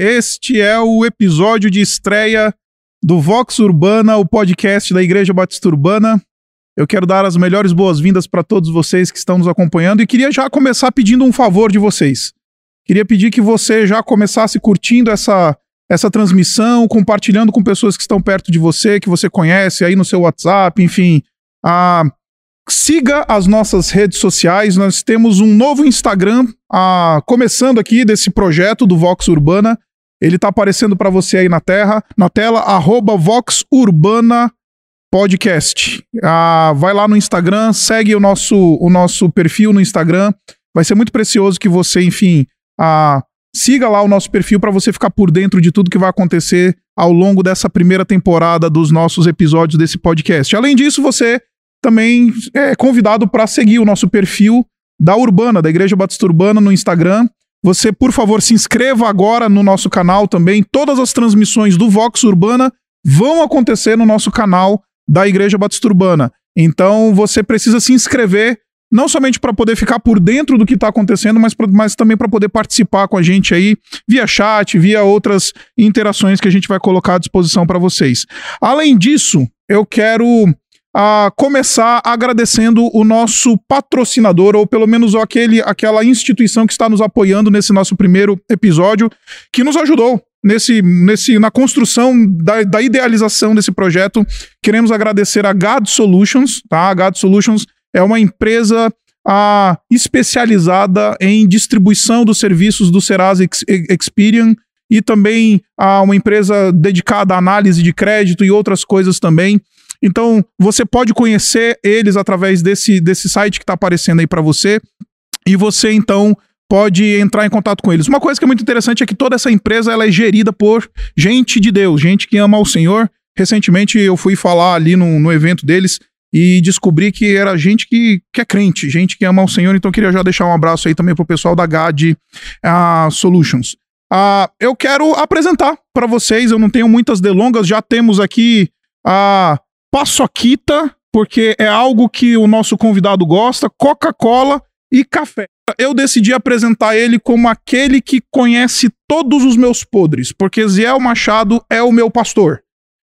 Este é o episódio de estreia do Vox Urbana, o podcast da Igreja Batista Urbana. Eu quero dar as melhores boas-vindas para todos vocês que estão nos acompanhando e queria já começar pedindo um favor de vocês. Queria pedir que você já começasse curtindo essa, essa transmissão, compartilhando com pessoas que estão perto de você, que você conhece aí no seu WhatsApp, enfim. Ah, siga as nossas redes sociais. Nós temos um novo Instagram ah, começando aqui desse projeto do Vox Urbana. Ele está aparecendo para você aí na, terra, na tela, arroba Vox Urbana Podcast. Ah, vai lá no Instagram, segue o nosso, o nosso perfil no Instagram. Vai ser muito precioso que você, enfim, ah, siga lá o nosso perfil para você ficar por dentro de tudo que vai acontecer ao longo dessa primeira temporada dos nossos episódios desse podcast. Além disso, você também é convidado para seguir o nosso perfil da Urbana, da Igreja Batista Urbana no Instagram. Você, por favor, se inscreva agora no nosso canal também. Todas as transmissões do Vox Urbana vão acontecer no nosso canal da Igreja Batista Urbana. Então você precisa se inscrever, não somente para poder ficar por dentro do que está acontecendo, mas, pra, mas também para poder participar com a gente aí via chat, via outras interações que a gente vai colocar à disposição para vocês. Além disso, eu quero a começar agradecendo o nosso patrocinador, ou pelo menos aquele, aquela instituição que está nos apoiando nesse nosso primeiro episódio, que nos ajudou nesse, nesse, na construção da, da idealização desse projeto. Queremos agradecer a God Solutions, tá? A God Solutions é uma empresa a, especializada em distribuição dos serviços do Serasa Experian e também a uma empresa dedicada à análise de crédito e outras coisas também. Então, você pode conhecer eles através desse, desse site que está aparecendo aí para você. E você, então, pode entrar em contato com eles. Uma coisa que é muito interessante é que toda essa empresa ela é gerida por gente de Deus, gente que ama o Senhor. Recentemente eu fui falar ali no, no evento deles e descobri que era gente que, que é crente, gente que ama o Senhor. Então queria já deixar um abraço aí também pro pessoal da GAD uh, Solutions. Uh, eu quero apresentar para vocês, eu não tenho muitas delongas, já temos aqui a paçoquita, porque é algo que o nosso convidado gosta, Coca-Cola e café. Eu decidi apresentar ele como aquele que conhece todos os meus podres, porque Ziel Machado é o meu pastor.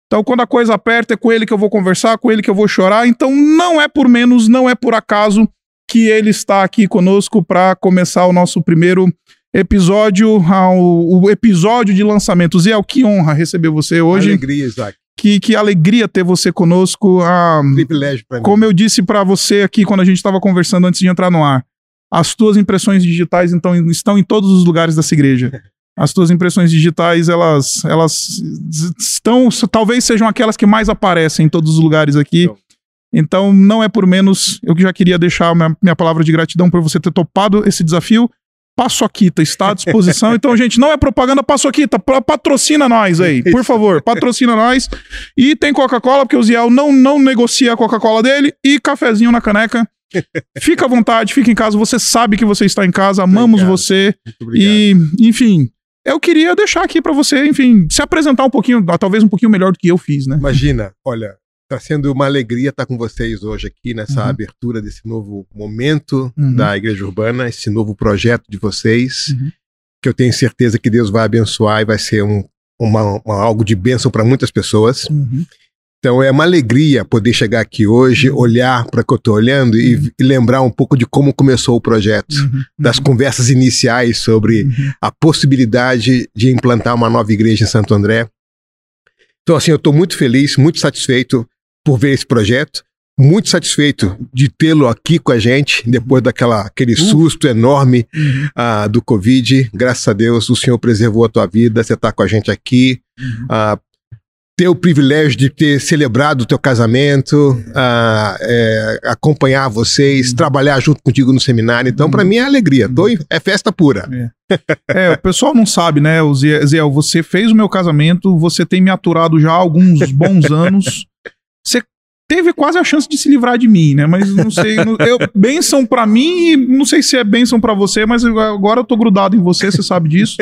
Então, quando a coisa aperta, é com ele que eu vou conversar, com ele que eu vou chorar. Então, não é por menos, não é por acaso que ele está aqui conosco para começar o nosso primeiro episódio, o episódio de lançamento. Ziel, que honra receber você hoje. Alegria, Isaac. Que, que alegria ter você conosco. Ah, Privilégio para mim. Como eu disse para você aqui quando a gente estava conversando antes de entrar no ar, as tuas impressões digitais então estão em todos os lugares dessa igreja. As tuas impressões digitais, elas, elas estão, talvez sejam aquelas que mais aparecem em todos os lugares aqui. Então, então não é por menos, eu já queria deixar minha, minha palavra de gratidão por você ter topado esse desafio Paçoquita está à disposição. Então, gente, não é propaganda Paçoquita, patrocina nós aí, por favor, patrocina nós. E tem Coca-Cola, porque o Ziel não, não negocia a Coca-Cola dele, e cafezinho na caneca. Fica à vontade, fica em casa, você sabe que você está em casa, amamos você. E, enfim, eu queria deixar aqui para você, enfim, se apresentar um pouquinho, talvez um pouquinho melhor do que eu fiz, né? Imagina, olha, Está sendo uma alegria estar com vocês hoje aqui nessa uhum. abertura desse novo momento uhum. da Igreja Urbana, esse novo projeto de vocês, uhum. que eu tenho certeza que Deus vai abençoar e vai ser um, uma, uma algo de bênção para muitas pessoas. Uhum. Então é uma alegria poder chegar aqui hoje, uhum. olhar para o que eu estou olhando e, uhum. e, lembrar um pouco de como começou o projeto, das conversas iniciais sobre a possibilidade de implantar uma nova igreja em Santo André. Então, assim, eu estou muito feliz, muito satisfeito por ver esse projeto. Muito satisfeito de tê-lo aqui com a gente, depois daquela aquele susto enorme uh, do Covid. Graças a Deus, o Senhor preservou a tua vida, você está com a gente aqui. Uh, ter o privilégio de ter celebrado o teu casamento, uh, é, acompanhar vocês, uhum. trabalhar junto contigo no seminário. Então, para mim é alegria. Tô, é festa pura. É. é. o pessoal não sabe, né, Zé, você fez o meu casamento, você tem me aturado já há alguns bons anos você teve quase a chance de se livrar de mim, né? Mas não sei, eu, benção para mim e não sei se é benção para você, mas agora eu tô grudado em você, você sabe disso.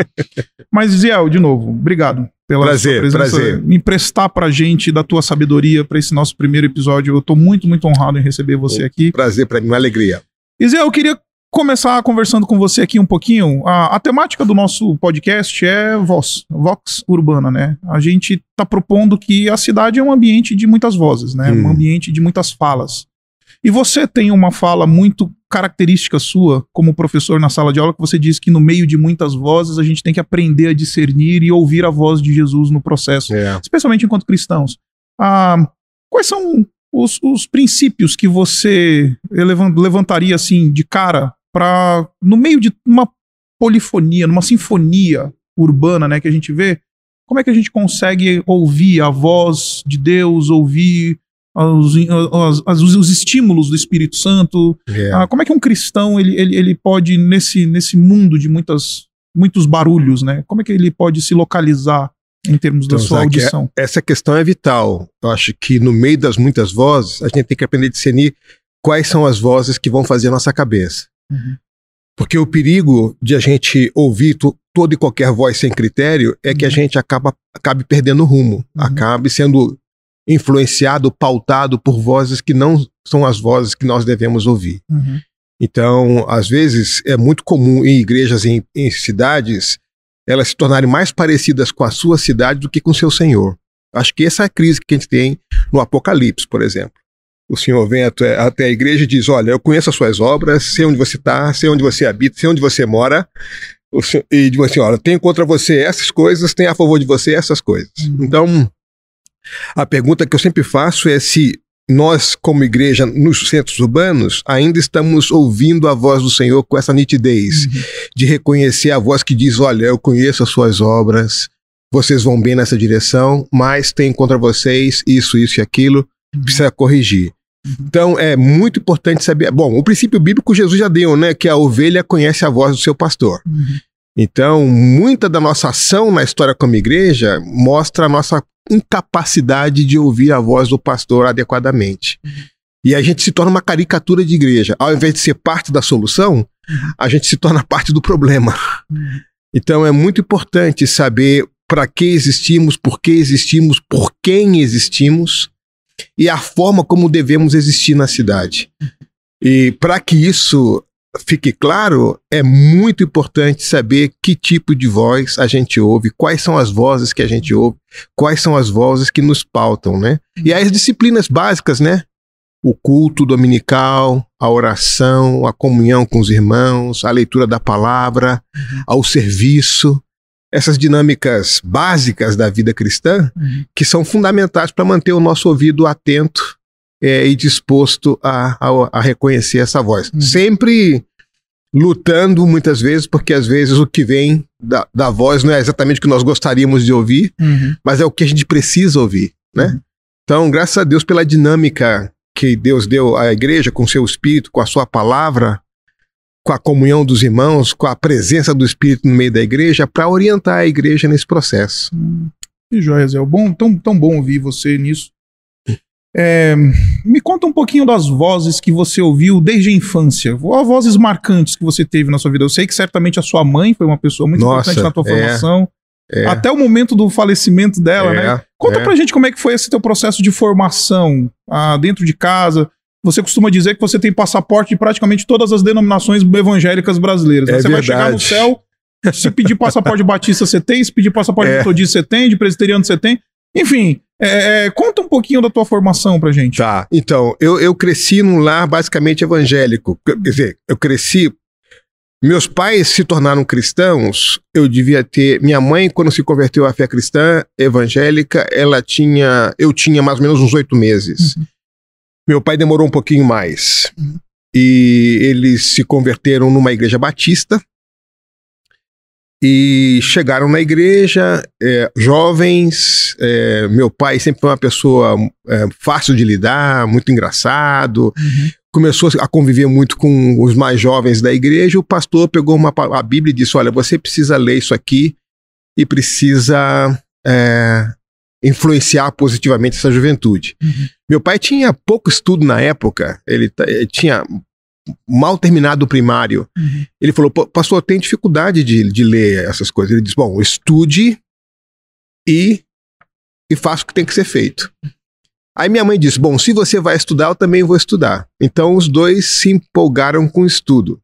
Mas Ziel, de novo, obrigado pela prazer, presença, prazer. me emprestar pra gente da tua sabedoria para esse nosso primeiro episódio. Eu tô muito, muito honrado em receber você aqui. Prazer para mim, uma alegria. E Ziel, eu queria começar conversando com você aqui um pouquinho. A, a, temática do nosso podcast é voz, vox urbana, né? A gente está propondo que a cidade é um ambiente de muitas vozes, né? Hum. Um ambiente de muitas falas. E você tem uma fala muito característica sua como professor na sala de aula que você diz que no meio de muitas vozes a gente tem que aprender a discernir e ouvir a voz de Jesus no processo, é. especialmente enquanto cristãos. Ah, quais são os, os princípios que você levantaria assim de cara para no meio de uma polifonia, numa sinfonia urbana, né, que a gente vê, como é que a gente consegue ouvir a voz de Deus, ouvir os, os, os estímulos do Espírito Santo? Yeah. Ah, como é que um cristão ele, ele, ele pode nesse, nesse mundo de muitas muitos barulhos, né? Como é que ele pode se localizar em termos então, da sua audição? É, essa questão é vital. Eu acho que no meio das muitas vozes, a gente tem que aprender a discernir quais são as vozes que vão fazer a nossa cabeça. Uhum. Porque o perigo de a gente ouvir toda e qualquer voz sem critério é que a uhum. gente acaba, acabe perdendo o rumo, uhum. acabe sendo influenciado, pautado por vozes que não são as vozes que nós devemos ouvir. Uhum. Então, às vezes, é muito comum em igrejas em, em cidades elas se tornarem mais parecidas com a sua cidade do que com o seu Senhor. Acho que essa é a crise que a gente tem no Apocalipse, por exemplo. O Senhor vem até, até a igreja e diz: Olha, eu conheço as suas obras, sei onde você está, sei onde você habita, sei onde você mora. Senhor, e diz assim: Olha, tenho contra você essas coisas, tenho a favor de você essas coisas. Uhum. Então, a pergunta que eu sempre faço é se nós, como igreja, nos centros urbanos, ainda estamos ouvindo a voz do Senhor com essa nitidez, uhum. de reconhecer a voz que diz: Olha, eu conheço as suas obras, vocês vão bem nessa direção, mas tem contra vocês isso, isso e aquilo. Precisa corrigir. Uhum. Então é muito importante saber. Bom, o princípio bíblico Jesus já deu, né? Que a ovelha conhece a voz do seu pastor. Uhum. Então, muita da nossa ação na história como igreja mostra a nossa incapacidade de ouvir a voz do pastor adequadamente. Uhum. E a gente se torna uma caricatura de igreja. Ao invés de ser parte da solução, a gente se torna parte do problema. Uhum. Então é muito importante saber para que existimos, por que existimos, por quem existimos e a forma como devemos existir na cidade. E para que isso fique claro, é muito importante saber que tipo de voz a gente ouve, quais são as vozes que a gente ouve, quais são as vozes que nos pautam, né? E as disciplinas básicas, né? O culto dominical, a oração, a comunhão com os irmãos, a leitura da palavra, uhum. ao serviço, essas dinâmicas básicas da vida cristã uhum. que são fundamentais para manter o nosso ouvido atento é, e disposto a, a, a, reconhecer essa voz. Uhum. Sempre lutando muitas vezes, porque às vezes o que vem da, da voz não é exatamente o que nós gostaríamos de ouvir, uhum. mas é o que a gente precisa ouvir, né? Uhum. Então, graças a Deus pela dinâmica que Deus deu à igreja com seu espírito, com a sua palavra, com a comunhão dos irmãos, com a presença do espírito no meio da igreja, para orientar a igreja nesse processo. Hum, que joia, Zé. Bom, tão, tão bom ouvir você nisso. É, me conta um pouquinho das vozes que você ouviu desde a infância, ou vozes marcantes que você teve na sua vida. Eu sei que certamente a sua mãe foi uma pessoa muito Nossa, importante na tua é, formação. É. Até o momento do falecimento dela, né? é, né? Conta é. pra gente como é que foi esse teu processo de formação ah, dentro de casa. Você costuma dizer que você tem passaporte de praticamente todas as denominações evangélicas brasileiras. Né? É você verdade. vai chegar no céu, se pedir passaporte de batista você tem, se pedir passaporte de é. metodista você tem, de presbiteriano você tem. Enfim, é, é, conta um pouquinho da tua formação pra gente. Tá, então, eu, eu cresci num lar basicamente evangélico. Quer dizer, eu cresci. Meus pais se tornaram cristãos, eu devia ter. Minha mãe, quando se converteu à fé cristã evangélica, ela tinha. Eu tinha mais ou menos uns oito meses. Uhum. Meu pai demorou um pouquinho mais. Uhum. E eles se converteram numa igreja batista e chegaram na igreja, é, jovens. É, meu pai sempre foi uma pessoa é, fácil de lidar, muito engraçado. Uhum. Começou a conviver muito com os mais jovens da igreja. O pastor pegou uma, a Bíblia e disse: Olha, você precisa ler isso aqui e precisa é, influenciar positivamente essa juventude. Uhum. Meu pai tinha pouco estudo na época, ele, ele tinha mal terminado o primário. Uhum. Ele falou, pastor, tem dificuldade de, de ler essas coisas. Ele disse, bom, estude e, e faça o que tem que ser feito. Aí minha mãe disse, bom, se você vai estudar, eu também vou estudar. Então os dois se empolgaram com o estudo.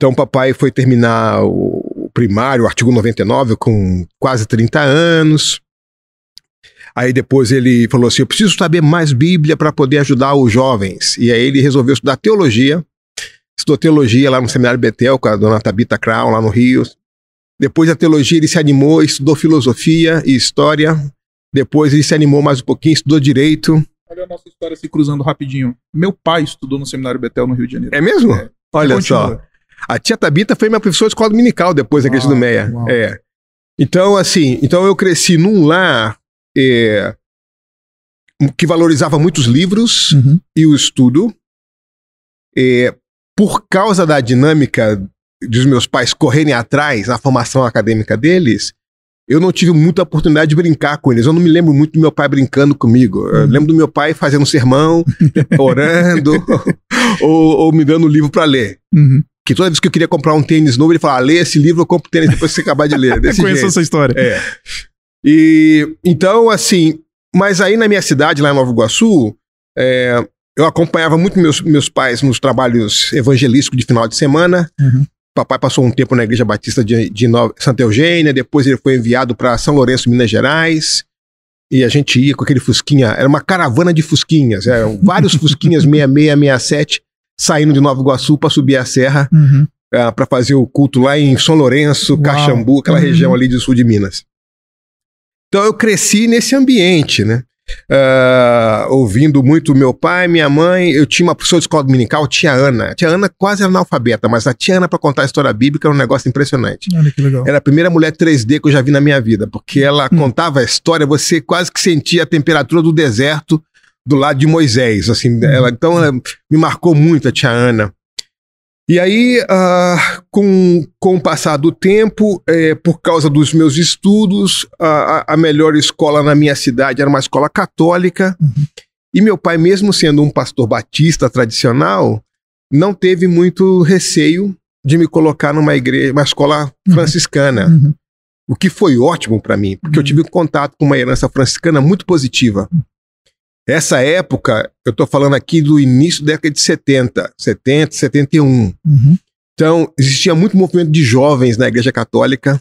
Então, papai foi terminar o primário, o artigo 99, com quase 30 anos. Aí depois ele falou assim: Eu preciso saber mais Bíblia para poder ajudar os jovens. E aí ele resolveu estudar teologia. Estudou teologia lá no Seminário Betel com a dona Tabita Crown, lá no Rio. Depois da teologia ele se animou, estudou filosofia e história. Depois ele se animou mais um pouquinho, estudou direito. Olha a nossa história se cruzando rapidinho. Meu pai estudou no Seminário Betel no Rio de Janeiro. É mesmo? É. Olha só. A tia Tabita foi minha professora de escola dominical depois da igreja do Meia. Uau. É. Então, assim, então eu cresci num lar é, que valorizava muitos livros uhum. e o estudo. É, por causa da dinâmica dos meus pais correrem atrás da formação acadêmica deles, eu não tive muita oportunidade de brincar com eles. Eu não me lembro muito do meu pai brincando comigo. Eu uhum. lembro do meu pai fazendo sermão, orando, ou, ou, me dando um livro para ler. Uhum. Que toda vez que eu queria comprar um tênis novo, ele falava: lê esse livro, eu compro tênis depois que você acabar de ler. Desse Conheço essa história. É. E então, assim, mas aí na minha cidade, lá em Nova Iguaçu, é, eu acompanhava muito meus, meus pais nos trabalhos evangelísticos de final de semana. Uhum. Papai passou um tempo na Igreja Batista de, de Nova, Santa Eugênia, depois ele foi enviado para São Lourenço, Minas Gerais. E a gente ia com aquele Fusquinha, era uma caravana de Fusquinhas, eram vários Fusquinhas 66, 67, saindo de Nova Iguaçu para subir a serra, uhum. uh, é, para fazer o culto lá em São Lourenço, Uau. Caxambu, aquela uhum. região ali do sul de Minas. Então eu cresci nesse ambiente, né? uh, ouvindo muito meu pai, minha mãe. Eu tinha uma professora de escola dominical, tia Ana. A tia Ana quase era analfabeta, mas a tia Ana, para contar a história bíblica, era um negócio impressionante. Olha que legal. Era a primeira mulher 3D que eu já vi na minha vida, porque ela hum. contava a história, você quase que sentia a temperatura do deserto do lado de Moisés. Assim, hum. ela, então ela me marcou muito a tia Ana. E aí, uh, com, com o passar do tempo, é, por causa dos meus estudos, a, a, melhor escola na minha cidade era uma escola católica. Uhum. E meu pai, mesmo sendo um pastor batista tradicional, não teve muito receio de me colocar numa igreja, uma escola uhum. franciscana. Uhum. O que foi ótimo para mim, porque eu uhum. tive contato com uma herança franciscana muito positiva. Uhum. Essa época, eu estou falando aqui do início da década de 70, 70, 71. Uhum. Então, existia muito movimento de jovens na Igreja Católica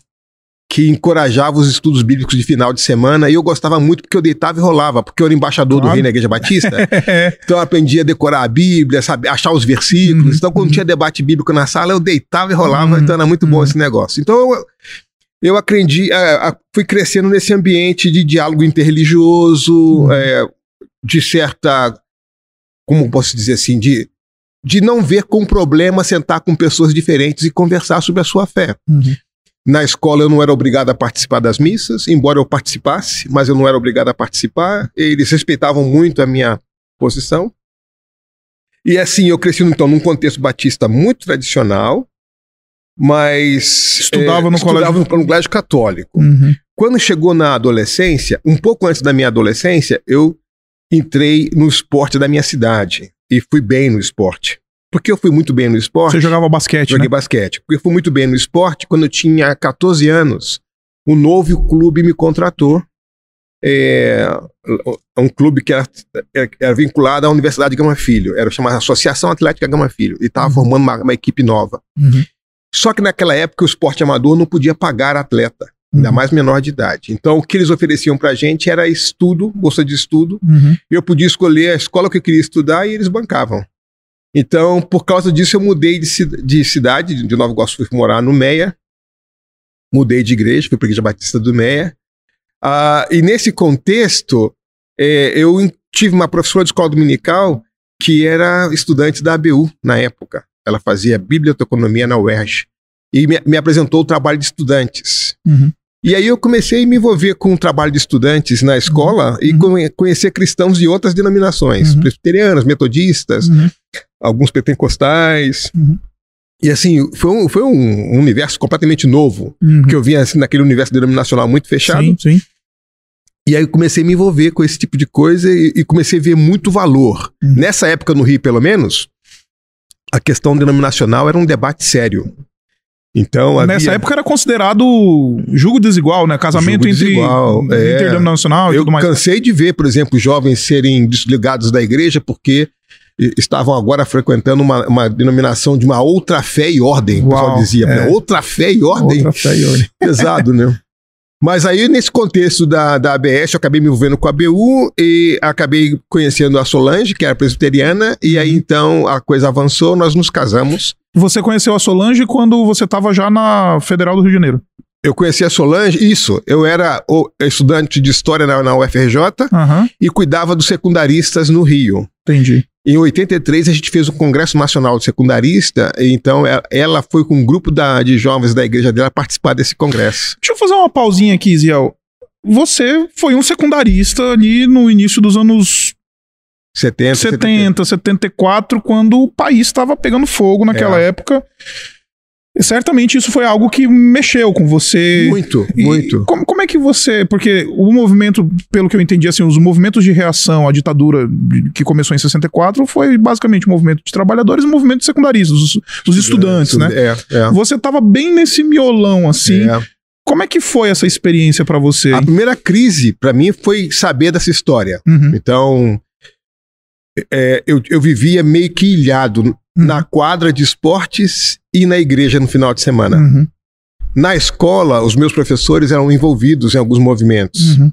que encorajava os estudos bíblicos de final de semana e eu gostava muito porque eu deitava e rolava, porque eu era embaixador claro. do Rei na Igreja Batista. então eu aprendia a decorar a Bíblia, sabe, achar os versículos. Uhum. Então quando uhum. tinha debate bíblico na sala, eu deitava e rolava, uhum. então era muito bom uhum. esse negócio. Então eu, eu aprendi, fui crescendo nesse ambiente de diálogo interreligioso, uhum. é, de certa, como posso dizer assim, de, de não ver com problema sentar com pessoas diferentes e conversar sobre a sua fé. Uhum. Na escola eu não era obrigado a participar das missas, embora eu participasse, mas eu não era obrigado a participar. Eles respeitavam muito a minha posição. E assim, eu cresci então num contexto batista muito tradicional, mas estudava, é, no, estudava colégio... no colégio católico. Uhum. Quando chegou na adolescência, um pouco antes da minha adolescência, eu entrei no esporte da minha cidade e fui bem no esporte. Porque eu fui muito bem no esporte. Você jogava basquete, Joguei né? basquete. Porque eu fui muito bem no esporte. Quando eu tinha 14 anos, o novo clube me contratou. É, um clube que era, era, vinculado à Universidade Gama Filho. Era chamada Associação Atlética Gama Filho. E estava uhum. formando uma, uma, equipe nova. Uhum. Só que naquela época o esporte amador não podia pagar atleta ainda uhum. mais menor de idade. Então, o que eles ofereciam pra gente era estudo, bolsa de estudo. Uhum. Eu podia escolher a escola que eu queria estudar e eles bancavam. Então, por causa disso, eu mudei de, de cidade, de Nova Iguaçu, fui morar no Meia. Mudei de igreja, fui para a Igreja Batista do Meia. Ah, e nesse contexto, é, eu tive uma professora de escola dominical que era estudante da ABU na época. Ela fazia biblioteconomia na UERJ. E me, me apresentou o trabalho de estudantes. Uhum. E aí eu comecei a me envolver com o trabalho de estudantes na escola uhum. e conhecer cristãos de outras denominações, uhum. presbiterianos, metodistas, uhum. alguns pentecostais. Uhum. E assim, foi um, foi um, universo completamente novo, uhum. que eu vinha assim, naquele universo denominacional muito fechado. Sim, sim. E aí eu comecei a me envolver com esse tipo de coisa e, e comecei a ver muito valor. Nessa época no Rio, pelo menos, a questão denominacional era um debate sério. Então, Nessa havia... época era considerado julgo desigual, né? Casamento julgo entre desigual, é. interdenominacional e Eu tudo mais. Eu cansei de ver, por exemplo, jovens serem desligados da igreja porque estavam agora frequentando uma, uma denominação de uma outra fé e ordem, Uau, o pessoal dizia. É. Outra fé e ordem. Outra fé e ordem. Pesado, né? Mas aí, nesse contexto da, da ABS, eu acabei me envolvendo com a BU e acabei conhecendo a Solange, que era presbiteriana, e aí então a coisa avançou, nós nos casamos. Você conheceu a Solange quando você estava já na Federal do Rio de Janeiro? Eu conheci a Solange, isso. Eu era estudante de história na, na UFRJ uhum. e cuidava dos secundaristas no Rio. Entendi. Em 83 a gente fez um congresso nacional de secundarista, então ela foi com um grupo da, de jovens da igreja dela participar desse congresso. Deixa eu fazer uma pausinha aqui, Ziel. Você foi um secundarista ali no início dos anos 70, 70, 74, quando o país estava pegando fogo naquela é. época. E certamente isso foi algo que mexeu com você. Muito, e muito. Como, como, é que você. Porque o movimento, pelo que eu entendi, assim, os movimentos de reação à ditadura que começou em 64 foi basicamente um movimento de trabalhadores e um movimento de secundaristas, os, os estudantes, né? É, é. Você estava bem nesse miolão, assim. É. Como é que foi essa experiência para você? A primeira crise, para mim, foi saber dessa história. Uhum. Então, é, eu, eu vivia meio que ilhado uhum. na quadra de esportes e na igreja no final de semana. Uhum. Na escola, os meus professores eram envolvidos em alguns movimentos. Uhum.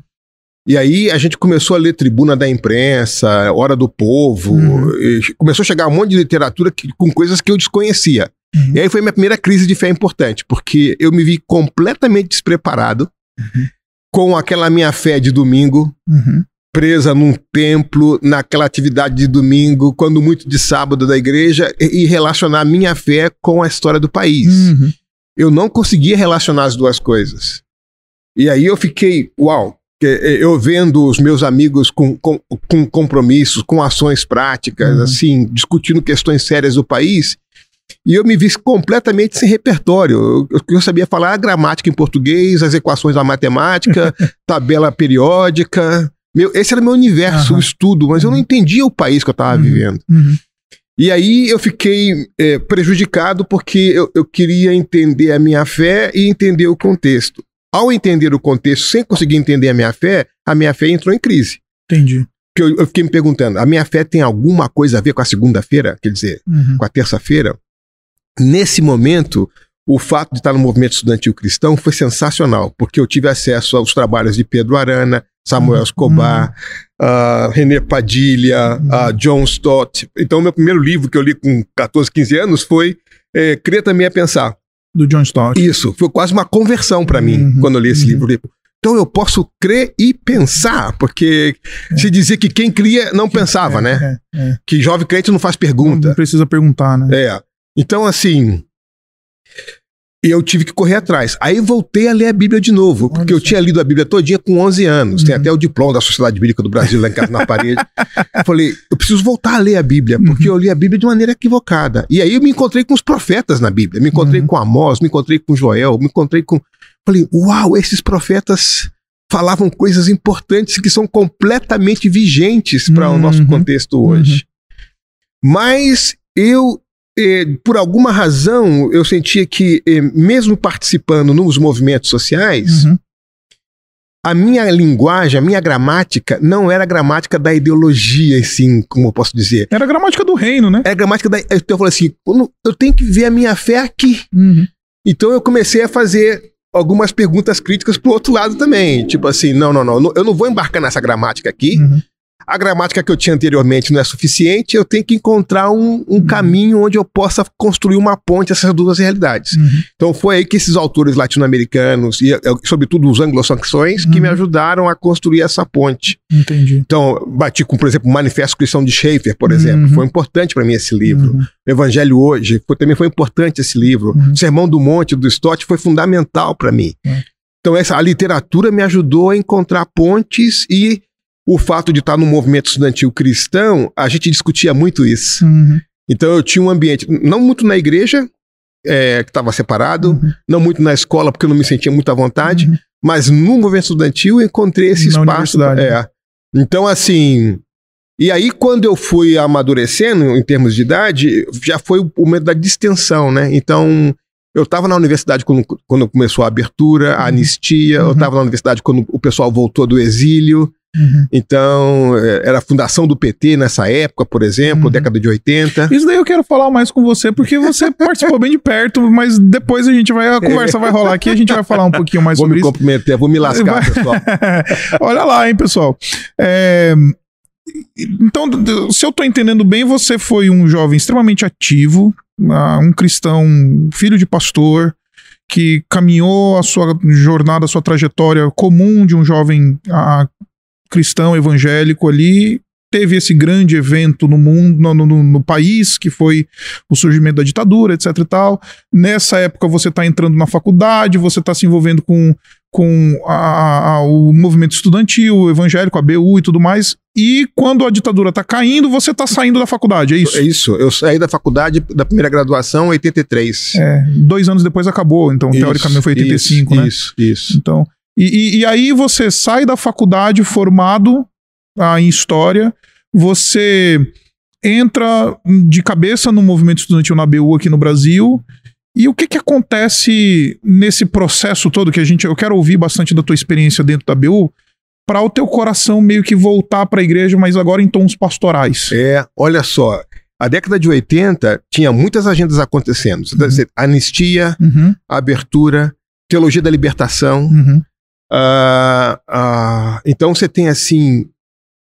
E aí a gente começou a ler Tribuna da Imprensa, Hora do Povo, uhum. começou a chegar um monte de literatura que, com coisas que eu desconhecia. Uhum. E aí foi minha primeira crise de fé importante, porque eu me vi completamente despreparado uhum. com aquela minha fé de domingo, uhum presa num templo, naquela atividade de domingo, quando muito de sábado da igreja, e, relacionar minha fé com a história do país. Uhum. Eu não conseguia relacionar as duas coisas. E aí eu fiquei, uau, eu vendo os meus amigos com, com, com compromissos, com ações práticas, uhum. assim, discutindo questões sérias do país, e eu me vi completamente sem repertório. O que eu sabia falar a gramática em português, as equações da matemática, tabela periódica, meu, esse era meu universo, uhum. o estudo, mas eu não entendia o país que eu estava uhum. vivendo. Uhum. E aí eu fiquei é, prejudicado porque eu, eu, queria entender a minha fé e entender o contexto. Ao entender o contexto sem conseguir entender a minha fé, a minha fé entrou em crise. Entendi. Porque eu, eu fiquei me perguntando: a minha fé tem alguma coisa a ver com a segunda-feira? Quer dizer, uhum. com a terça-feira? Nesse momento, o fato de estar no movimento estudantil cristão foi sensacional, porque eu tive acesso aos trabalhos de Pedro Arana, Samuel Escobar, uhum. uh, René Padilha, uh, John Stott. Então, meu primeiro livro que eu li com 14, 15 anos foi é, Crer Também a Pensar. Do John Stott. Isso, foi quase uma conversão para mim uhum. quando eu li esse uhum. livro. Então eu posso crer e pensar, porque é. se dizia que quem cria não pensava, é, né? É, é, que jovem crente não faz pergunta. Não, não precisa perguntar, né? É. Então, assim, e eu tive que correr atrás. Aí voltei a ler a Bíblia de novo, porque eu tinha lido a Bíblia todinha com 11 anos. Uhum. Tem até o diploma da Sociedade Bíblica do Brasil lá em casa na parede. Falei, eu preciso voltar a ler a Bíblia, porque uhum. eu li a Bíblia de maneira equivocada. E aí eu me encontrei com os profetas na Bíblia. Me encontrei uhum. com Amós, me encontrei com Joel, me encontrei com... Falei, uau, esses profetas falavam coisas importantes que são completamente vigentes para o nosso uhum. contexto hoje. Uhum. Mas eu por alguma razão, eu sentia que, eh, mesmo participando nos movimentos sociais, uhum. a minha linguagem, a minha gramática, não era a gramática da ideologia, assim, como eu posso dizer. Era a gramática do reino, né? Era a gramática da. Então eu falei assim: eu tenho que ver a minha fé aqui. Uhum. Então eu comecei a fazer algumas perguntas críticas pro outro lado também. Tipo assim, não, não, não, eu não vou embarcar nessa gramática aqui. Uhum a gramática que eu tinha anteriormente não é suficiente, eu tenho que encontrar um, um uhum. caminho onde eu possa construir uma ponte essas duas realidades. Uhum. Então foi aí que esses autores latino-americanos e, sobretudo, os anglo-saxões, uhum. que me uhum. ajudaram a construir essa ponte. Entendi. Então, bati com, por exemplo, o Manifesto Cristão de Schaeffer, por exemplo. Uhum. Foi importante para mim esse livro. Uhum. O Evangelho Hoje foi, também foi importante esse livro. O Sermão do Monte, do Stott, foi fundamental para mim. É. Então, essa, a literatura me ajudou a encontrar pontes e o fato de estar no movimento estudantil cristão, a gente discutia muito isso. Uhum. Então eu tinha um ambiente, não muito na igreja, é, que estava separado, uhum. não muito na escola, porque eu não me sentia muito à vontade, uhum. mas no movimento estudantil eu encontrei esse na espaço. É. Então, assim. E aí, quando eu fui amadurecendo em termos de idade, já foi o momento da distensão, né? Então, eu estava na universidade quando, quando começou a abertura, a uhum. anistia, eu estava na universidade quando o pessoal voltou do exílio. Uhum. Então, é, era a fundação do PT nessa época, por exemplo, uhum. década de 80. Isso daí eu quero falar mais com você, porque você participou bem de perto, mas depois a gente vai, a conversa vai rolar aqui, a gente vai falar um pouquinho mais vou sobre isso. Vou me comprometer, vou me lascar, pessoal. Olha lá, hein, pessoal. É... Então, se eu tô entendendo bem, você foi um jovem extremamente ativo, ah, um cristão, filho de pastor, que caminhou a sua jornada, a sua trajetória comum de um jovem a, cristão evangélico ali, teve esse grande evento no mundo, no, no, no, país, que foi o surgimento da ditadura, etc e tal. Nessa época você está entrando na faculdade, você está se envolvendo com, com a, a, o movimento estudantil, o evangélico, a BU e tudo mais. E quando a ditadura está caindo, você está saindo da faculdade, é isso? É isso. Eu saí da faculdade da primeira graduação em 83. É, dois anos depois acabou, então isso, teoricamente foi 85, isso, né? Isso, isso. Então, e, e, e aí você sai da faculdade formado ah, em história, você entra de cabeça no movimento estudantil na BU aqui no Brasil. E o que, que acontece nesse processo todo que a gente. Eu quero ouvir bastante da tua experiência dentro da BU, para o teu coração meio que voltar para a igreja, mas agora em tons pastorais. É, olha só. A década de 80 tinha muitas agendas acontecendo. Uhum. Anistia, uhum. abertura, teologia da libertação, uhum. Uh, uh, então você tem assim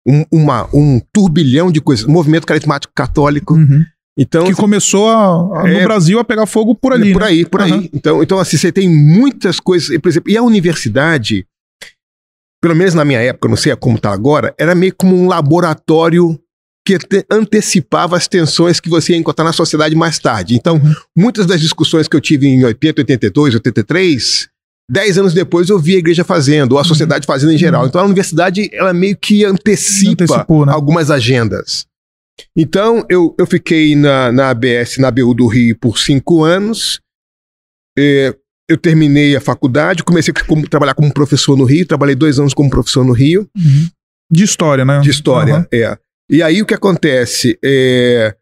um, uma, um turbilhão de coisas. Movimento carismático católico. Uhum. Então, que começou a, a, no é, Brasil a pegar fogo por ali. Por né? aí, por uhum. aí. Então, então, assim, você tem muitas coisas. Por exemplo, e a universidade, pelo menos na minha época, não sei como está agora, era meio como um laboratório que antecipava as tensões que você ia encontrar na sociedade mais tarde. Então, uhum. muitas das discussões que eu tive em 80, 82, 83 Dez anos depois eu vi a igreja fazendo, ou a sociedade fazendo em geral. Então a universidade, ela meio que antecipa né? algumas agendas. Então eu, eu fiquei na, na ABS, na ABU do Rio, por cinco anos. É, eu terminei a faculdade, comecei a trabalhar como professor no Rio, trabalhei dois anos como professor no Rio. Uhum. De história, né? De história, uhum. é. E aí o que acontece? É,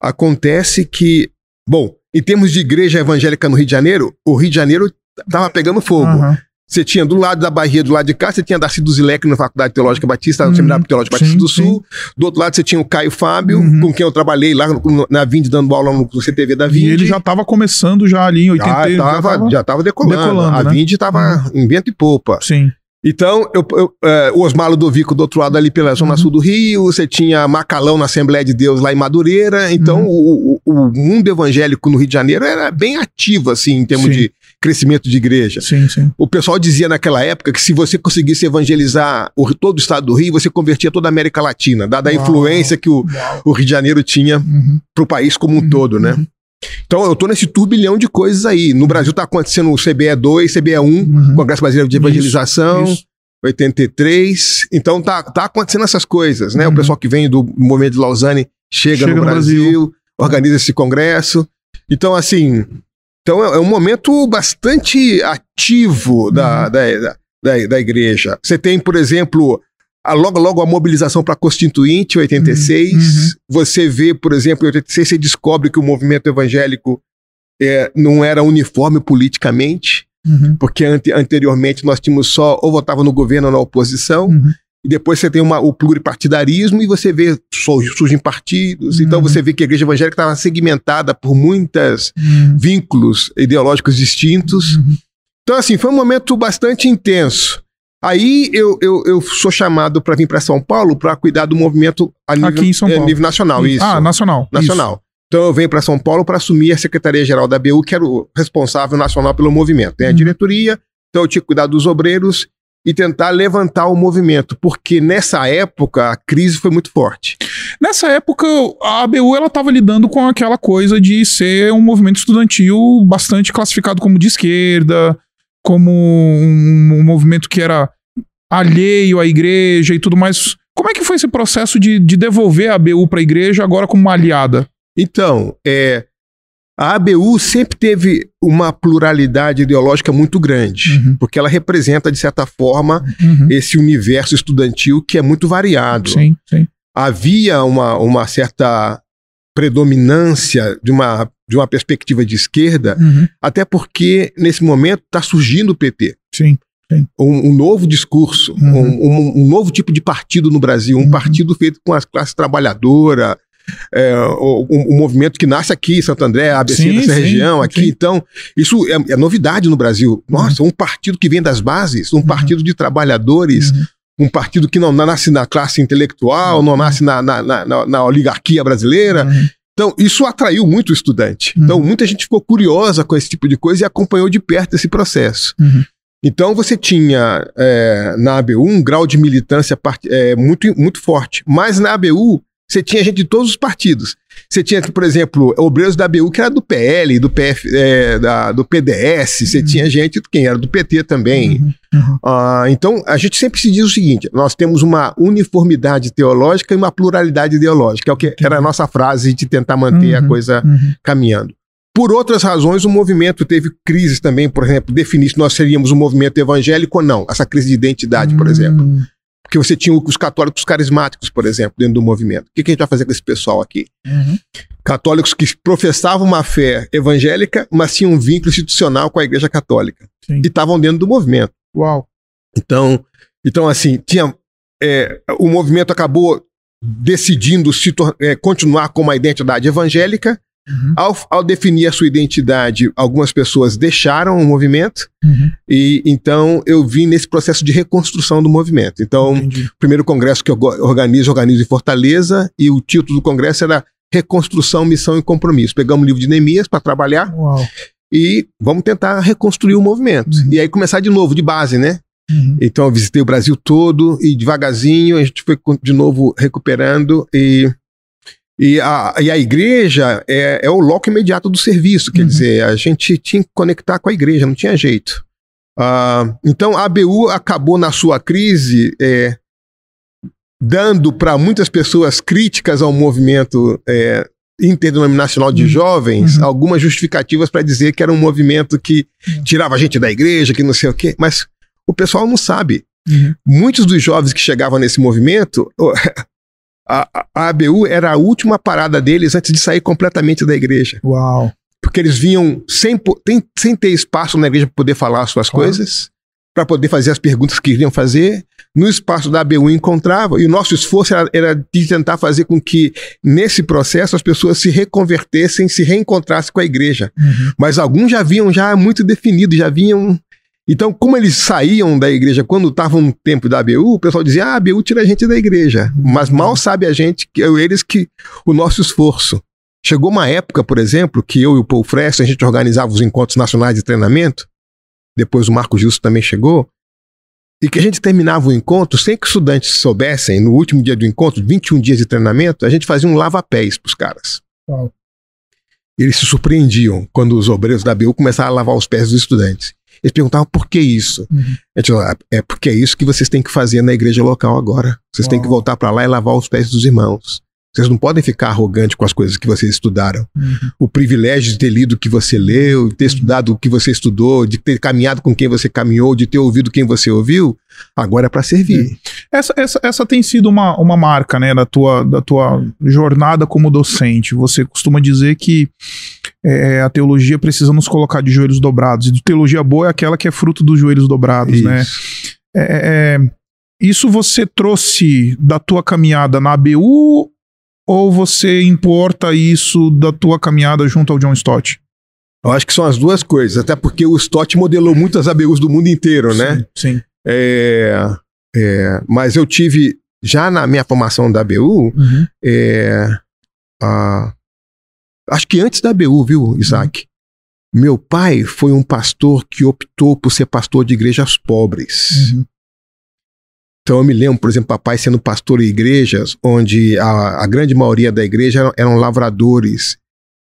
acontece que, bom, em termos de igreja evangélica no Rio de Janeiro, o Rio de Janeiro tava pegando fogo. Uhum. Você tinha do lado da Bahia, do lado de cá, você tinha Darcy Zilek na Faculdade Teológica Batista, no uhum. Seminário Teológico Batista sim, do Sul. Sim. Do outro lado você tinha o Caio Fábio, uhum. com quem eu trabalhei lá no, na Vind, dando aula no CTV da Vind. E ele já estava começando já ali em 80. Já estava já tava decolando. decolando. A né? Vind estava uhum. em vento e popa. Sim. Então, eu, eu, é, o Osmar Ludovico do outro lado ali pela Zona uhum. Sul do Rio, você tinha Macalão na Assembleia de Deus lá em Madureira. Então, uhum. o, o, mundo evangélico no Rio de Janeiro era bem ativo, assim, em termos Sim. de crescimento de igreja. Sim, sim. O pessoal dizia naquela época que se você conseguisse evangelizar o, todo o estado do Rio, você convertia toda a América Latina, dada a influência que o, o, Rio de Janeiro tinha uhum. para o país como um uhum. todo, né? Uhum. Então eu estou nesse turbilhão de coisas aí. No Brasil está acontecendo o CBE 2, CBE 1, uhum. Congresso Brasileiro de Evangelização. Isso, isso. 83. Então tá, tá acontecendo essas coisas, né? Uhum. O pessoal que vem do movimento de Lausanne chega, chega no, Brasil, Brasil, organiza esse congresso. Então, assim, então é, é um momento bastante ativo da, uhum. da, da, da, igreja. Você tem, por exemplo, a, logo, logo a mobilização para a Constituinte, 86. Uhum. uhum. Você vê, por exemplo, em 86, você descobre que o movimento evangélico é, não era uniforme politicamente. Uhum. Porque ante, anteriormente nós tínhamos só ou votava no governo ou na oposição, uhum. E depois você tem uma, o pluripartidarismo e você vê surgem partidos. Então uhum. Então você vê que a igreja evangélica estava segmentada por muitos uhum. vínculos ideológicos distintos. Uhum. Então, assim, foi um momento bastante intenso. Aí eu, eu, eu sou chamado para vir para São Paulo para cuidar do movimento a nível, Aqui em São Paulo. É, nível nacional. Isso. Ah, nacional. Nacional. Isso. Então eu venho para São Paulo para assumir a Secretaria-Geral da BU, que era o responsável nacional pelo movimento. Tem a uhum. diretoria, então eu tinha que cuidar dos obreiros e tentar levantar o movimento, porque nessa época a crise foi muito forte. Nessa época a ABU ela estava lidando com aquela coisa de ser um movimento estudantil bastante classificado como de esquerda, como um, um movimento que era alheio à igreja e tudo mais. Como é que foi esse processo de, de devolver a ABU para a igreja agora como uma aliada? Então, é, a ABU sempre teve uma pluralidade ideológica muito grande, uhum. porque ela representa, de certa forma, uhum. esse universo estudantil que é muito variado. Sim, sim. Havia uma, uma certa predominância de uma, de uma perspectiva de esquerda, uhum. até porque, nesse momento, está surgindo o PT. Sim. um, um, novo discurso, uhum. um, um, novo tipo de partido no Brasil, um uhum. partido feito com as classes trabalhadoras, é, o, o, movimento que nasce aqui em Santo André, ABC sim, dessa sim, região aqui. Sim. Então, isso é, é, novidade no Brasil. Nossa, uhum. um partido que vem das bases, um uhum. partido de trabalhadores, uhum. um partido que não nasce na classe intelectual, não nasce na, na, na, na oligarquia brasileira. Então, isso atraiu muito o estudante. Uhum. Então, muita gente ficou curiosa com esse tipo de coisa e acompanhou de perto esse processo. Uhum. Então, você tinha é, na ABU um grau de militância é, muito, muito forte. Mas na ABU, você tinha gente de todos os partidos. Você tinha, por exemplo, obreiros da ABU que era do PL, do, PF, é, da, do PDS, você uhum. tinha gente quem era do PT também. Uhum. Uhum. Uh, então, a gente sempre se diz o seguinte: nós temos uma uniformidade teológica e uma pluralidade ideológica, é o que era a nossa frase de tentar manter a uhum. coisa uhum. caminhando. Por outras razões, o movimento teve crises também, por exemplo, definir se nós seríamos um movimento evangélico ou não, essa crise de identidade, por exemplo. Porque você tinha os católicos carismáticos, por exemplo, dentro do movimento. O que, que a gente vai fazer com esse pessoal aqui? Uhum. Católicos que professavam uma fé evangélica, mas tinham um vínculo institucional com a Igreja Católica. Sim. E estavam dentro do movimento. Uau! Então, então assim, tinha. É, o movimento acabou decidindo se é, continuar com uma identidade evangélica, Uhum. Ao, ao, definir a sua identidade, algumas pessoas deixaram o movimento uhum. e então eu vim nesse processo de reconstrução do movimento. Então, Entendi. o primeiro congresso que eu organizo, organizo em Fortaleza e o título do congresso era Reconstrução, Missão e Compromisso. Pegamos o livro de Neemias para trabalhar Uau. e vamos tentar reconstruir o movimento. Uhum. E aí começar de novo, de base, né? Uhum. Então eu visitei o Brasil todo e devagarzinho a gente foi de novo recuperando e e a, e a igreja é, é o loco imediato do serviço, quer uhum. dizer, a gente tinha que conectar com a igreja, não tinha jeito. Uh, então a ABU acabou na sua crise é, dando para muitas pessoas críticas ao movimento é, interdenominacional de uhum. jovens uhum. algumas justificativas para dizer que era um movimento que uhum. tirava a gente da igreja, que não sei o quê, mas o pessoal não sabe. Uhum. Muitos dos jovens que chegavam nesse movimento, a, a ABU era a última parada deles antes de sair completamente da igreja. Uau! Porque eles vinham sem, sem ter espaço na igreja para poder falar as suas coisas, para poder fazer as perguntas que queriam fazer. No espaço da ABU encontravam, e o nosso esforço era, era de tentar fazer com que, nesse processo, as pessoas se reconvertessem, se reencontrassem com a igreja. Uhum. Mas alguns já vinham já muito definidos, já vinham então, como eles saíam da igreja quando estavam no tempo da ABU, o pessoal dizia: ah, a ABU tira a gente da igreja. Mas mal sabe a gente, que eles, que o nosso esforço. Chegou uma época, por exemplo, que eu e o Paul Fresta, a gente organizava os encontros nacionais de treinamento. Depois o Marco Justo também chegou. E que a gente terminava o encontro sem que os estudantes soubessem, no último dia do encontro, 21 dias de treinamento, a gente fazia um lava-pés para os caras. Eles se surpreendiam quando os obreiros da ABU começaram a lavar os pés dos estudantes. Eles perguntavam por que isso. Uhum. Falou, ah, é porque é isso que vocês têm que fazer na igreja local agora. Vocês Uau. têm que voltar para lá e lavar os pés dos irmãos. Vocês não podem ficar arrogantes com as coisas que vocês estudaram. Uhum. O privilégio de ter lido o que você leu, de ter uhum. estudado o que você estudou, de ter caminhado com quem você caminhou, de ter ouvido quem você ouviu, agora é para servir. É. Essa, essa, essa tem sido uma, uma marca né, da, tua, da tua jornada como docente. Você costuma dizer que é, a teologia precisa nos colocar de joelhos dobrados. E teologia boa é aquela que é fruto dos joelhos dobrados, né? Isso. né? É, é, isso você trouxe da tua caminhada na ABU ou você importa isso da tua caminhada junto ao John Stott? Eu acho que são as duas coisas, até porque o Stott modelou muitas ABUs do mundo inteiro, né? Sim. É, é, mas eu tive, já na minha formação da ABU, uhum. é, a, acho que antes da ABU, viu, Isaac? Uhum. Meu pai foi um pastor que optou por ser pastor de igrejas pobres. Uhum. Então eu me lembro, por exemplo, papai sendo pastor em igrejas onde a, a grande maioria da igreja eram, eram lavradores,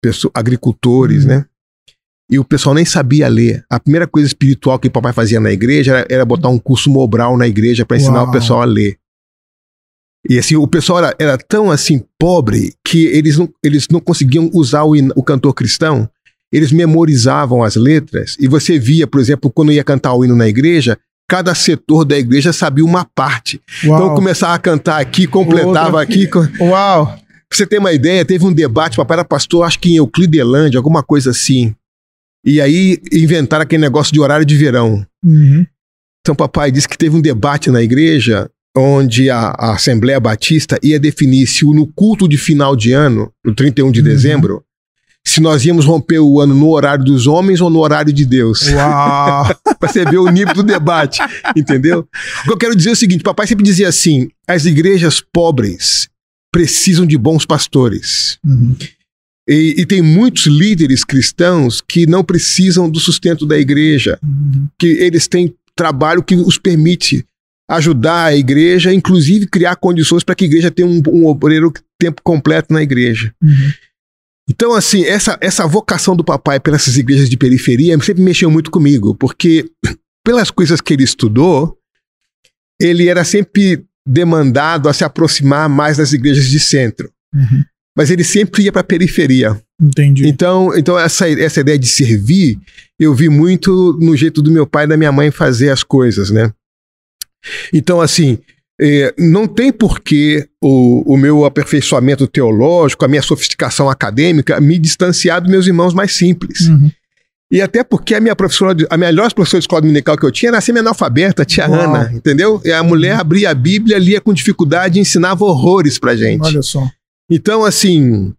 pessoas, agricultores, uhum. né? E o pessoal nem sabia ler. A primeira coisa espiritual que o papai fazia na igreja era, era botar um curso Mobral na igreja para ensinar Uau. o pessoal a ler. E assim, o pessoal era, era, tão assim pobre que eles não, eles não conseguiam usar o, o cantor cristão. Eles memorizavam as letras e você via, por exemplo, quando ia cantar o hino na igreja, cada setor da igreja sabia uma parte. Uau. Então começava a cantar aqui, completava aqui. Uau! Pra você ter uma ideia, teve um debate, papai era pastor, acho que em Euclidelândia, alguma coisa assim. E aí inventaram aquele negócio de horário de verão. Uhum. Então, papai disse que teve um debate na igreja onde a, a Assembleia Batista ia definir se no culto de final de ano, no 31 de uhum. dezembro, se nós íamos romper o ano no horário dos homens ou no horário de Deus. Uau! pra você ver o nível do debate, entendeu? O que eu quero dizer é o seguinte: papai sempre dizia assim: as igrejas pobres precisam de bons pastores. Uhum. E, e, tem muitos líderes cristãos que não precisam do sustento da igreja, uhum. que eles têm trabalho que os permite ajudar a igreja, inclusive criar condições para que a igreja tenha um, um obreiro tempo completo na igreja. Uhum. Então, assim, essa, essa vocação do papai pelas igrejas de periferia sempre mexeu muito comigo, porque pelas coisas que ele estudou, ele era sempre demandado a se aproximar mais das igrejas de centro. Uhum. Mas ele sempre ia para a periferia. Entendi. Então, então essa, essa ideia de servir, eu vi muito no jeito do meu pai e da minha mãe fazer as coisas, né? Então, assim, é, não tem porquê o, o meu aperfeiçoamento teológico, a minha sofisticação acadêmica, me distanciar dos meus irmãos mais simples. Uhum. E até porque a minha professora, a melhor professora de escola dominical que eu tinha era semi-analfabeta, tia Uau. Ana, entendeu? E a mulher abria a Bíblia, lia com dificuldade e ensinava horrores pra gente. Olha só. Então, assim,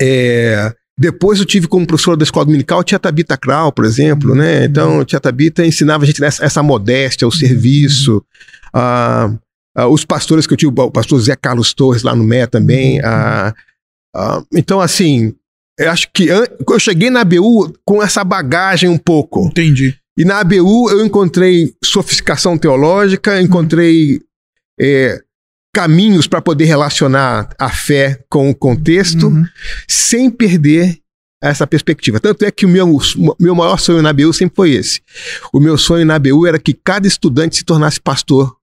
é, depois eu tive como professora da escola dominical a tia Tabita Krau, por exemplo, né? Uhum. Então, a tia Tabita ensinava a gente essa, essa modéstia, o serviço. Uhum. Uh, uh, os pastores que eu tive, o pastor Zé Carlos Torres lá no Mé também. Uh, então, assim, eu acho que eu cheguei na ABU com essa bagagem um pouco. Entendi. E na ABU eu encontrei sofisticação teológica, encontrei é, caminhos para poder relacionar a fé com o contexto, uhum. sem perder essa perspectiva. Tanto é que o meu, meu maior sonho na ABU sempre foi esse. O meu sonho na ABU era que cada estudante se tornasse pastor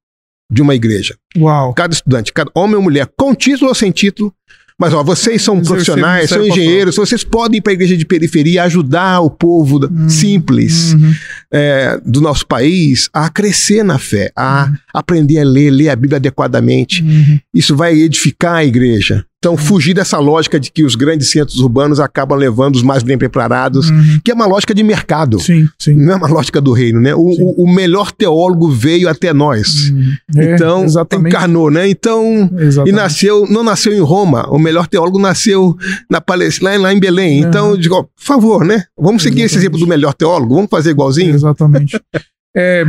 de uma igreja. Uau. Cada estudante, cada homem ou mulher, com título ou sem título, mas ó, vocês são profissionais, são engenheiros, vocês podem ir para a igreja de periferia ajudar o povo hum, simples uhum. é, do nosso país a crescer na fé, a uhum. aprender a ler, ler a Bíblia adequadamente. Uhum. Isso vai edificar a igreja. Então, fugir dessa lógica de que os grandes centros urbanos acabam levando os mais bem preparados, uhum. que é uma lógica de mercado. Sim, sim. Não é uma lógica do reino, né? O, o, o melhor teólogo veio até nós. Uhum. É, então, exatamente. encarnou, né? Então, exatamente. e nasceu, não nasceu em Roma, o melhor teólogo nasceu na Palestina, lá em Belém. Uhum. Então, eu digo, por favor, né? Vamos seguir exatamente. esse exemplo do melhor teólogo, vamos fazer igualzinho? Exatamente. é...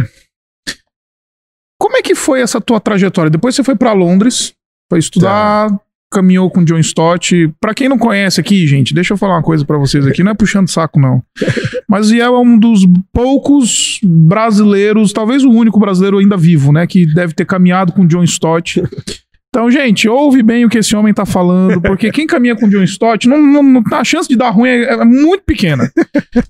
Como é que foi essa tua trajetória? Depois você foi para Londres, foi estudar, tá caminhou com John Stott. Para quem não conhece aqui, gente, deixa eu falar uma coisa para vocês aqui, não é puxando saco não. Mas Ziel é um dos poucos brasileiros, talvez o único brasileiro ainda vivo, né, que deve ter caminhado com John Stott. Então, gente, ouve bem o que esse homem tá falando, porque quem caminha com John Stott, não, não, não, a chance de dar ruim é, é, muito pequena.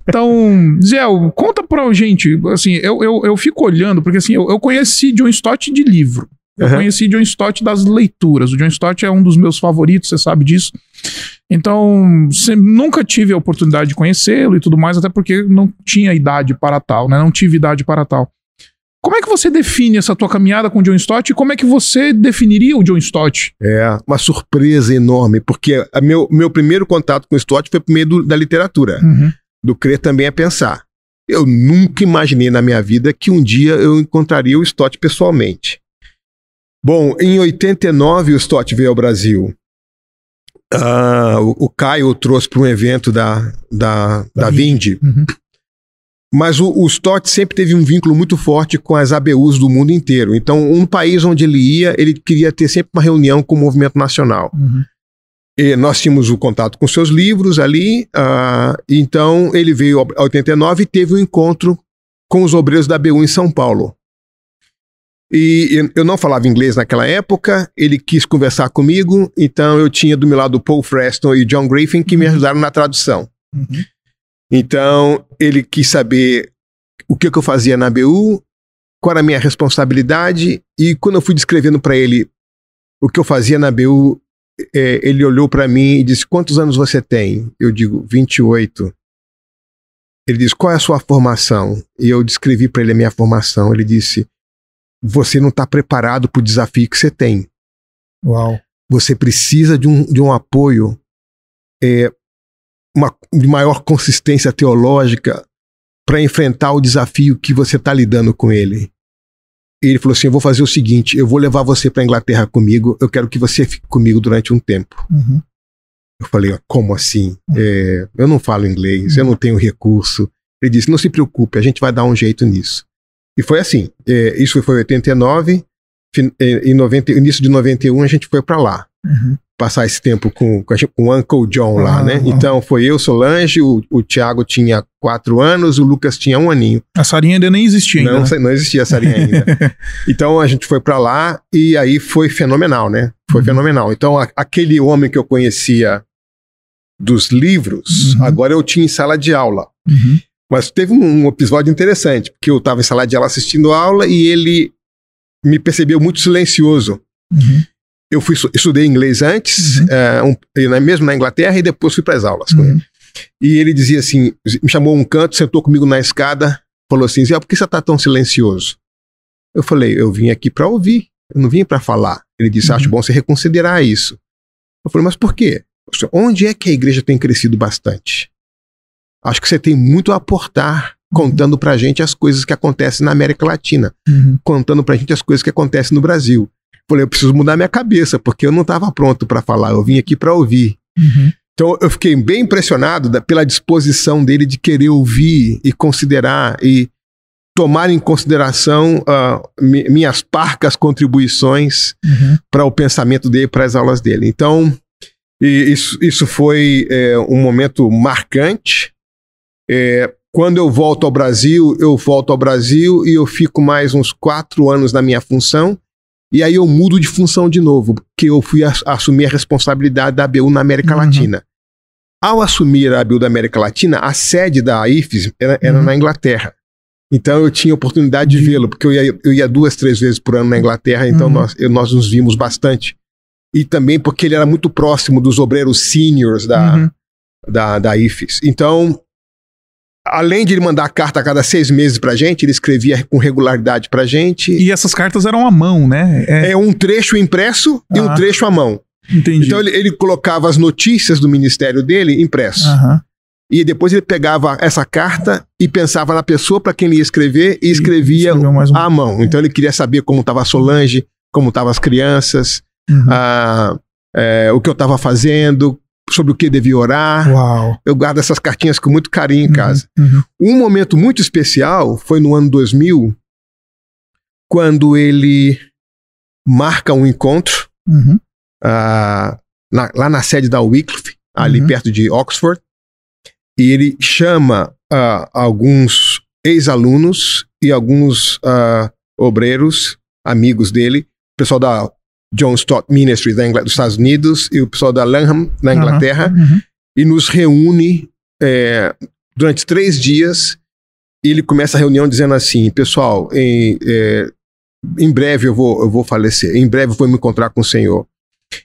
Então, Ziel, conta pra gente, assim, eu, eu, eu fico olhando, porque assim, eu, eu conheci John Stott de livro. Eu uhum. conheci John Stott das leituras. O John Stott é um dos meus favoritos, você sabe disso. Então, nunca tive a oportunidade de conhecê-lo e tudo mais, até porque não tinha idade para tal, né? Não tive idade para tal. Como é que você define essa tua caminhada com o John Stott e como é que você definiria o John Stott? É, uma surpresa enorme, porque a meu, meu primeiro contato com o Stott foi por meio do, da literatura, uhum. do crer também é pensar. Eu nunca imaginei na minha vida que um dia eu encontraria o Stott pessoalmente. Bom, em 89 o Stott veio ao Brasil. Uh, o, o, Caio trouxe para um evento da, da, da, da Vind. Uhum. Mas o, o Stott sempre teve um vínculo muito forte com as ABUs do mundo inteiro. Então, um país onde ele ia, ele queria ter sempre uma reunião com o movimento nacional. Uhum. E nós tínhamos o contato com seus livros ali. Uh, então, ele veio em 89 e teve um encontro com os obreiros da ABU em São Paulo. E eu não falava inglês naquela época, ele quis conversar comigo, então eu tinha do meu lado Paul Freston e John Griffin que me uhum. ajudaram na tradução. Uhum. Então ele quis saber o que, que eu fazia na BU, qual era a minha responsabilidade, e quando eu fui descrevendo para ele o que eu fazia na BU, é, ele olhou para mim e disse: Quantos anos você tem? Eu digo: 28. Ele disse: Qual é a sua formação? E eu descrevi para ele a minha formação. Ele disse: você não está preparado para o desafio que você tem. Uau. Você precisa de um, de um apoio é, uma, de maior consistência teológica para enfrentar o desafio que você está lidando com ele. Ele falou assim: Eu vou fazer o seguinte, eu vou levar você para Inglaterra comigo, eu quero que você fique comigo durante um tempo. Uhum. Eu falei: Como assim? Uhum. É, eu não falo inglês, eu não tenho recurso. Ele disse: Não se preocupe, a gente vai dar um jeito nisso. E foi assim: é, isso foi em 89, em 90, início de 91 a gente foi para lá. Uhum passar esse tempo com, com, o Uncle John lá, né? Então foi eu, Solange, o, o Thiago tinha quatro anos, o Lucas tinha um aninho. A Sarinha ainda nem existia ainda. Não, né? não existia a Sarinha ainda. então a gente foi para lá e aí foi fenomenal, né? Foi uhum. fenomenal. Então a, aquele homem que eu conhecia dos livros, uhum. agora eu tinha em sala de aula. Uhum. Mas teve um, episódio interessante, porque eu estava em sala de aula assistindo aula e ele me percebeu muito silencioso. Uhum eu fui estudei inglês antes, uhum. é, um, mesmo na Inglaterra, e depois fui para as aulas uhum. com ele. E ele dizia assim, me chamou um canto, sentou comigo na escada, falou assim, Zé, por que você está tão silencioso? Eu falei, eu vim aqui para ouvir, eu não vim para falar. Ele disse, uhum. acho bom você reconsiderar isso. Eu falei, mas por quê? Onde é que a igreja tem crescido bastante? Acho que você tem muito a aportar contando pra gente as coisas que acontecem na América Latina, uhum. contando pra gente as coisas que acontecem no Brasil. Falei, eu preciso mudar minha cabeça, porque eu não estava pronto para falar, eu vim aqui para ouvir. Uhum. Então eu fiquei bem impressionado da, pela disposição dele de querer ouvir e considerar e tomar em consideração uh, mi, minhas parcas contribuições uhum. para o pensamento dele, para as aulas dele. Então, isso, isso foi é, um momento marcante. É, quando eu volto ao Brasil, eu volto ao Brasil e eu fico mais uns quatro anos na minha função. E aí eu mudo de função de novo, porque eu fui a, assumir a responsabilidade da ABU na América uhum. Latina. Ao assumir a ABU da América Latina, a sede da IFES era, era uhum. na Inglaterra. Então eu tinha oportunidade de vê-lo, porque eu ia, eu ia, duas, três vezes por ano na Inglaterra, então uhum. nós, eu, nós nos vimos bastante. E também porque ele era muito próximo dos obreiros seniors da, uhum. da, da IFES. Então além de ele mandar carta a cada seis meses pra gente, ele escrevia com regularidade pra gente. E essas cartas eram à mão, né? É, é um trecho impresso ah, e um ah. trecho à mão. Entendi. Então ele, ele, colocava as notícias do ministério dele impresso. Uhum. E depois ele pegava essa carta e pensava na pessoa para quem ele ia escrever e escrevia um... à mão. Então ele queria saber como estava a Solange, como estavam as crianças, uhum. a, é, o que eu estava fazendo, sobre o que devia orar. Uau. Eu guardo essas cartinhas com muito carinho em uhum, casa. Uhum. Um momento muito especial foi no ano 2000, quando ele marca um encontro uhum. uh, na, lá na sede da Wycliffe, ali uhum. perto de Oxford, e ele chama uh, alguns ex-alunos e alguns uh, obreiros, amigos dele, pessoal da John Stott Ministry da dos Estados Unidos e o pessoal da Lanham, na Inglaterra, uhum, uhum. e nos reúne é, durante três dias. E ele começa a reunião dizendo assim: pessoal, em, é, em breve eu vou, eu vou falecer, em breve eu vou me encontrar com o Senhor.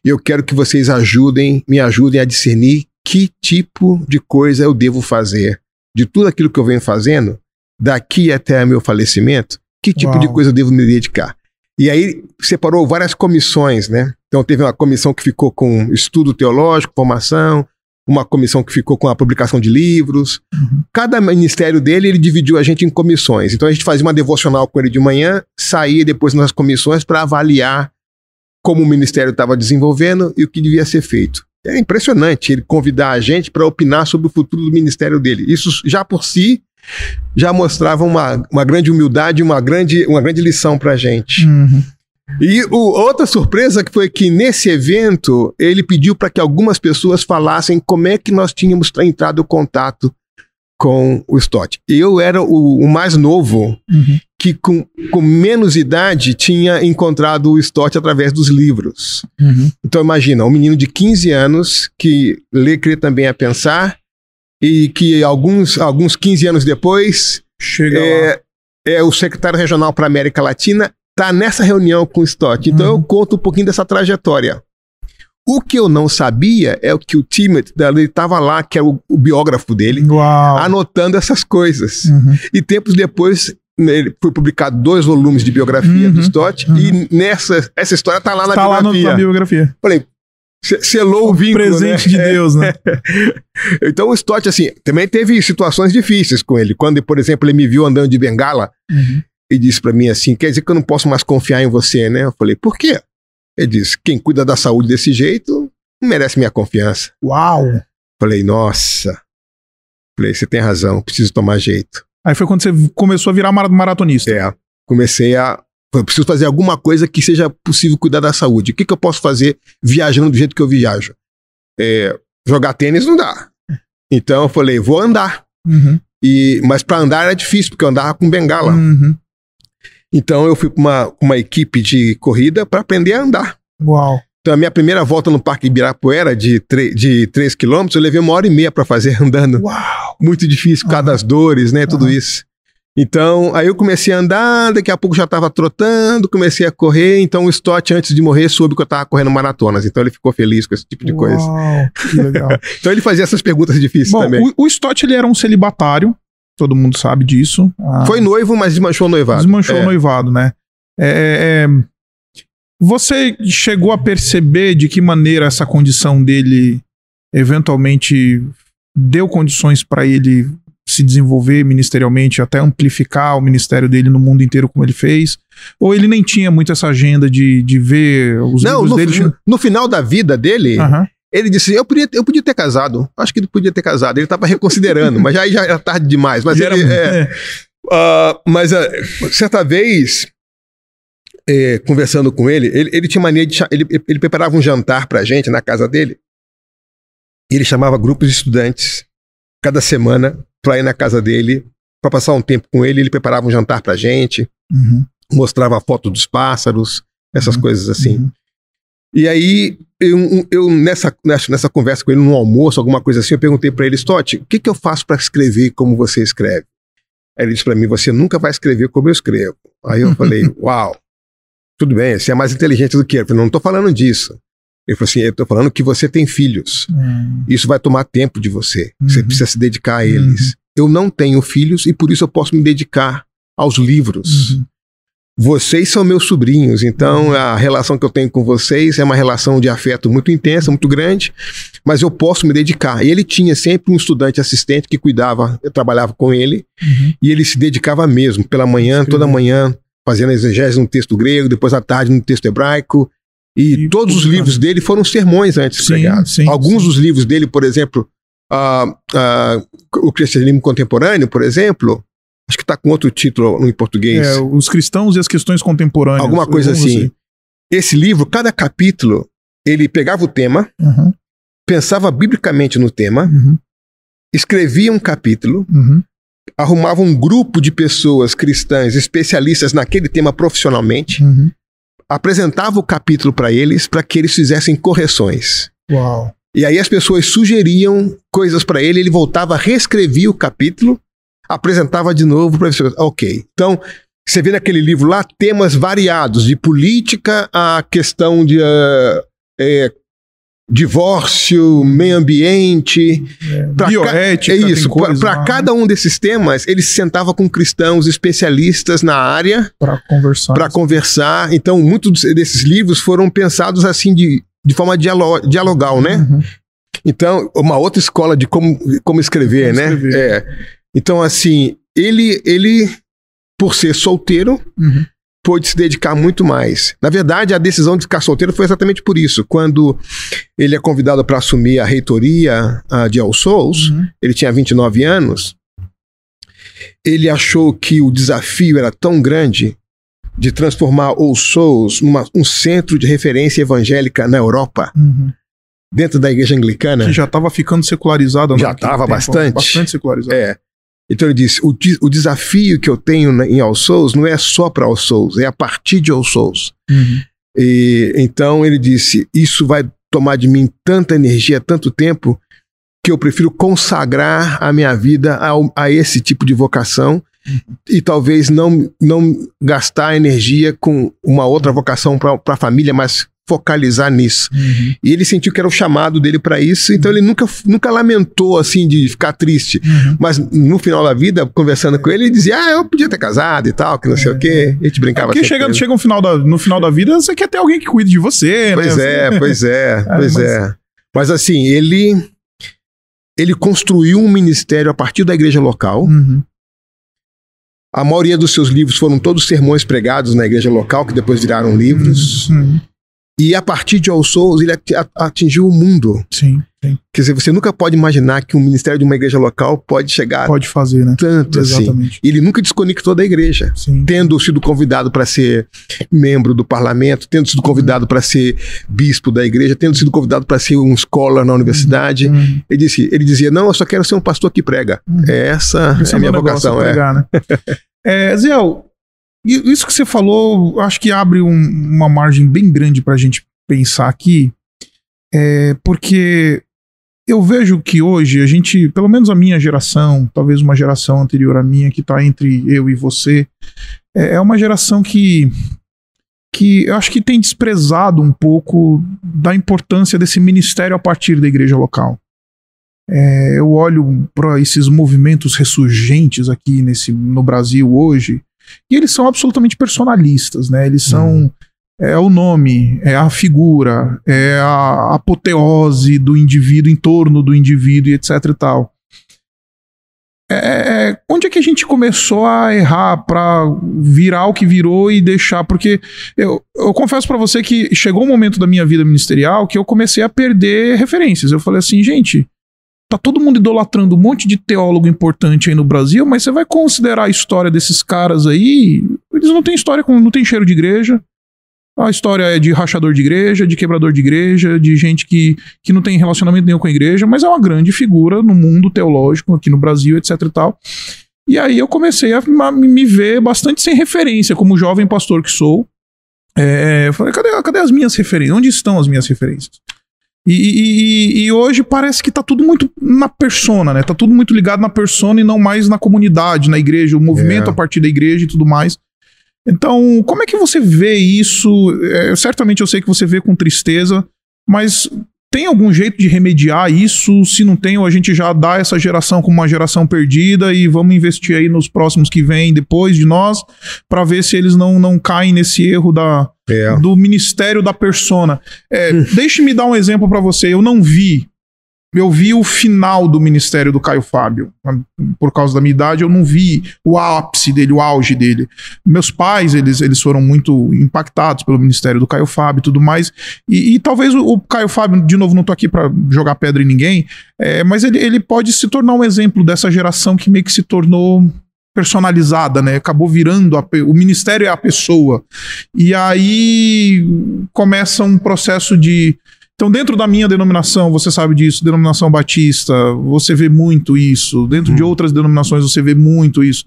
E eu quero que vocês ajudem, me ajudem a discernir que tipo de coisa eu devo fazer. De tudo aquilo que eu venho fazendo, daqui até meu falecimento, que tipo Uau. de coisa eu devo me dedicar? E aí separou várias comissões, né? Então teve uma comissão que ficou com estudo teológico, formação, uma comissão que ficou com a publicação de livros. Uhum. Cada ministério dele, ele dividiu a gente em comissões. Então a gente fazia uma devocional com ele de manhã, saía depois nas comissões para avaliar como o ministério estava desenvolvendo e o que devia ser feito. É impressionante ele convidar a gente para opinar sobre o futuro do ministério dele. Isso já por si já mostrava uma, uma grande humildade, uma grande, uma grande lição para a gente. Uhum. E o, outra surpresa que foi que nesse evento ele pediu para que algumas pessoas falassem como é que nós tínhamos entrado em contato com o Stott. Eu era o, o mais novo uhum. que com, com menos idade tinha encontrado o Stott através dos livros. Uhum. Então imagina, um menino de 15 anos que lê, crê também a pensar e que alguns, alguns 15 anos depois Chega é, é o secretário regional para a América Latina está nessa reunião com o Stott. Então uhum. eu conto um pouquinho dessa trajetória. O que eu não sabia é o que o Timothy estava lá, que é o, o biógrafo dele, Uau. anotando essas coisas. Uhum. E tempos depois ele foi publicado dois volumes de biografia uhum. do Stott uhum. e nessa essa história está lá na tá biografia. Lá na biografia. Falei, selou o, vínculo. presente né? de Deus, né? então o Stott, assim, também teve situações difíceis com ele. Quando, por exemplo, ele me viu andando de bengala, uhum. e disse para mim assim: quer dizer que eu não posso mais confiar em você, né? Eu falei: por quê? Ele disse: quem cuida da saúde desse jeito não merece minha confiança. Uau! Falei: nossa. Falei: você tem razão, preciso tomar jeito. Aí foi quando você começou a virar maratonista. É. Comecei a. Eu preciso fazer alguma coisa que seja possível cuidar da saúde. O que, que eu posso fazer viajando do jeito que eu viajo? É, jogar tênis não dá. Então eu falei, vou andar. Uhum. E, mas para andar era difícil, porque eu andava com bengala. Uhum. Então eu fui para uma, uma equipe de corrida para aprender a andar. Uau. Então a minha primeira volta no Parque Ibirapuera de, de 3 quilômetros, eu levei uma hora e meia para fazer andando. Uau. Muito difícil, por causa das dores, né? Tudo Aham. isso. Então, aí eu comecei a andar, daqui a pouco já estava trotando, comecei a correr. Então, o Stott, antes de morrer, soube que eu estava correndo maratonas. Então, ele ficou feliz com esse tipo de coisa. Uau, que legal. Então, ele fazia essas perguntas difíceis Bom, também. o, o Stott ele era um celibatário, todo mundo sabe disso. Ah, Foi noivo, mas desmanchou o noivado. Desmanchou É. o noivado, né? É, é, é, você chegou a perceber de que maneira essa condição dele eventualmente deu condições para ele se desenvolver ministerialmente, até amplificar o ministério dele no mundo inteiro como ele fez? Ou ele nem tinha muito essa agenda de, de ver os Não, no, dele? no final da vida dele, Aham. ele disse: eu podia, eu podia ter casado. Acho que ele podia ter casado. Ele estava reconsiderando, mas já, já era tarde demais. Mas, Já era- ele, é, é. Ah, mas ah, certa vez, eh, conversando com ele, ele, ele tinha mania de. Ele, ele preparava um jantar pra gente na casa dele. E ele chamava grupos de estudantes cada semana pra ir na casa dele, pra passar um tempo com ele. Ele preparava um jantar pra gente, Uhum, mostrava a foto dos pássaros, essas Uhum. coisas assim. uhum. E aí, eu, eu nessa, nessa, conversa com ele, num almoço, alguma coisa assim, eu perguntei pra ele, Stott, o que, que eu faço pra escrever como você escreve? Aí ele disse pra mim, você nunca vai escrever como eu escrevo. Aí eu falei, uau, tudo bem, você é mais inteligente do que eu. Eu falei, não tô falando disso. Ele falou assim, eu tô falando que você tem filhos. Hum, Isso vai tomar tempo de você. Você Uhum. precisa se dedicar a eles. Eu não tenho filhos e por isso eu posso me dedicar aos livros. uhum. Vocês são meus sobrinhos, então a relação que eu tenho com vocês é uma relação de afeto muito intensa, muito grande, mas eu posso me dedicar. E ele tinha sempre um estudante assistente que cuidava, eu trabalhava com ele, Uhum. e ele se dedicava mesmo, pela manhã, toda manhã, fazendo exegese no texto grego, depois à tarde no texto hebraico. E, E todos os livros dele foram sermões antes Sim, pregados. sim, Alguns sim. dos livros dele, por exemplo, ah, ah, o cristianismo contemporâneo, por exemplo, acho que está com outro título em português. É, os cristãos e as questões contemporâneas. Alguma coisa Algum assim. Esse livro, cada capítulo, ele pegava o tema, Uhum, pensava biblicamente no tema, uhum, escrevia um capítulo, uhum. arrumava um grupo de pessoas cristãs especialistas naquele tema profissionalmente, Uhum. Apresentava o capítulo para eles para que eles fizessem correções. Uau. E aí as pessoas sugeriam coisas para ele, ele voltava, reescrevia o capítulo, apresentava de novo para pessoas. Ok. Então, você vê naquele livro lá temas variados, de política a questão de é, divórcio, meio ambiente. Pra ca- Bioética. É tem isso. Para cada um desses temas, ele se sentava com cristãos especialistas na área Pra conversar. para conversar. Então, muitos desses livros foram pensados assim de, de forma dialo dialogal, né? Uhum. Então, uma outra escola de como, como escrever, Como né? escrever. É. Então, assim, ele, ele, por ser solteiro, Uhum. Pôde se dedicar muito mais. Na verdade, a decisão de ficar solteiro foi exatamente por isso. Quando ele é convidado para assumir a reitoria de All Souls, Uhum. ele tinha 29 anos, ele achou que o desafio era tão grande de transformar All Souls numa, um centro de referência evangélica na Europa, Uhum. dentro da igreja anglicana. Que já estava ficando secularizado. Já naquele tava tempo, bastante. Bastante secularizado. É. Então ele disse: o, o desafio que eu tenho em All Souls não é só para All Souls, é a partir de All Souls. Uhum. E, então ele disse: Isso vai tomar de mim tanta energia, tanto tempo, que eu prefiro consagrar a minha vida ao- a, esse tipo de vocação e talvez não, não gastar energia com uma outra vocação para a família, mas focalizar nisso. Uhum. E ele sentiu que era o chamado dele para isso, então ele nunca, nunca lamentou assim de ficar triste. Uhum. Mas no final da vida, conversando com ele, ele dizia: Ah, eu podia ter casado e tal, que não sei o quê. A gente É brincava porque sempre chega, chega no, final da, no final da vida, você quer ter alguém que cuide de você, Pois né? é, pois é, pois mas- é. Mas assim, ele ele construiu um ministério a partir da igreja local. Uhum. A maioria dos seus livros foram todos sermões pregados na igreja local, que depois viraram livros. Uhum. E a partir de All Souls, ele atingiu o mundo. Sim, sim. Quer dizer, você nunca pode imaginar que um ministério de uma igreja local pode chegar. Pode fazer, né? Tanto assim. Exatamente. assim. Ele nunca desconectou da igreja. Sim. Tendo sido convidado para ser membro do parlamento, tendo sido convidado uhum. para ser bispo da igreja, tendo sido convidado para ser um scholar na universidade. Uhum. uhum. Ele, disse, ele dizia: Não, eu só quero ser um pastor que prega. Uhum. Essa Esse é a minha vocação. É. Pregar, né? é, Ziel, isso que você falou, acho que abre um, uma margem bem grande para a gente pensar aqui, é porque eu vejo que hoje a gente, pelo menos a minha geração, talvez uma geração anterior à minha, que está entre eu e você, é, é uma geração que que eu acho que tem desprezado um pouco da importância desse ministério a partir da igreja local. É, eu olho para esses movimentos ressurgentes aqui nesse, no Brasil hoje e eles são absolutamente personalistas, né? Eles são. Hum. É o nome, é a figura, é a apoteose do indivíduo em torno do indivíduo e etc e tal. É, é, onde é que a gente começou a errar para virar o que virou e deixar? Porque eu, eu confesso para você que chegou um momento da minha vida ministerial que eu comecei a perder referências. Eu falei assim, gente, Tá todo mundo idolatrando um monte de teólogo importante aí no Brasil, mas você vai considerar a história desses caras aí, eles não têm história, com, não tem cheiro de igreja. A história é de rachador de igreja, de quebrador de igreja, de gente que, que não tem relacionamento nenhum com a igreja, mas é uma grande figura no mundo teológico aqui no Brasil, etc e tal. E aí eu comecei a me ver bastante sem referência, como jovem pastor que sou. É, eu falei, cadê, cadê as minhas referências? Onde estão as minhas referências? E, e, e, hoje parece que tá tudo muito na persona, né? Tá tudo muito ligado na persona e não mais na comunidade, na igreja, o movimento é. a partir da igreja e tudo mais. Então, como é que você vê isso? É, certamente eu sei que você vê com tristeza, mas tem algum jeito de remediar isso? Se não tem, a gente já dá essa geração como uma geração perdida e vamos investir aí nos próximos que vêm depois de nós para ver se eles não, não caem nesse erro da, é. do ministério da persona. É, Deixe-me dar um exemplo para você. Eu não vi eu vi o final do ministério do Caio Fábio. Por causa da minha idade, eu não vi o ápice dele, o auge dele. Meus pais, eles, eles foram muito impactados pelo ministério do Caio Fábio e tudo mais. E, e talvez o, o, Caio Fábio, de novo, não tô aqui para jogar pedra em ninguém, é, mas ele, ele pode se tornar um exemplo dessa geração que meio que se tornou personalizada, né? Acabou virando a, o ministério é a pessoa. E aí começa um processo de então, dentro da minha denominação, você sabe disso, denominação batista, você vê muito isso. Dentro hum. de outras denominações, você vê muito isso.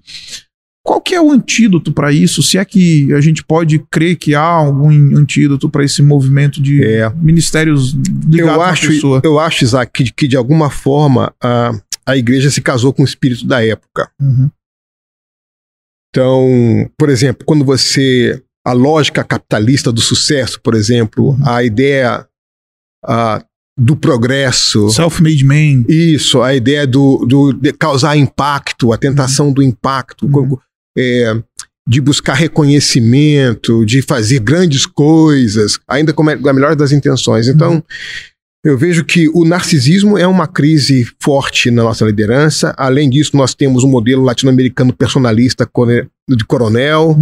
Qual que é o antídoto para isso? Se é que a gente pode crer que há algum antídoto para esse movimento de é. ministérios ligados eu acho, à pessoa? Eu acho, Isaac, que, que de alguma forma a, a igreja se casou com o espírito da época. Uhum. Então, por exemplo, quando você. A lógica capitalista do sucesso, por exemplo, uhum. a ideia do progresso. Self-made man. Isso, a ideia do, do de causar impacto, a tentação uhum. do impacto, uhum. é, de buscar reconhecimento, de fazer grandes coisas, ainda com a melhor das intenções. Então, uhum. eu vejo que o narcisismo é uma crise forte na nossa liderança. Além disso, nós temos um modelo latino-americano personalista de coronel.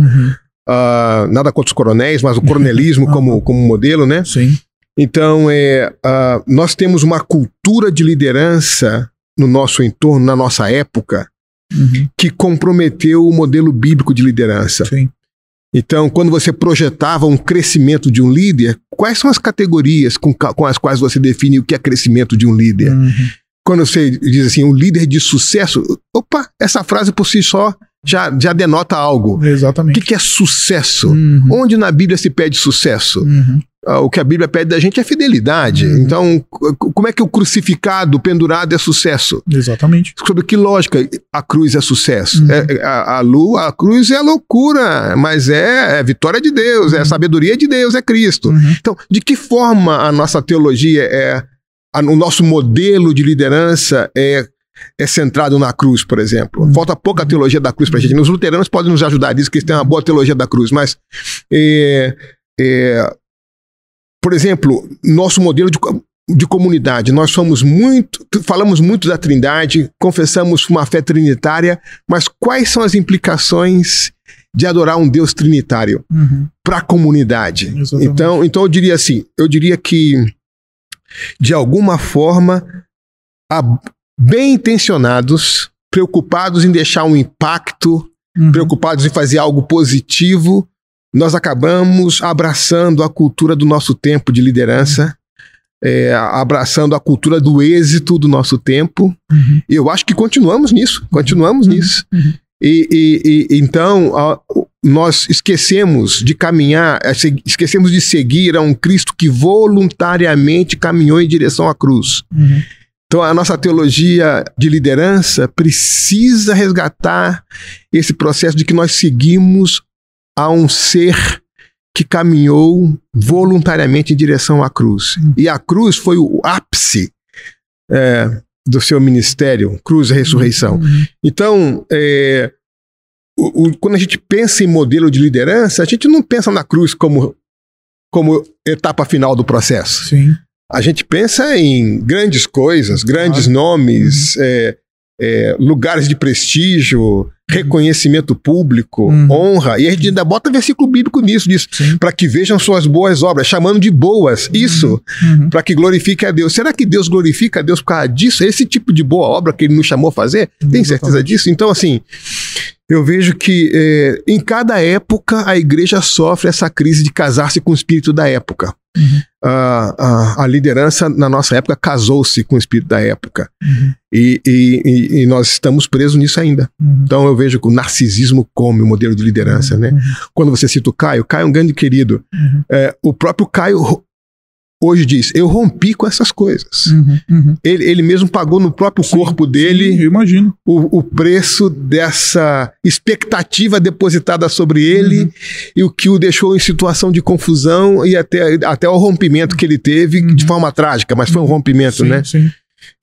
Uh, nada contra os coronéis, mas o coronelismo como, como modelo, né? Sim. Então, é, uh, nós temos uma cultura de liderança no nosso entorno, na nossa época, uhum. que comprometeu o modelo bíblico de liderança. Sim. Então, quando você projetava um crescimento de um líder, quais são as categorias com, com as quais você define o que é crescimento de um líder? Uhum. Quando você diz assim, um líder de sucesso, opa, essa frase por si só já, já denota algo. Exatamente. O que, que é sucesso? Uhum. Onde na Bíblia se pede sucesso? Uhum. Ah, o que a Bíblia pede da gente é fidelidade. Uhum. Então, como é que o crucificado, o pendurado é sucesso? Exatamente. Sobre que lógica a cruz é sucesso? Uhum. É, a, a, lua, a cruz é loucura, mas é, é vitória de Deus, é uhum. sabedoria de Deus, é Cristo. Uhum. Então, de que forma a nossa teologia é, a, o nosso modelo de liderança é é centrado na cruz, por exemplo. Uhum. Falta pouca teologia da cruz para a gente. Os luteranos podem nos ajudar, diz que eles têm uma boa teologia da cruz, mas é, é, por exemplo, nosso modelo de. de comunidade. Nós somos muito, falamos muito da Trindade, confessamos uma fé trinitária, mas quais são as implicações de adorar um Deus trinitário uhum. para a comunidade? Então, então eu diria assim, eu diria que de alguma forma bem intencionados, preocupados em deixar um impacto, uhum. preocupados em fazer algo positivo, nós acabamos abraçando a cultura do nosso tempo de liderança é, abraçando a cultura do êxito do nosso tempo. Uhum. Eu acho que continuamos nisso, continuamos uhum. nisso. Uhum. E, e, e, então a, nós esquecemos de caminhar, é, esquecemos de seguir a um Cristo que voluntariamente caminhou em direção à cruz. Uhum. Então a nossa teologia de liderança precisa resgatar esse processo de que nós seguimos a um ser que caminhou voluntariamente em direção à cruz. Uhum. E a cruz foi o ápice é, do seu ministério, cruz e ressurreição. Uhum. Então, é, o, o, quando a gente pensa em modelo de liderança, a gente não pensa na cruz como, como etapa final do processo. Sim. A gente pensa em grandes coisas, grandes nomes, uhum. é, é, lugares de prestígio, reconhecimento público, uhum. honra, e a gente ainda bota versículo bíblico nisso, disso, para que vejam suas boas obras, chamando de boas, isso, uhum. para que glorifique a Deus. Será que Deus glorifica a Deus por causa disso? Esse tipo de boa obra que ele nos chamou a fazer? Tem certeza disso? Então, assim, eu vejo que é, em cada época a igreja sofre essa crise de casar-se com o espírito da época. Uhum. A, liderança na nossa época casou-se com o espírito da época. Uhum. E, e, e, nós estamos presos nisso ainda. Uhum. Então eu vejo que o narcisismo come o modelo de liderança. Né? Uhum. Quando você cita o Caio, Caio é um grande querido. Uhum. É, o próprio Caio hoje diz: Eu rompi com essas coisas. Uhum, uhum. Ele, ele mesmo pagou no próprio sim, corpo dele sim, imagino. O, o, preço dessa expectativa depositada sobre ele uhum. e o que o deixou em situação de confusão e até, até o rompimento que ele teve de uhum. forma trágica, mas foi um rompimento, sim, né? Sim.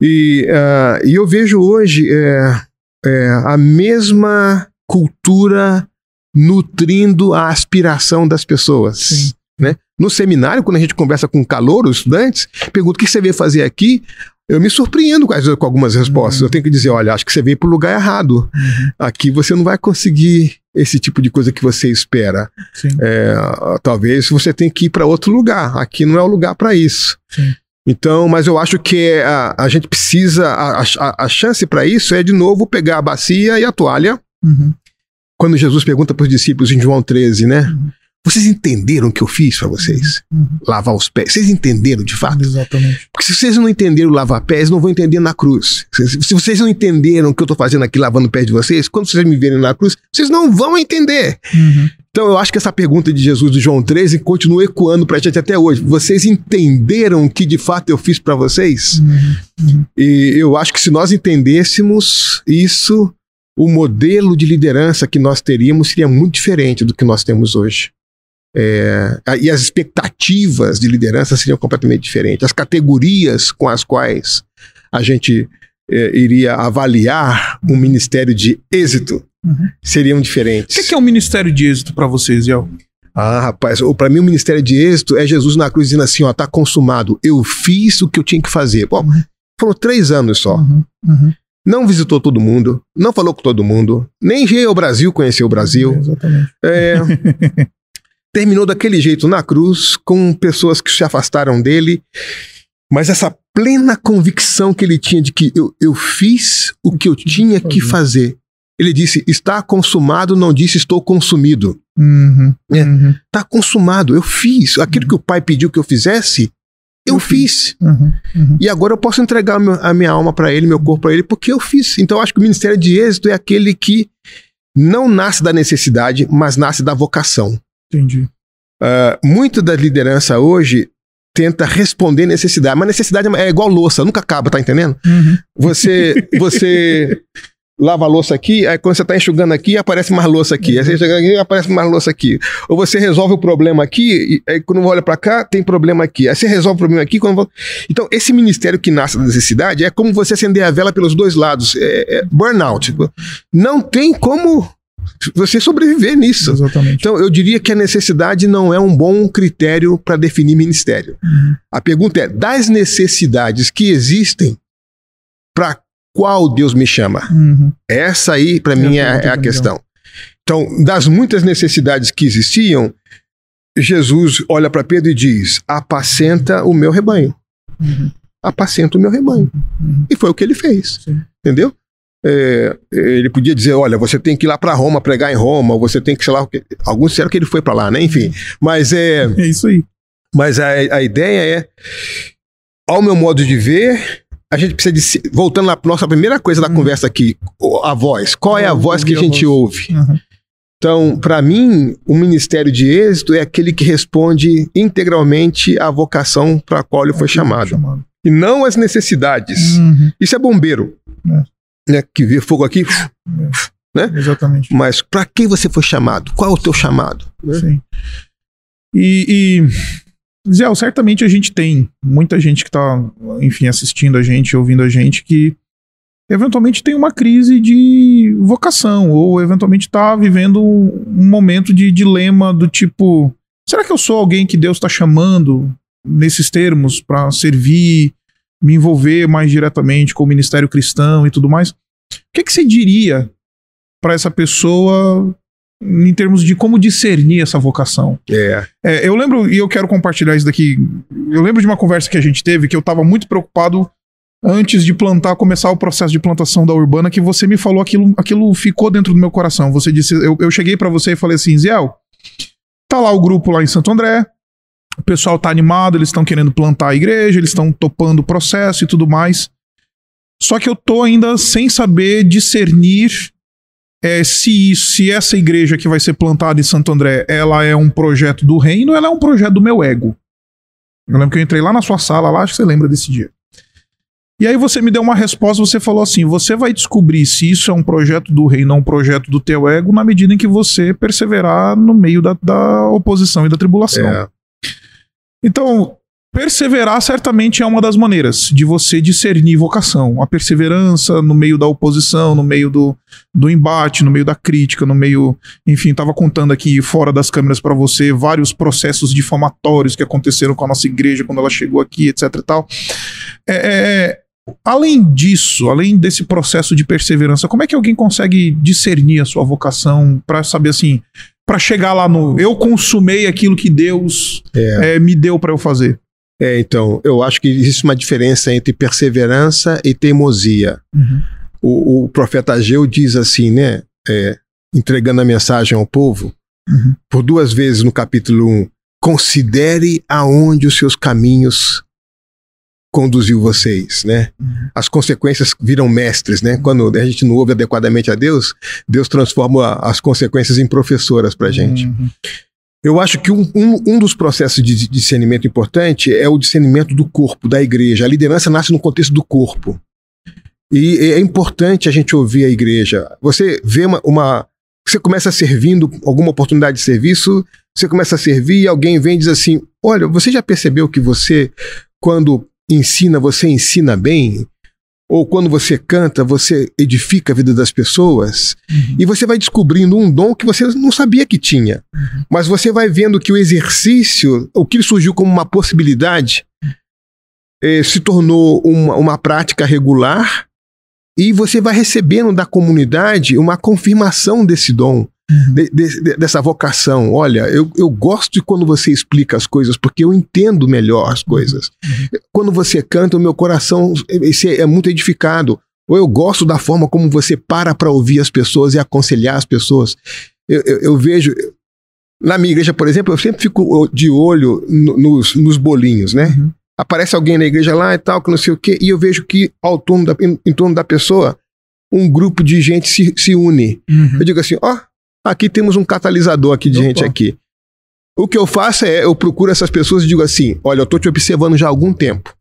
E, uh, e eu vejo hoje é, é, a mesma cultura nutrindo a aspiração das pessoas. Sim. Né? No seminário, quando a gente conversa com calor, os estudantes, pergunta o que você veio fazer aqui. Eu me surpreendo com, com algumas respostas. Uhum. Eu tenho que dizer, olha, acho que você veio para o lugar errado. Uhum. Aqui você não vai conseguir esse tipo de coisa que você espera. É, talvez você tenha que ir para outro lugar. Aqui não é o lugar para isso. Sim. Então, mas eu acho que a, a gente precisa, a, a, a chance para isso é de novo pegar a bacia e a toalha. Uhum. Quando Jesus pergunta para os discípulos em João 13, né? Uhum. Vocês entenderam o que eu fiz para vocês? Uhum. Lavar os pés. Vocês entenderam de fato? Exatamente. Porque se vocês não entenderam lavar pés, não vão entender na cruz. Se, se vocês não entenderam o que eu estou fazendo aqui lavando pés de vocês, quando vocês me verem na cruz, vocês não vão entender. Uhum. Então eu acho que essa pergunta de Jesus de João 13 continua ecoando para a gente até hoje. Vocês entenderam o que de fato eu fiz para vocês? Uhum. uhum. E eu acho que se nós entendêssemos isso, o modelo de liderança que nós teríamos seria muito diferente do que nós temos hoje. É, e as expectativas de liderança seriam completamente diferentes. As categorias com as quais a gente é, iria avaliar um ministério de êxito uhum. seriam diferentes. O que é, um ministério de êxito para vocês, Yel? Ah, rapaz, para mim o ministério de êxito é Jesus na cruz dizendo assim, ó, tá consumado, eu fiz o que eu tinha que fazer. Bom, uhum. foram três anos só. Uhum. Uhum. Não visitou todo mundo, não falou com todo mundo, nem veio ao Brasil, conheceu o Brasil. exatamente. É, terminou daquele jeito na cruz, com pessoas que se afastaram dele, mas essa plena convicção que ele tinha de que eu, eu fiz o que eu tinha que fazer. Ele disse: está consumado, não disse estou consumido. Uhum, é, uhum. Tá consumado, eu fiz. Aquilo que o pai pediu que eu fizesse, eu, eu fiz. fiz. Uhum, uhum. e agora eu posso entregar a minha alma para ele, meu corpo para ele, porque eu fiz. Então eu acho que o ministério de êxito é aquele que não nasce da necessidade, mas nasce da vocação. Entendi. Uh, muito da liderança hoje tenta responder necessidade, mas necessidade é igual louça, nunca acaba, tá entendendo? Uhum. Você, você lava a louça aqui, aí quando você está enxugando aqui, aparece mais louça aqui. Aí você chega aqui, aparece mais louça aqui. Ou você resolve o problema aqui, e aí quando olha para cá, tem problema aqui. Aí você resolve o problema aqui. Quando... Então, esse ministério que nasce da necessidade é como você acender a vela pelos dois lados. É, é burnout. Não tem como você sobreviver nisso. Exatamente. Então, eu diria que a necessidade não é um bom critério para definir ministério. Uhum. A pergunta é: das necessidades que existem, para qual Deus me chama? Uhum. Essa aí, para mim, é, é a questão. Então, das muitas necessidades que existiam, Jesus olha para Pedro e diz: apacenta o meu rebanho. Uhum. Apacenta o meu rebanho. Uhum. E foi o que ele fez. Sim. Entendeu? É, ele podia dizer: olha, você tem que ir lá para Roma pregar em Roma, você tem que, sei lá. Alguns disseram que ele foi para lá, né? Enfim. Mas é. É isso aí. Mas a, a ideia é, ao meu modo de ver, a gente precisa de. Voltando na nossa primeira coisa da Hum. conversa aqui, a voz. Qual é a Ouvir voz que a a gente voz. ouve? Uhum. Então, para mim, o ministério de êxito é aquele que responde integralmente à vocação para a qual ele foi chamado. chamado. E não as necessidades. Uhum. Isso é bombeiro. É. Né, que vê fogo aqui. Exatamente. Mas para quem você foi chamado? Qual é o teu chamado? né? Sim. E, e Zé, certamente a gente tem muita gente que está, enfim, assistindo a gente, ouvindo a gente, que eventualmente tem uma crise de vocação, ou eventualmente está vivendo um um momento de dilema do tipo: será que eu sou alguém que Deus está chamando nesses termos para servir, me envolver mais diretamente com o ministério cristão e tudo mais? O que, que você diria para essa pessoa em termos de como discernir essa vocação? É. É, eu lembro, e eu quero compartilhar isso daqui. Eu lembro de uma conversa que a gente teve que eu tava muito preocupado antes de plantar, começar o processo de plantação da urbana, que você me falou aquilo, aquilo ficou dentro do meu coração. Você disse, eu, eu cheguei pra você e falei assim, Ziel, tá lá o grupo lá em Santo André, o pessoal tá animado, eles estão querendo plantar a igreja, eles estão topando o processo e tudo mais. Só que eu tô ainda sem saber discernir é, se, se essa igreja que vai ser plantada em Santo André, ela é um projeto do reino ou ela é um projeto do meu ego. Eu lembro que eu entrei lá na sua sala, lá, acho que você lembra desse dia. E aí você me deu uma resposta, você falou assim, você vai descobrir se isso é um projeto do reino ou um projeto do teu ego na medida em que você perseverar no meio da, da oposição e da tribulação. É. Então, perseverar certamente é uma das maneiras de você discernir vocação. A perseverança no meio da oposição, no meio do, do embate, no meio da crítica, no meio. Enfim, estava contando aqui fora das câmeras para você vários processos difamatórios que aconteceram com a nossa igreja quando ela chegou aqui, etc e tal. É, é, além disso, além desse processo de perseverança, como é que alguém consegue discernir a sua vocação para saber assim, para chegar lá no eu consumei aquilo que Deus É. é, me deu para eu fazer? É, então, eu acho que existe uma diferença entre perseverança e teimosia. O, o profeta Ageu diz assim, né? é, entregando a mensagem ao povo, Uhum. por duas vezes no capítulo 1, considere aonde os seus caminhos conduziu vocês, né? Uhum. As consequências viram mestres, né? Quando a gente não ouve adequadamente a Deus, Deus transforma as consequências em professoras pra gente. Uhum. Eu acho que um, um, um dos processos de discernimento importante é o discernimento do corpo, da igreja. A liderança nasce no contexto do corpo. E é importante a gente ouvir a igreja. Você vê uma. uma- você começa servindo alguma oportunidade de serviço, você começa a servir e alguém vem e diz assim: Olha, você já percebeu que você, quando ensina, você ensina bem? Ou quando você canta, você edifica a vida das pessoas? Uhum. E você vai descobrindo um dom que você não sabia que tinha. Mas você vai vendo que o exercício, o que surgiu como uma possibilidade, eh, se tornou uma, uma prática regular e você vai recebendo da comunidade uma confirmação desse dom, Uhum. De- de- de- dessa vocação. Olha, eu, eu gosto de quando você explica as coisas, porque eu entendo melhor as coisas. Quando você canta, o meu coração esse é muito edificado. Ou eu gosto da forma como você para para ouvir as pessoas e aconselhar as pessoas. Eu, eu- eu vejo. Na minha igreja, por exemplo, eu sempre fico de olho no- nos, nos bolinhos, né? Uhum. Aparece alguém na igreja lá e tal, que não sei o quê, e eu vejo que ao torno da, em, em torno da pessoa, um grupo de gente se, se une. Uhum. Eu digo assim, ó, aqui temos um catalisador aqui de Opa. gente aqui. O que eu faço é, eu procuro essas pessoas e digo assim, olha, eu tô te observando já há algum tempo.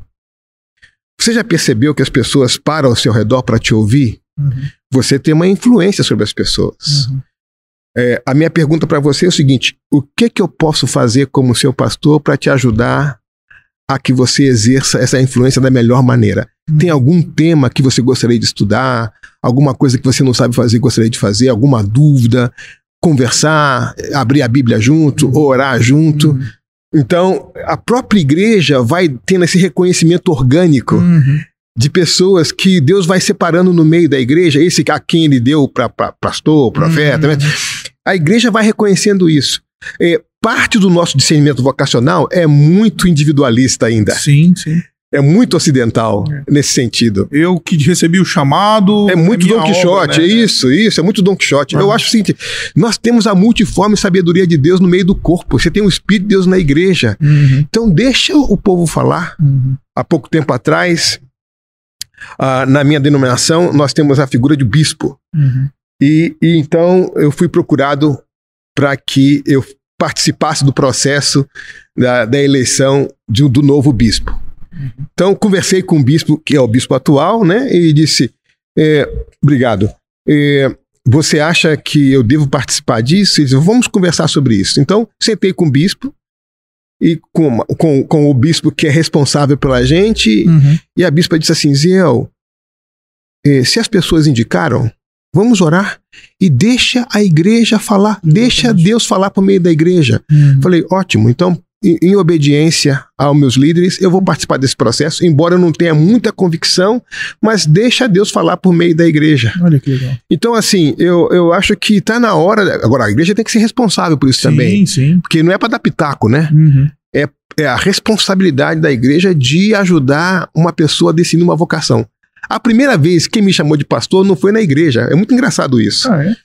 Você já percebeu que as pessoas param ao seu redor para te ouvir? Uhum. Você tem uma influência sobre as pessoas. Uhum. É, a minha pergunta para você é o seguinte: o que que eu posso fazer como seu pastor para te ajudar a que você exerça essa influência da melhor maneira? Tem algum tema que você gostaria de estudar? Alguma coisa que você não sabe fazer gostaria de fazer? Alguma dúvida? Conversar, abrir a Bíblia junto, orar junto. Uhum. Então, a própria igreja vai tendo esse reconhecimento orgânico uhum. de pessoas que Deus vai separando no meio da igreja, esse a quem ele deu para pastor, profeta. Uhum. Né? A igreja vai reconhecendo isso. É, parte do nosso discernimento vocacional é muito individualista ainda. Sim, sim. É muito ocidental é. nesse sentido. Eu que recebi o chamado. É muito é Don Quixote, né? é isso, isso, é muito Don Quixote. Eu acho o seguinte: nós temos a multiforme sabedoria de Deus no meio do corpo. Você tem o Espírito de Deus na igreja. Uhum. Então, deixa o povo falar. Uhum. Há pouco tempo atrás, uh, na minha denominação, nós temos a figura de bispo. Uhum. E, e então eu fui procurado para que eu participasse do processo da, da eleição de, do novo bispo. Então, conversei com o bispo, que é o bispo atual, né? E disse: é, Obrigado. É, você acha que eu devo participar disso? Ele disse, Vamos conversar sobre isso. Então, sentei com o bispo e com, com, com o bispo que é responsável pela gente. Uhum. E a bispa disse assim: Ziel, é, se as pessoas indicaram, vamos orar e deixa a igreja falar, deixa Deus falar por meio da igreja. Uhum. Falei, ótimo, então em obediência aos meus líderes, eu vou participar desse processo, embora eu não tenha muita convicção, mas deixa Deus falar por meio da igreja. Olha que legal. Então, assim, eu, eu acho que está na hora. Agora, a igreja tem que ser responsável por isso sim, também. Sim. Porque não é para dar pitaco, né? Uhum. É, é a responsabilidade da igreja de ajudar uma pessoa a decidir uma vocação. A primeira vez que me chamou de pastor não foi na igreja. É muito engraçado isso. Ah, é?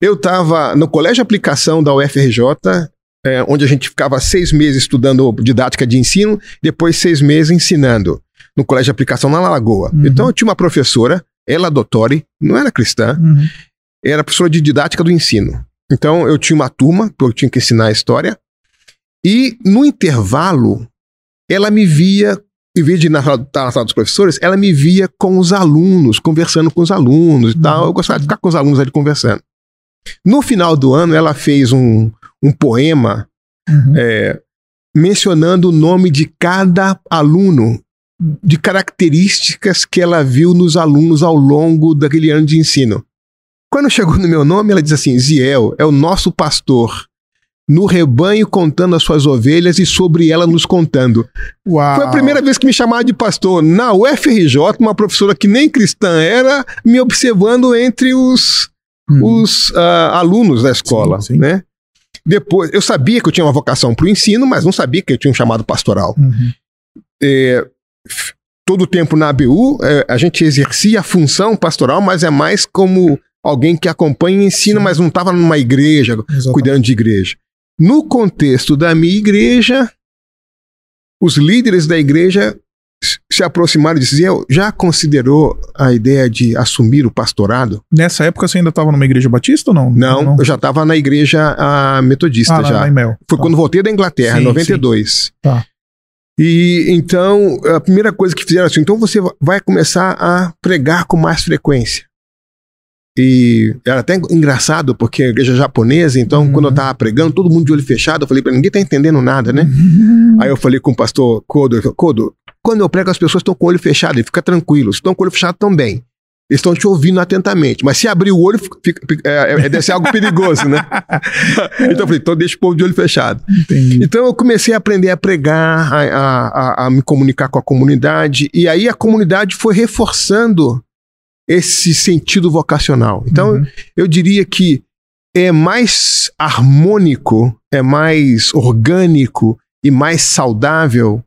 Eu estava no colégio de aplicação da UFRJ, é, onde a gente ficava seis meses estudando didática de ensino, depois seis meses ensinando no colégio de aplicação na Lagoa. Uhum. Então eu tinha uma professora, ela doutori, não era cristã, uhum. era professora de didática do ensino. Então eu tinha uma turma, que eu tinha que ensinar a história, e no intervalo ela me via, em vez de na sala, na sala dos professores, ela me via com os alunos, conversando com os alunos e uhum. tal. Eu gostava de ficar com os alunos ali conversando. No final do ano, ela fez um, um poema uhum. é, mencionando o nome de cada aluno, de características que ela viu nos alunos ao longo daquele ano de ensino. Quando chegou no meu nome, ela diz assim: Ziel é o nosso pastor, no rebanho contando as suas ovelhas e sobre ela nos contando. Uau. Foi a primeira vez que me chamaram de pastor. Na UFRJ, uma professora que nem cristã era, me observando entre os, uhum. os uh, alunos da escola. Sim, sim. Né? Depois, eu sabia que eu tinha uma vocação para o ensino, mas não sabia que eu tinha um chamado pastoral. Uhum. É, todo o tempo na ABU, é, a gente exercia a função pastoral, mas é mais como alguém que acompanha e ensina, Sim. mas não estava numa igreja, Exatamente. cuidando de igreja. No contexto da minha igreja, os líderes da igreja se aproximaram e diziam, já considerou a ideia de assumir o pastorado? Nessa época você ainda estava numa igreja batista ou não? Não, não. eu já estava na igreja a, metodista ah, já. Na Foi tá. quando voltei da Inglaterra, em 92. Sim. Tá. E então, a primeira coisa que fizeram assim, então você vai começar a pregar com mais frequência. E era até engraçado, porque a igreja japonesa, então, uhum. quando eu tava pregando, todo mundo de olho fechado, eu falei para ninguém tá entendendo nada, né? Uhum. Aí eu falei com o pastor Kodo, Kodo, quando eu prego, as pessoas estão com o olho fechado, e fica tranquilo. Se estão com o olho fechado, também. Eles estão te ouvindo atentamente. Mas se abrir o olho, fica, é, é, deve ser algo perigoso, né? então eu falei, então deixa o povo de olho fechado. Entendi. Então eu comecei a aprender a pregar, a, a, a, a me comunicar com a comunidade. E aí a comunidade foi reforçando esse sentido vocacional. Então uhum. eu diria que é mais harmônico, é mais orgânico e mais saudável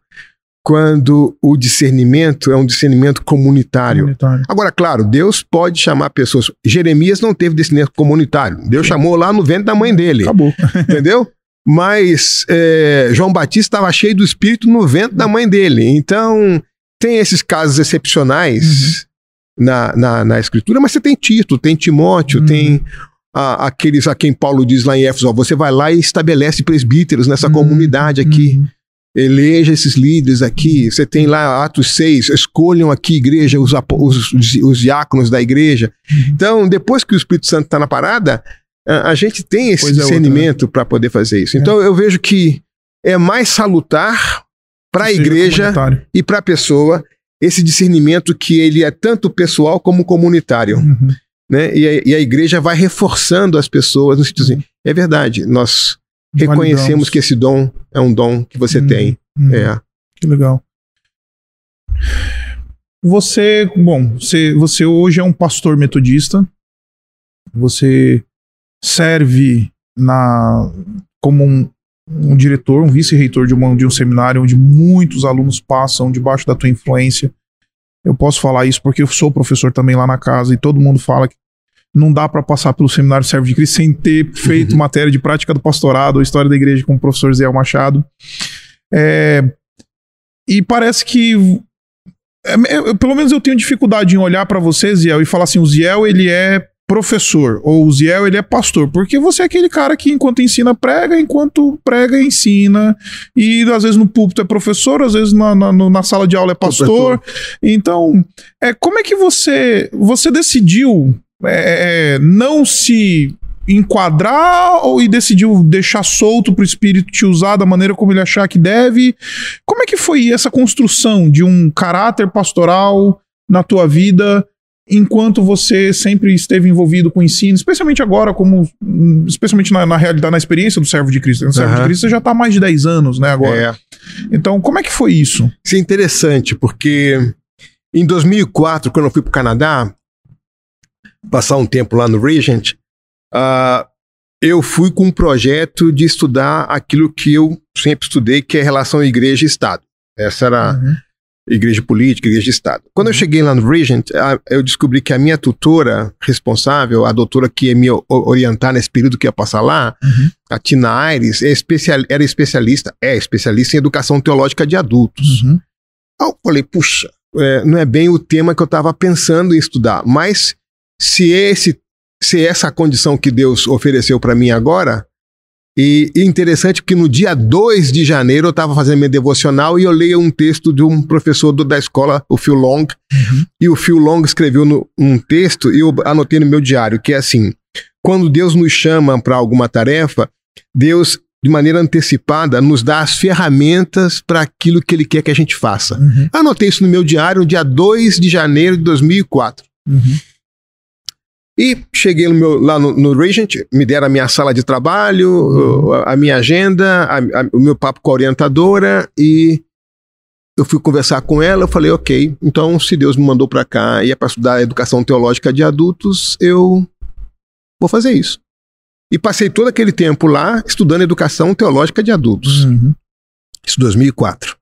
quando o discernimento é um discernimento comunitário. comunitário. Agora, claro, Deus pode chamar pessoas. Jeremias não teve discernimento comunitário. Deus Sim. chamou lá no ventre da mãe dele. Acabou. Entendeu? Mas é, João Batista estava cheio do Espírito no ventre da mãe dele. Então, tem esses casos excepcionais uhum. na, na, na, Escritura, mas você tem Tito, tem Timóteo, uhum. tem a, aqueles a quem Paulo diz lá em Éfeso: ó, você vai lá e estabelece presbíteros nessa uhum. comunidade aqui. Eleja esses líderes aqui. Você tem lá Atos 6, escolham aqui, igreja, os, os, os diáconos da igreja. Então, depois que o Espírito Santo está na parada, a, a, gente tem esse Coisa é discernimento para poder fazer isso. É. Então, eu vejo que é mais salutar para a igreja e para a pessoa esse discernimento que ele é tanto pessoal como comunitário. Uhum. Né? E, a, e, a, igreja vai reforçando as pessoas no sentido assim, é verdade, nós reconhecemos que esse dom é um dom que você uhum. tem. Uhum. É. Que legal. Você, bom, você, você hoje é um pastor metodista, você serve na como um, um diretor, um vice-reitor de, uma, de um seminário onde muitos alunos passam debaixo da tua influência. Eu posso falar isso porque eu sou professor também lá na casa e todo mundo fala que não dá para passar pelo seminário Servo de Cristo sem ter feito uhum. matéria de prática do pastorado ou história da igreja com o professor Zé Machado. É, e parece que é, pelo menos eu tenho dificuldade em olhar para você, Ziel, e falar assim: o Ziel ele é professor, ou o Ziel ele é pastor, porque você é aquele cara que enquanto ensina prega, enquanto prega ensina, e às vezes no púlpito é professor, às vezes na, na, na sala de aula é pastor. Então, é, como é que você você decidiu é, é não se enquadrar ou e decidiu deixar solto para o espírito te usar da maneira como ele achar que deve? Como é que foi essa construção de um caráter pastoral na tua vida? enquanto você sempre esteve envolvido com o ensino, especialmente agora, como especialmente na, na realidade, na experiência do servo de Cristo. No servo uhum. de Cristo você já está há mais de 10 anos, né, agora. É. Então, como é que foi isso? Isso é interessante, porque em 2004, quando eu fui para o Canadá, passar um tempo lá no Regent, uh, eu fui com um projeto de estudar aquilo que eu sempre estudei, que é relação igreja e Estado. Essa era uhum igreja política, igreja de Estado. Quando eu uhum. cheguei lá no Regent, eu descobri que a minha tutora responsável, a doutora que ia me orientar nesse período que ia passar lá, uhum. a Tina Aires, é especial, era especialista, é especialista em educação teológica de adultos. Uhum. Aí eu falei, puxa, é, não é bem o tema que eu estava pensando em estudar, mas se esse se essa condição que Deus ofereceu para mim agora, e, e interessante que no dia 2 de janeiro eu estava fazendo minha devocional e eu leio um texto de um professor do, da escola, o Phil Long, uhum. e o Phil Long escreveu no, um texto e eu anotei no meu diário, que é assim, quando Deus nos chama para alguma tarefa, Deus, de maneira antecipada, nos dá as ferramentas para aquilo que Ele quer que a gente faça. Uhum. Anotei isso no meu diário no dia 2 de janeiro de 2004. Uhum. E cheguei no meu, lá no, no, Regent, me deram a minha sala de trabalho, uhum. a, a, minha agenda, a, a, o meu papo com a orientadora e eu fui conversar com ela, eu falei, ok, então se Deus me mandou para cá e é para estudar educação teológica de adultos, eu vou fazer isso. E passei todo aquele tempo lá estudando educação teológica de adultos. Uhum. Isso 2004.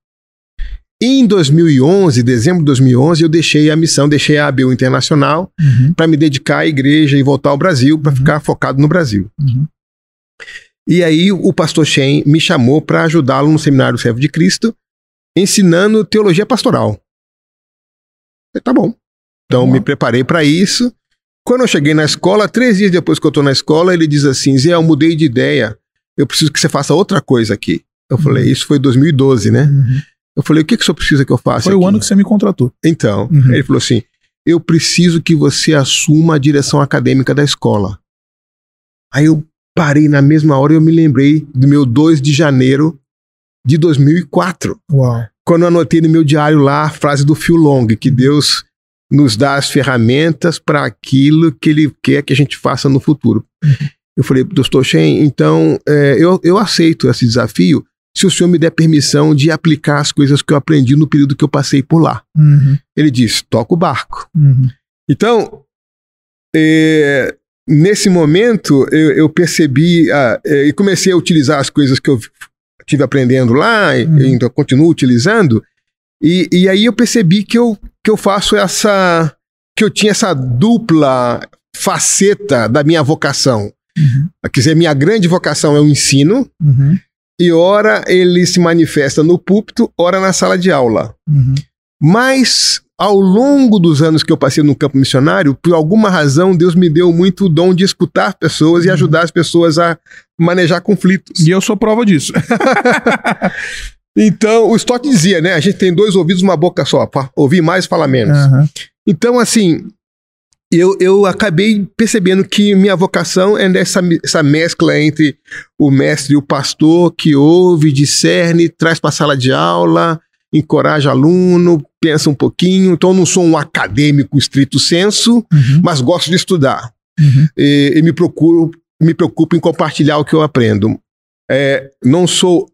Em 2011, dezembro de 2011, eu deixei a missão, deixei a ABU Internacional uhum. para me dedicar à igreja e voltar ao Brasil, para uhum. ficar focado no Brasil. Uhum. E aí o pastor Shen me chamou para ajudá-lo no Seminário Servo de Cristo, ensinando teologia pastoral. falei, tá bom. Então me preparei para isso. Quando eu cheguei na escola, três dias depois que eu estou na escola, ele diz assim: Zé, eu mudei de ideia. Eu preciso que você faça outra coisa aqui. Eu falei, uhum. isso foi 2012, né? Uhum. Eu falei, o que, que o senhor precisa que eu faça? Foi aqui? o ano que você me contratou. Então, uhum. ele falou assim: eu preciso que você assuma a direção acadêmica da escola. Aí eu parei na mesma hora e eu me lembrei do meu 2 de janeiro de 2004. Uau. Quando eu anotei no meu diário lá a frase do Phil Long, que Deus nos dá as ferramentas para aquilo que Ele quer que a gente faça no futuro. Uhum. Eu falei, doutor Shen, então é, eu, eu aceito esse desafio, se o senhor me der permissão de aplicar as coisas que eu aprendi no período que eu passei por lá. Uhum. Ele disse: toca o barco. Uhum. Então, é, nesse momento, eu, eu percebi ah, é, e comecei a utilizar as coisas que eu tive aprendendo lá, uhum. e então continuo utilizando. E, e aí eu percebi que eu, que eu faço essa. que eu tinha essa dupla faceta da minha vocação. Uhum. Quer dizer, minha grande vocação é o ensino. Uhum e ora ele se manifesta no púlpito, ora na sala de aula. Uhum. Mas ao longo dos anos que eu passei no campo missionário, por alguma razão, Deus me deu muito o dom de escutar pessoas uhum. e ajudar as pessoas a manejar conflitos. E eu sou prova disso. então, o Stott dizia, né? A gente tem dois ouvidos, uma boca só, ouvir mais falar menos. Uhum. Então, assim, eu, eu acabei percebendo que minha vocação é nessa essa mescla entre o mestre e o pastor que ouve, discerne, traz para a sala de aula, encoraja aluno, pensa um pouquinho, então eu não sou um acadêmico estrito senso, uhum. mas gosto de estudar. Uhum. E, e, me procuro, me preocupo em compartilhar o que eu aprendo. É, não sou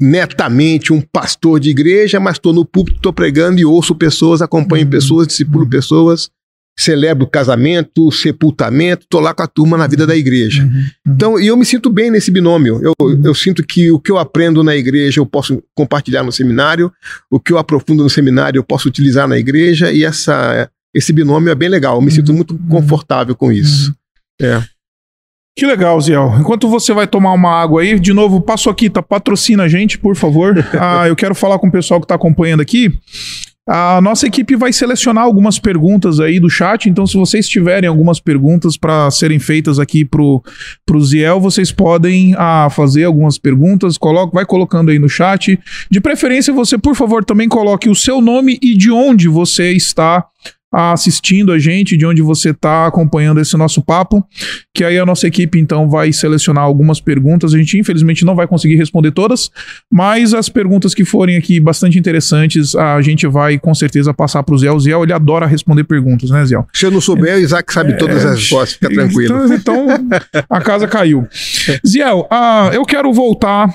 netamente um pastor de igreja, mas estou no púlpito, estou pregando e ouço pessoas, acompanho uhum. pessoas, discipulo uhum. pessoas, celebro casamento, sepultamento, estou lá com a turma na vida da igreja. Uhum. uhum. Então, e eu me sinto bem nesse binômio. Eu, uhum. eu sinto que o que eu aprendo na igreja eu posso compartilhar no seminário, o que eu aprofundo no seminário eu posso utilizar na igreja, e essa, esse binômio é bem legal. Eu me sinto uhum. muito confortável com isso. É. Que legal, Ziel. Enquanto você vai tomar uma água aí, de novo, passo aqui, tá? Patrocina a gente, por favor. ah, eu quero falar com o pessoal que está acompanhando aqui. A nossa equipe vai selecionar algumas perguntas aí do chat, então se vocês tiverem algumas perguntas para serem feitas aqui pro, pro Ziel, vocês podem ah, fazer algumas perguntas, coloca, vai colocando aí no chat. De preferência, você, por favor, também coloque o seu nome e de onde você está assistindo a gente, de onde você está acompanhando esse nosso papo, que aí a nossa equipe então vai selecionar algumas perguntas. A gente infelizmente não vai conseguir responder todas, mas as perguntas que forem aqui bastante interessantes, a gente vai com certeza passar para o Zé. O Zé, ele adora responder perguntas, né, Zé? Se eu não souber, o Isaac sabe é, todas as respostas, fica tranquilo. Então, então a casa caiu. Ziel, uh, eu quero voltar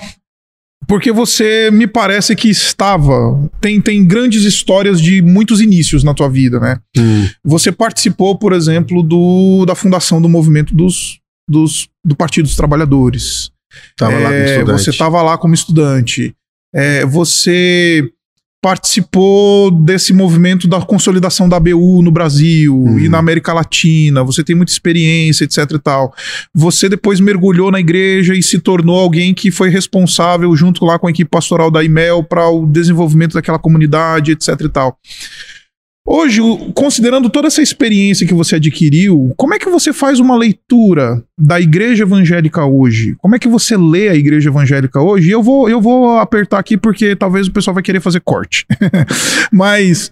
porque você me parece que estava. Tem, tem grandes histórias de muitos inícios na tua vida, né? Hum. Você participou, por exemplo, do, da fundação do movimento dos, dos, do Partido dos Trabalhadores. Tava é, lá como é, estudante. Você estava lá como estudante. É, você participou desse movimento da consolidação da ABU no Brasil uhum. e na América Latina, você tem muita experiência, etc e tal. Você depois mergulhou na igreja e se tornou alguém que foi responsável junto lá com a equipe pastoral da IMEL para o desenvolvimento daquela comunidade, etc e tal. Hoje, considerando toda essa experiência que você adquiriu, como é que você faz uma leitura da igreja evangélica hoje? Como é que você lê a igreja evangélica hoje? E eu vou, eu vou apertar aqui porque talvez o pessoal vai querer fazer corte. Mas,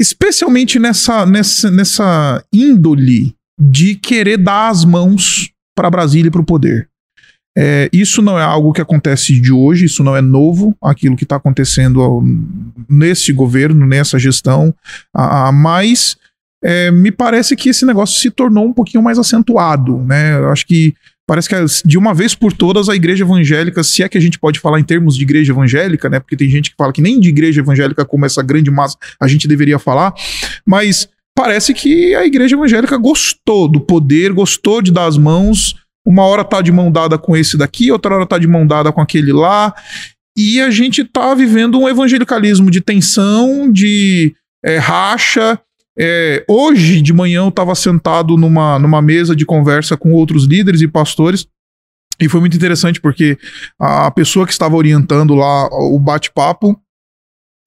especialmente nessa, nessa, nessa índole de querer dar as mãos para Brasília e para o poder. É, isso não é algo que acontece de hoje, isso não é novo, aquilo que está acontecendo nesse governo, nessa gestão, a, a mas é, me parece que esse negócio se tornou um pouquinho mais acentuado, né? Eu acho que parece que de uma vez por todas a igreja evangélica, se é que a gente pode falar em termos de igreja evangélica, né? Porque tem gente que fala que nem de igreja evangélica como essa grande massa a gente deveria falar, mas parece que a igreja evangélica gostou do poder, gostou de dar as mãos uma hora tá de mão dada com esse daqui, outra hora tá de mão dada com aquele lá. E a gente tá vivendo um evangelicalismo de tensão, de é, racha. É, hoje de manhã eu estava sentado numa, numa mesa de conversa com outros líderes e pastores. E foi muito interessante porque a pessoa que estava orientando lá o bate-papo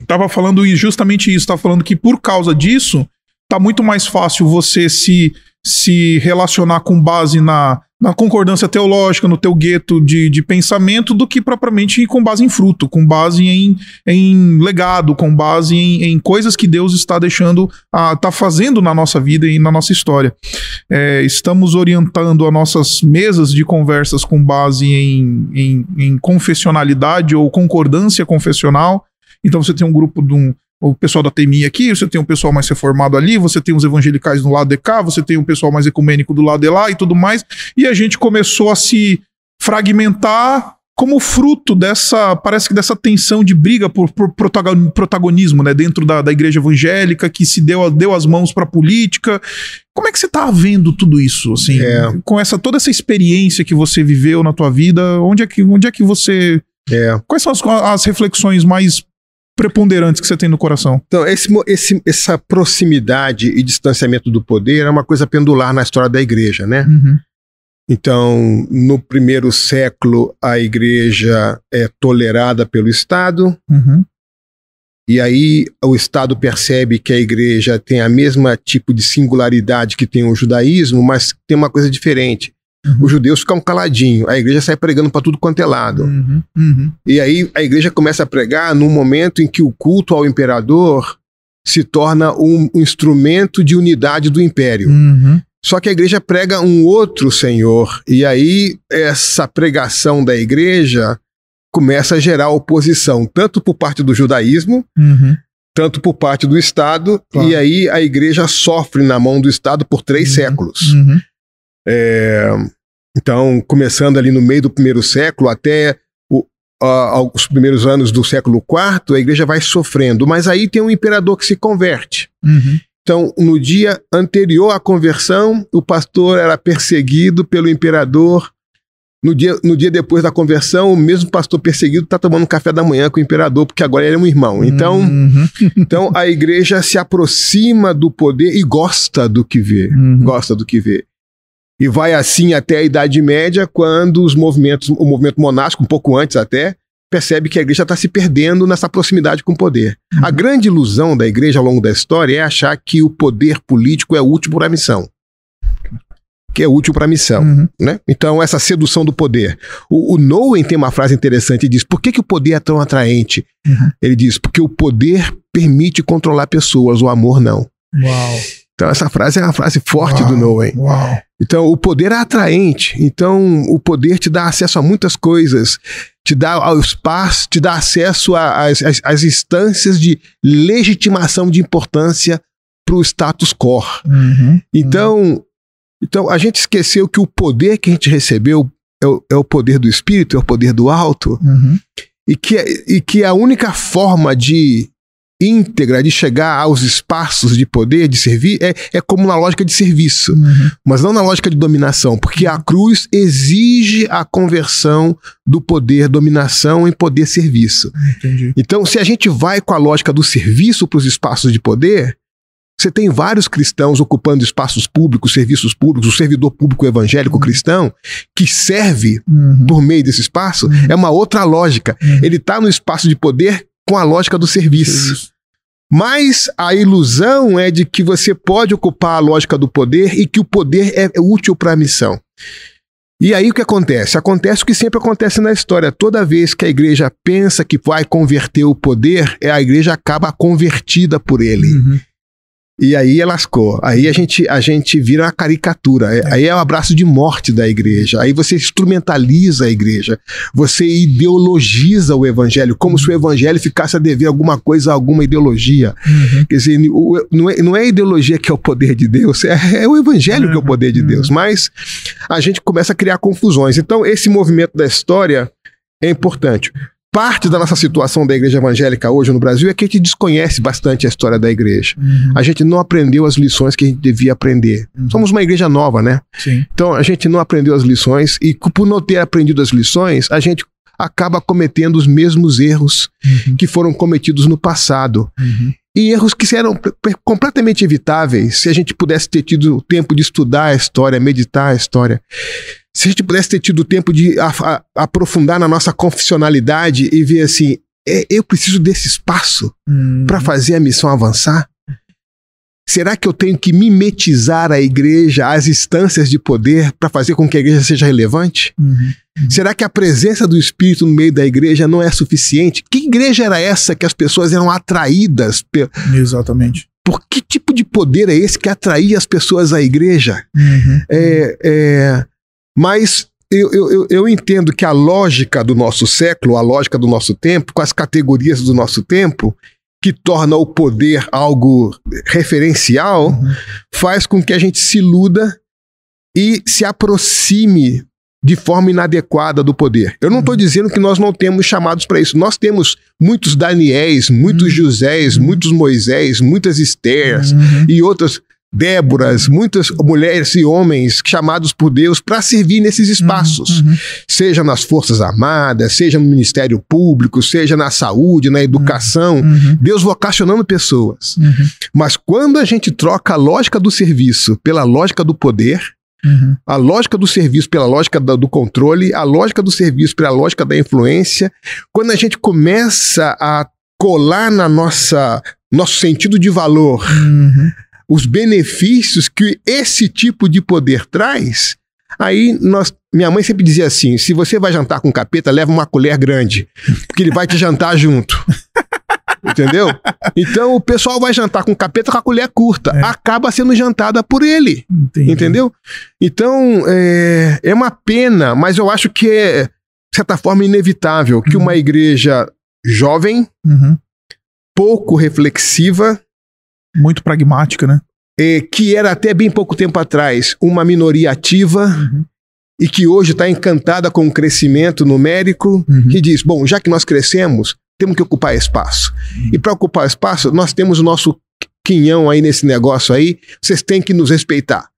estava falando justamente isso, estava falando que por causa disso tá muito mais fácil você se se relacionar com base na na concordância teológica, no teu gueto de, de pensamento, do que propriamente com base em fruto, com base em, em legado, com base em, em coisas que Deus está deixando, está fazendo na nossa vida e na nossa história. É, estamos orientando as nossas mesas de conversas com base em, em, em confessionalidade ou concordância confessional. Então você tem um grupo de um, o pessoal da TMI aqui, você tem um pessoal mais reformado ali, você tem os evangelicais do lado de cá, você tem um pessoal mais ecumênico do lado de lá e tudo mais. E a gente começou a se fragmentar como fruto dessa, parece que dessa tensão de briga por, por protagonismo, né, dentro da, da igreja evangélica, que se deu, deu as mãos para a política. Como é que você está vendo tudo isso, assim, é. com essa toda essa experiência que você viveu na tua vida? Onde é que, onde é que você é. Quais são as, as reflexões mais preponderantes que você tem no coração? Então, esse, esse, essa proximidade e distanciamento do poder é uma coisa pendular na história da igreja, né? Uhum. Então, no primeiro século, a igreja é tolerada pelo Estado, uhum. e aí o Estado percebe que a igreja tem a mesma tipo de singularidade que tem o judaísmo, mas tem uma coisa diferente. Uhum. Os judeus ficam caladinhos, a igreja sai pregando para tudo quanto é lado. Uhum. Uhum. E aí a igreja começa a pregar num momento em que o culto ao imperador se torna um, um instrumento de unidade do império. Uhum. Só que a igreja prega um outro senhor, e aí essa pregação da igreja começa a gerar oposição, tanto por parte do judaísmo, uhum. tanto por parte do Estado, claro. e aí a igreja sofre na mão do Estado por três uhum. séculos. Uhum. É, então, começando ali no meio do primeiro século até o, os primeiros anos do século IV, a igreja vai sofrendo, mas aí tem um imperador que se converte. Uhum. Então, no dia anterior à conversão, o pastor era perseguido pelo imperador no dia, no dia depois da conversão, o mesmo pastor perseguido está tomando café da manhã com o imperador, porque agora ele é um irmão. Então, uhum. então a igreja se aproxima do poder e gosta do que vê. Uhum. Gosta do que vê. E vai assim até a Idade Média, quando os movimentos, o movimento monástico, um pouco antes até, percebe que a igreja está se perdendo nessa proximidade com o poder. Uhum. A grande ilusão da igreja ao longo da história é achar que o poder político é útil para a missão que é útil para a missão. Uhum. Né? Então, essa sedução do poder. O, o Nowen tem uma frase interessante e diz: por que, que o poder é tão atraente? Uhum. Ele diz: porque o poder permite controlar pessoas, o amor não. Uau. Então, essa frase é uma frase forte Uau. do. Uau. Então, o poder é atraente. Então, o poder te dá acesso a muitas coisas, te dá ao espaço, te dá acesso às instâncias de legitimação de importância para o status quo. Uhum. Então, então, a gente esqueceu que o poder que a gente recebeu é o, é o poder do espírito, é o poder do alto, uhum. e, que, e que a única forma de íntegra de chegar aos espaços de poder, de servir, é, é como na lógica de serviço, uhum. mas não na lógica de dominação, porque a cruz exige a conversão do poder dominação em poder serviço. Entendi. Então, se a gente vai com a lógica do serviço para os espaços de poder, você tem vários cristãos ocupando espaços públicos, serviços públicos, o servidor público evangélico uhum. cristão, que serve uhum. por meio desse espaço, uhum. é uma outra lógica. Uhum. Ele está no espaço de poder com a lógica do serviço. serviço. Mas a ilusão é de que você pode ocupar a lógica do poder e que o poder é útil para a missão. E aí o que acontece? Acontece o que sempre acontece na história. Toda vez que a igreja pensa que vai converter o poder, é a igreja acaba convertida por ele. Uhum. E aí lascou. Aí a gente, a gente vira uma caricatura. É. Aí é o abraço de morte da igreja. Aí você instrumentaliza a igreja. Você ideologiza o evangelho, como uhum. se o evangelho ficasse a dever alguma coisa a alguma ideologia. Uhum. Quer dizer, o, não, é, não é a ideologia que é o poder de Deus, é, é o evangelho uhum. que é o poder de Deus. Uhum. Mas a gente começa a criar confusões. Então, esse movimento da história é importante. Parte da nossa situação da igreja evangélica hoje no Brasil é que a gente desconhece bastante a história da igreja. Uhum. A gente não aprendeu as lições que a gente devia aprender. Uhum. Somos uma igreja nova, né? Sim. Então a gente não aprendeu as lições e por não ter aprendido as lições, a gente acaba cometendo os mesmos erros uhum. que foram cometidos no passado. Uhum. E erros que eram completamente evitáveis se a gente pudesse ter tido o tempo de estudar a história, meditar a história se a gente pudesse ter tido tempo de a, a, aprofundar na nossa confessionalidade e ver assim, é, eu preciso desse espaço uhum. para fazer a missão avançar? Será que eu tenho que mimetizar a igreja, as instâncias de poder, para fazer com que a igreja seja relevante? Uhum. Uhum. Será que a presença do Espírito no meio da igreja não é suficiente? Que igreja era essa que as pessoas eram atraídas? Pe... Exatamente. Por que tipo de poder é esse que atraía as pessoas à igreja? Uhum. É, é, mas eu, eu, eu entendo que a lógica do nosso século, a lógica do nosso tempo, com as categorias do nosso tempo, que torna o poder algo referencial, uhum. faz com que a gente se iluda e se aproxime de forma inadequada do poder. Eu não estou uhum. dizendo que nós não temos chamados para isso. Nós temos muitos Daniéis, muitos uhum. Josés, uhum. muitos Moisés, muitas Estéias uhum. e outras Déboras, muitas mulheres e homens chamados por Deus para servir nesses uhum, espaços, uhum. seja nas Forças Armadas, seja no Ministério Público, seja na saúde, na educação. Uhum. uhum. Deus vocacionando pessoas. Uhum. Mas quando a gente troca a lógica do serviço pela lógica do poder, Uhum. A lógica do serviço pela lógica do, do, controle, a lógica do serviço pela lógica da influência. Quando a gente começa a colar na nossa nosso sentido de valor, uhum os benefícios que esse tipo de poder traz, aí nós, minha mãe sempre dizia assim: se você vai jantar com capeta, leva uma colher grande, porque ele vai te jantar junto. Entendeu? Então o pessoal vai jantar com capeta com a colher curta. É. Acaba sendo jantada por ele. Entendi. Entendeu? Então é, é uma pena, mas eu acho que é, de certa forma, inevitável que uhum. uma igreja jovem, uhum pouco reflexiva. Muito pragmática, né? É, que era até bem pouco tempo atrás uma minoria ativa. Uhum e que hoje está encantada com o crescimento numérico, uhum. que diz: bom, já que nós crescemos, temos que ocupar espaço. Uhum. E para ocupar espaço, nós temos o nosso quinhão aí nesse negócio aí, vocês têm que nos respeitar.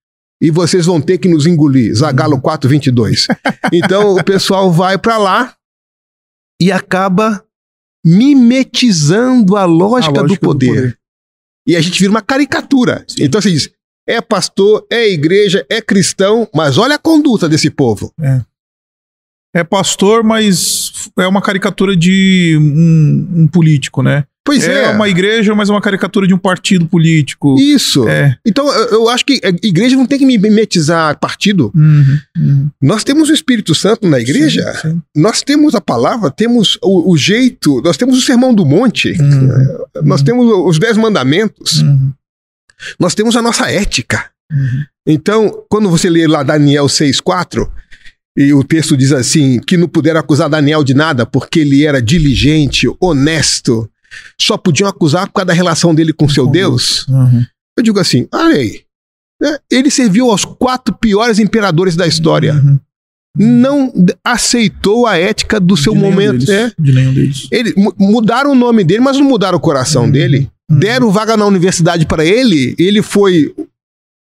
E vocês vão ter que nos engolir. Zagalo 422. Uhum. então o pessoal vai para lá e acaba mimetizando a lógica, a lógica do, poder. do, poder. E a gente vira uma caricatura. Sim. Então você diz: é pastor, é igreja, é cristão, mas olha a conduta desse povo. É, é pastor, mas é uma caricatura de um, um político, né? Pois é. É uma igreja, mas é uma caricatura de um partido político. Isso. É. Então, eu, acho que a igreja não tem que mimetizar partido. Uhum, uhum. Nós temos o Espírito Santo na igreja, sim, sim. nós temos a palavra, temos o, o, jeito, nós temos o Sermão do Monte, uhum, nós uhum. temos os Dez Mandamentos. Uhum. Nós temos a nossa ética. Uhum. Então, quando você lê lá Daniel 6,4, e o texto diz assim: que não puderam acusar Daniel de nada porque ele era diligente, honesto, só podiam acusar por causa da relação dele com seu Deus. Uhum. Eu digo assim: aí, né? ele serviu aos quatro piores imperadores da história. Uhum. Não aceitou a ética do seu momento. Deles, é. De nenhum deles. Ele, mudaram o nome dele, mas não mudaram o coração uhum. dele. Uhum. Deram vaga na universidade para ele, ele foi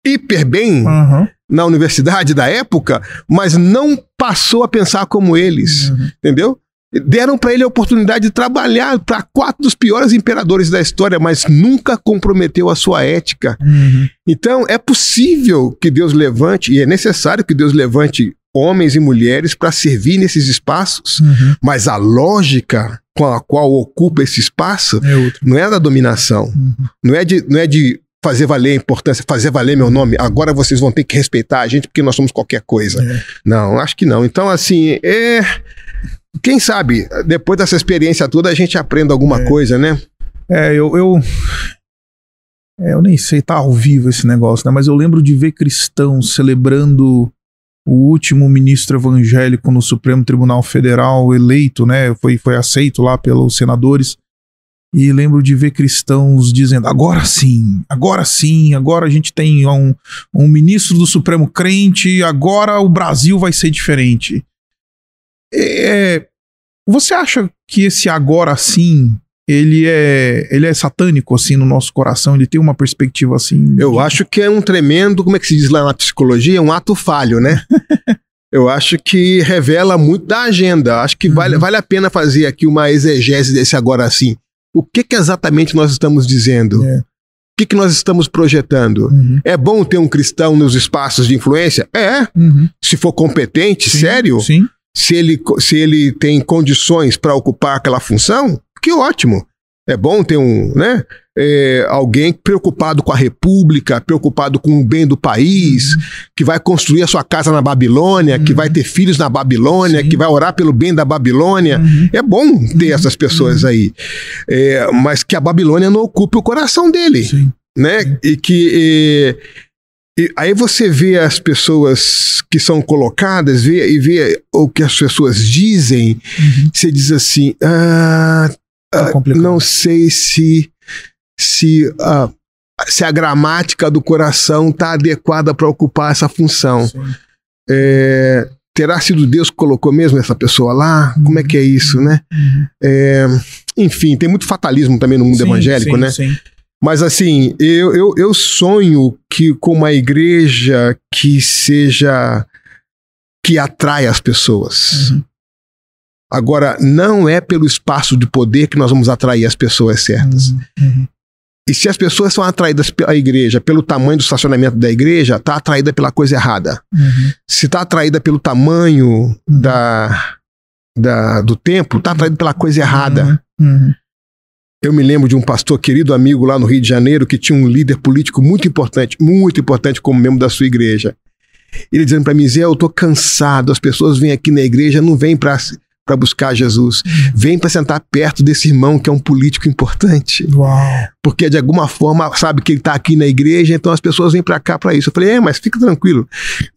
hiper bem uhum. na universidade da época, mas não passou a pensar como eles, uhum. entendeu? Deram para ele a oportunidade de trabalhar para quatro dos piores imperadores da história, mas nunca comprometeu a sua ética. Uhum. Então, é possível que Deus levante, e é necessário que Deus levante homens e mulheres para servir nesses espaços, uhum. mas a lógica com a qual ocupa esse espaço é não é da dominação, uhum. não, é de, não é de fazer valer a importância, fazer valer meu nome, agora vocês vão ter que respeitar a gente porque nós somos qualquer coisa. É. Não, acho que não. Então, assim, é. Quem sabe, depois dessa experiência toda, a gente aprenda alguma é. coisa, né? É, eu. eu... É, eu nem sei, tá ao vivo esse negócio, né? Mas eu lembro de ver cristãos celebrando o último ministro evangélico no Supremo Tribunal Federal eleito, né, foi, foi aceito lá pelos senadores. E lembro de ver cristãos dizendo: agora sim, agora sim, agora a gente tem um, um ministro do Supremo crente, agora o Brasil vai ser diferente. É, você acha que esse agora sim ele é, ele é satânico, assim, no nosso coração? Ele tem uma perspectiva assim? Eu acho que é um tremendo, como é que se diz lá na psicologia? Um ato falho, né? Eu acho que revela muito da agenda. Acho que uhum. vale, vale a pena fazer aqui uma exegese desse agora assim. O que, que exatamente nós estamos dizendo? É. O que, que nós estamos projetando? Uhum. É bom ter um cristão nos espaços de influência? É. Uhum. Se for competente, sim, sério. Sim. Se ele, se ele tem condições para ocupar aquela função, que ótimo. É bom ter um, né? É, alguém preocupado com a república, preocupado com o bem do país, uhum. que vai construir a sua casa na Babilônia, uhum. que vai ter filhos na Babilônia, Sim. que vai orar pelo bem da Babilônia. Uhum. É bom ter uhum. essas pessoas uhum. aí. É, mas que a Babilônia não ocupe o coração dele. Sim. Né? E que. E aí você vê as pessoas que são colocadas vê, e vê o que as pessoas dizem. Uhum. Você diz assim: ah, Tá ah, não sei se se, uh, se a gramática do coração está adequada para ocupar essa função. É, terá sido Deus que colocou mesmo essa pessoa lá? Uhum. Como é que é isso, né? Uhum. É, enfim, tem muito fatalismo também no mundo sim, evangélico, sim, né? Sim. Mas assim, eu, eu, eu sonho que com uma igreja que seja que atrai as pessoas. Uhum. Agora, não é pelo espaço de poder que nós vamos atrair as pessoas certas. Uhum, uhum. E se as pessoas são atraídas pela igreja, pelo tamanho do estacionamento da igreja, está atraída pela coisa errada. Uhum. Se está atraída pelo tamanho uhum. da, da, do templo, está atraída pela coisa errada. Uhum. Uhum. Eu me lembro de um pastor querido amigo lá no Rio de Janeiro que tinha um líder político muito importante, muito importante como membro da sua igreja. Ele dizendo para mim, Zé, eu tô cansado, as pessoas vêm aqui na igreja, não vêm para para buscar Jesus. Vem para sentar perto desse irmão que é um político importante. Uau. Porque de alguma forma sabe que ele está aqui na igreja, então as pessoas vêm para cá para isso. Eu falei, é, mas fica tranquilo.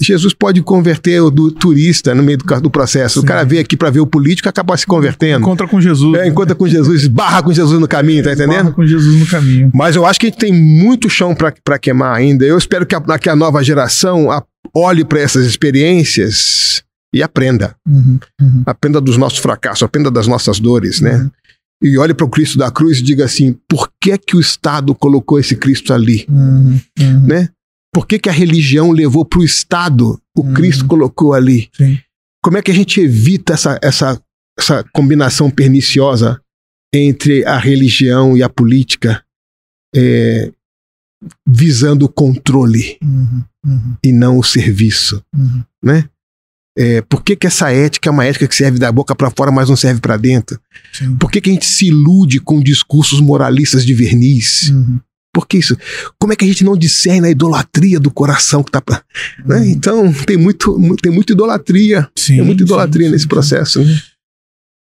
Jesus pode converter o do turista no meio do, do processo. Sim. O cara veio aqui para ver o político e acaba se convertendo. Encontra com Jesus. É, encontra com Jesus, barra com Jesus no caminho, tá entendendo? Barra com Jesus no caminho. Mas eu acho que a gente tem muito chão para queimar ainda. Eu espero que a, que a nova geração olhe para essas experiências e aprenda. Uhum, uhum. Aprenda dos nossos fracassos, aprenda das nossas dores, né? Uhum. E olhe para o Cristo da cruz e diga assim: por que que o Estado colocou esse Cristo ali? Uhum, uhum. Né? Por que que a religião levou para o Estado o uhum. Cristo colocou ali? Sim. Como é que a gente evita essa, essa, essa combinação perniciosa entre a religião e a política, é, visando o controle e não o serviço, né? É, por que, que essa ética é uma ética que serve da boca para fora, mas não serve para dentro? Sim. Por que, que a gente se ilude com discursos moralistas de verniz? Uhum. Por que isso? Como é que a gente não discerne a idolatria do coração que tá. Pra, né? uhum. né? Então, tem muito, tem muita idolatria. Sim, tem muita idolatria sim, nesse processo. Né?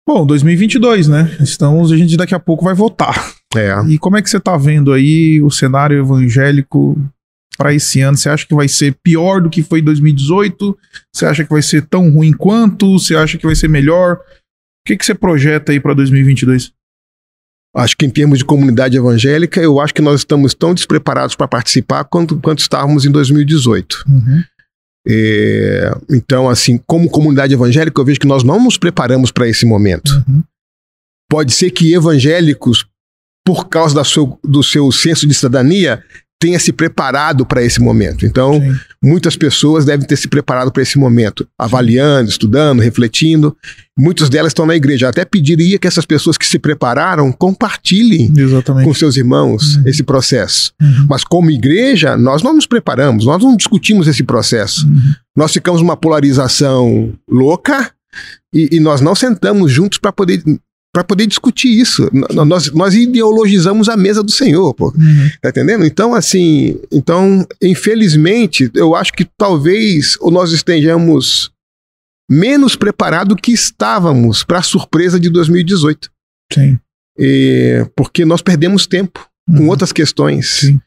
Bom, 2022, né? Estamos, a gente daqui a pouco vai votar. É. E como é que você está vendo aí o cenário evangélico para esse ano? Você acha que vai ser pior do que foi em 2018? Você acha que vai ser tão ruim quanto? Você acha que vai ser melhor? O que, que você projeta aí para 2022? Acho que em termos de comunidade evangélica, eu acho que nós estamos tão despreparados para participar quanto, quanto estávamos em 2018. Uhum. É, então, assim, como comunidade evangélica, eu vejo que nós não nos preparamos para esse momento. Uhum. Pode ser que evangélicos, por causa da seu, do seu senso de cidadania, tenha se preparado para esse momento. Então, Sim. muitas pessoas devem ter se preparado para esse momento, avaliando, estudando, refletindo. Muitas delas estão na igreja. Até pediria que essas pessoas que se prepararam compartilhem Exatamente. com seus irmãos uhum. esse processo. Uhum. Mas, como igreja, nós não nos preparamos, nós não discutimos esse processo. Uhum. Nós ficamos numa polarização louca. E, e, nós não sentamos juntos para poder para poder discutir isso. Nós, nós ideologizamos a mesa do Senhor, pô. Uhum. Tá entendendo? Então, assim, então, infelizmente, eu acho que talvez nós estejamos menos preparados que estávamos para a surpresa de 2018. Sim. E, porque nós perdemos tempo uhum. com outras questões. Sim.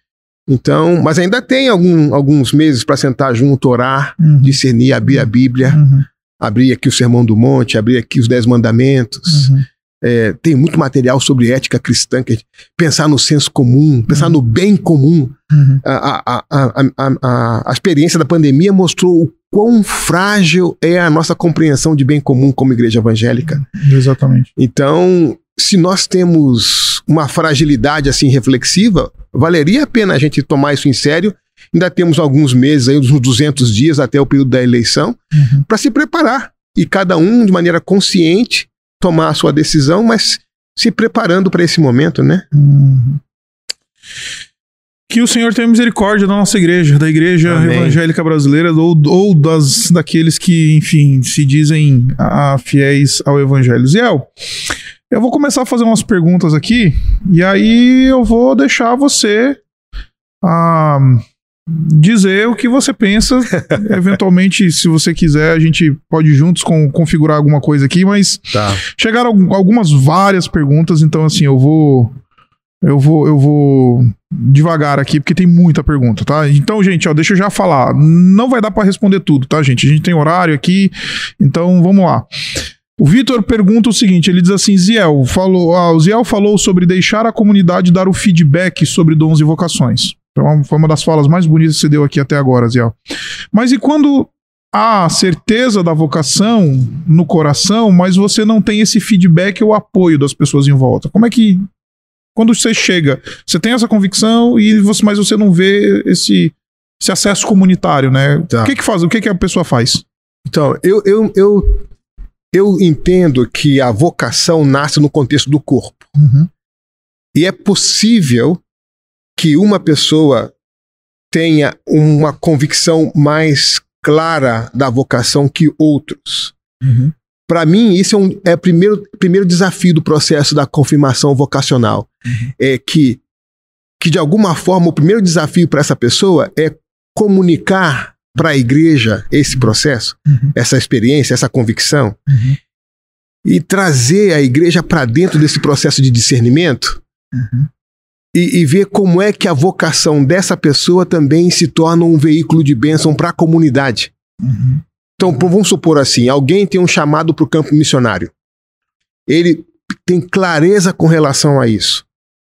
Então, mas ainda tem algum, alguns meses para sentar junto, orar, uhum. discernir, abrir a Bíblia, uhum. abrir aqui o Sermão do Monte, abrir aqui os Dez Mandamentos. Uhum. É, tem muito material sobre ética cristã, que pensar no senso comum, pensar uhum. no bem comum. Uhum. A, a, a, a, experiência da pandemia mostrou o quão frágil é a nossa compreensão de bem comum como igreja evangélica. Exatamente. Então, se nós temos uma fragilidade assim reflexiva, valeria a pena a gente tomar isso em sério. Ainda temos alguns meses, aí, uns 200 dias até o período da eleição, uhum. para se preparar. E cada um, de maneira consciente, tomar a sua decisão, mas se preparando para esse momento, né? Uhum. Que o Senhor tenha misericórdia da nossa igreja, da igreja Amém. evangélica brasileira, ou, ou das, daqueles que, enfim, se dizem a, fiéis ao evangelho. Ziel, eu vou começar a fazer umas perguntas aqui, e aí eu vou deixar você ah, dizer o que você pensa. Eventualmente, se você quiser, a gente pode juntos com, configurar alguma coisa aqui, mas tá. chegaram algumas várias perguntas, então assim, eu vou eu vou eu vou devagar aqui porque tem muita pergunta, tá? Então, gente, ó, deixa eu já falar. Não vai dar para responder tudo, tá, gente? A gente tem horário aqui, então vamos lá. O Vitor pergunta o seguinte: ele diz assim, Ziel, falou, ah, o Ziel falou sobre deixar a comunidade dar o feedback sobre dons e vocações. Então, foi uma das falas mais bonitas que você deu aqui até agora, Ziel. Mas e quando há certeza da vocação no coração, mas você não tem esse feedback ou apoio das pessoas em volta? Como é que. Quando você chega, você tem essa convicção, e você, mas você não vê esse, esse acesso comunitário, né? Tá. O que que faz? O que que a pessoa faz? Então, eu, eu, eu, eu entendo que a vocação nasce no contexto do corpo. Uhum. E é possível que uma pessoa tenha uma convicção mais clara da vocação que outros. Uhum. Para mim, isso é, um, é o primeiro, primeiro desafio do processo da confirmação vocacional. Uhum. É que, que, de alguma forma, o primeiro desafio para essa pessoa é comunicar para a igreja esse processo, uhum. essa experiência, essa convicção. Uhum. e trazer a igreja para dentro desse processo de discernimento uhum. E, e, ver como é que a vocação dessa pessoa também se torna um veículo de bênção para a comunidade. Uhum. Então, vamos supor assim: alguém tem um chamado para o campo missionário. Ele tem clareza com relação a isso.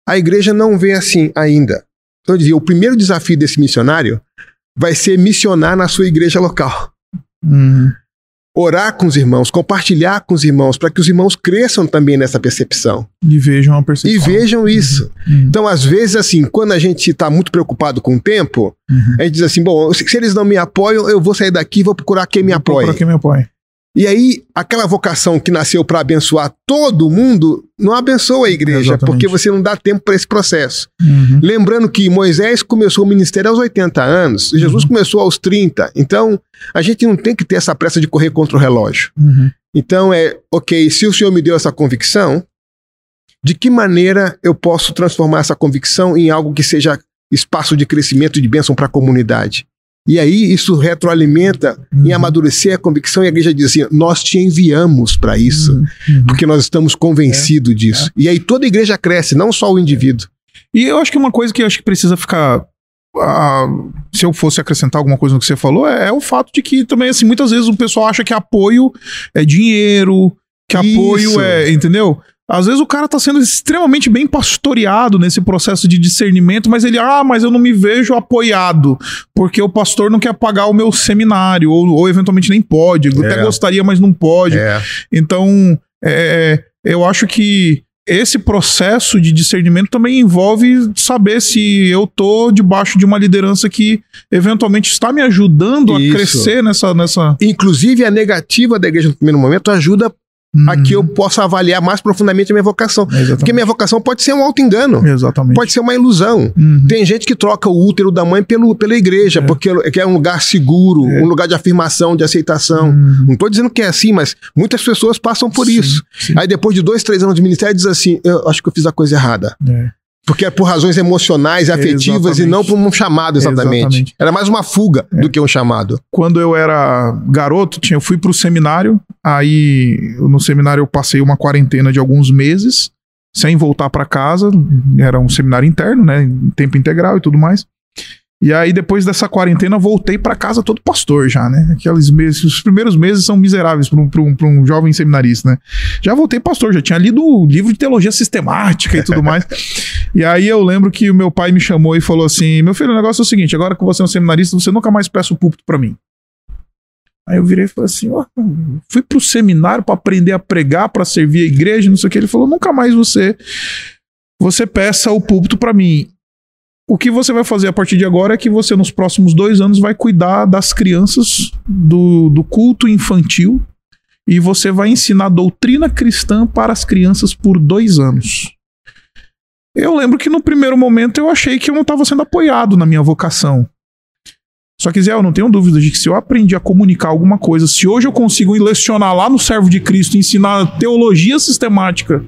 A igreja não vê assim ainda. Então, eu dizia: o primeiro desafio desse missionário vai ser missionar na sua igreja local. Uhum orar com os irmãos, compartilhar com os irmãos, para que os irmãos cresçam também nessa percepção. E vejam a percepção. E vejam isso. Uhum. Então, às vezes, assim, quando a gente está muito preocupado com o tempo, uhum. a gente diz assim: bom, se, eles não me apoiam, eu vou sair daqui e vou procurar quem me apoia. Procurar quem me apoia. E aí, aquela vocação que nasceu para abençoar todo mundo, não abençoa a igreja, Exatamente. porque você não dá tempo para esse processo. Uhum. Lembrando que Moisés começou o ministério aos 80 anos, Jesus uhum. começou aos 30. Então, a gente não tem que ter essa pressa de correr contra o relógio. Uhum. Então, é, ok, se o Senhor me deu essa convicção, de que maneira eu posso transformar essa convicção em algo que seja espaço de crescimento e de bênção para a comunidade? E aí isso retroalimenta uhum. em amadurecer a convicção e a igreja diz assim: nós te enviamos para isso, uhum. uhum. porque nós estamos convencidos é, disso. É. E aí toda a igreja cresce, não só o indivíduo. E eu acho que uma coisa que eu acho que precisa ficar. Uh, se eu fosse acrescentar alguma coisa no que você falou, é, é, o fato de que também, assim, muitas vezes o pessoal acha que apoio é dinheiro, que isso. apoio é. Entendeu? Às vezes o cara tá sendo extremamente bem pastoreado nesse processo de discernimento, mas ele, ah, mas eu não me vejo apoiado, porque o pastor não quer pagar o meu seminário, ou, ou eventualmente nem pode. Eu é. até gostaria, mas não pode. É. Então, é, eu acho que esse processo de discernimento também envolve saber se eu tô debaixo de uma liderança que eventualmente está me ajudando Isso. a crescer nessa, nessa. Inclusive, a negativa da igreja no primeiro momento ajuda Uhum. Aqui eu posso avaliar mais profundamente a minha vocação. Exatamente. Porque minha vocação pode ser um auto-engano. Exatamente. Pode ser uma ilusão. Uhum. Tem gente que troca o útero da mãe pelo, pela igreja, é. porque é um lugar seguro, é. um lugar de afirmação, de aceitação. Uhum. Não estou dizendo que é assim, mas muitas pessoas passam por sim, isso. Sim. Aí depois de dois, três anos de ministério, diz assim: eu acho que eu fiz a coisa errada. É. Porque é por razões emocionais afetivas exatamente. e não por um chamado exatamente. exatamente. Era mais uma fuga é. do que um chamado. Quando eu era garoto, tinha, eu fui para o seminário. Aí no seminário eu passei uma quarentena de alguns meses sem voltar para casa. Era um seminário interno, né, tempo integral e tudo mais. E aí, depois dessa quarentena, voltei para casa todo pastor já, né? Aqueles meses, os primeiros meses são miseráveis para um, um, um jovem seminarista, né? Já voltei pastor, já tinha lido o livro de teologia sistemática e tudo mais. e aí eu lembro que o meu pai me chamou e falou assim: Meu filho, o negócio é o seguinte, agora que você é um seminarista, você nunca mais peça o púlpito para mim. Aí eu virei e falei assim: ó, fui pro seminário para aprender a pregar, para servir a igreja, não sei o que. Ele falou: nunca mais você você peça o púlpito para mim. O que você vai fazer a partir de agora é que você, nos próximos dois anos, vai cuidar das crianças do, do culto infantil e você vai ensinar doutrina cristã para as crianças por dois anos. Eu lembro que no primeiro momento eu achei que eu não estava sendo apoiado na minha vocação. Só que, Zé, eu não tenho dúvida de que se eu aprendi a comunicar alguma coisa, se hoje eu consigo lecionar lá no Servo de Cristo, ensinar teologia sistemática,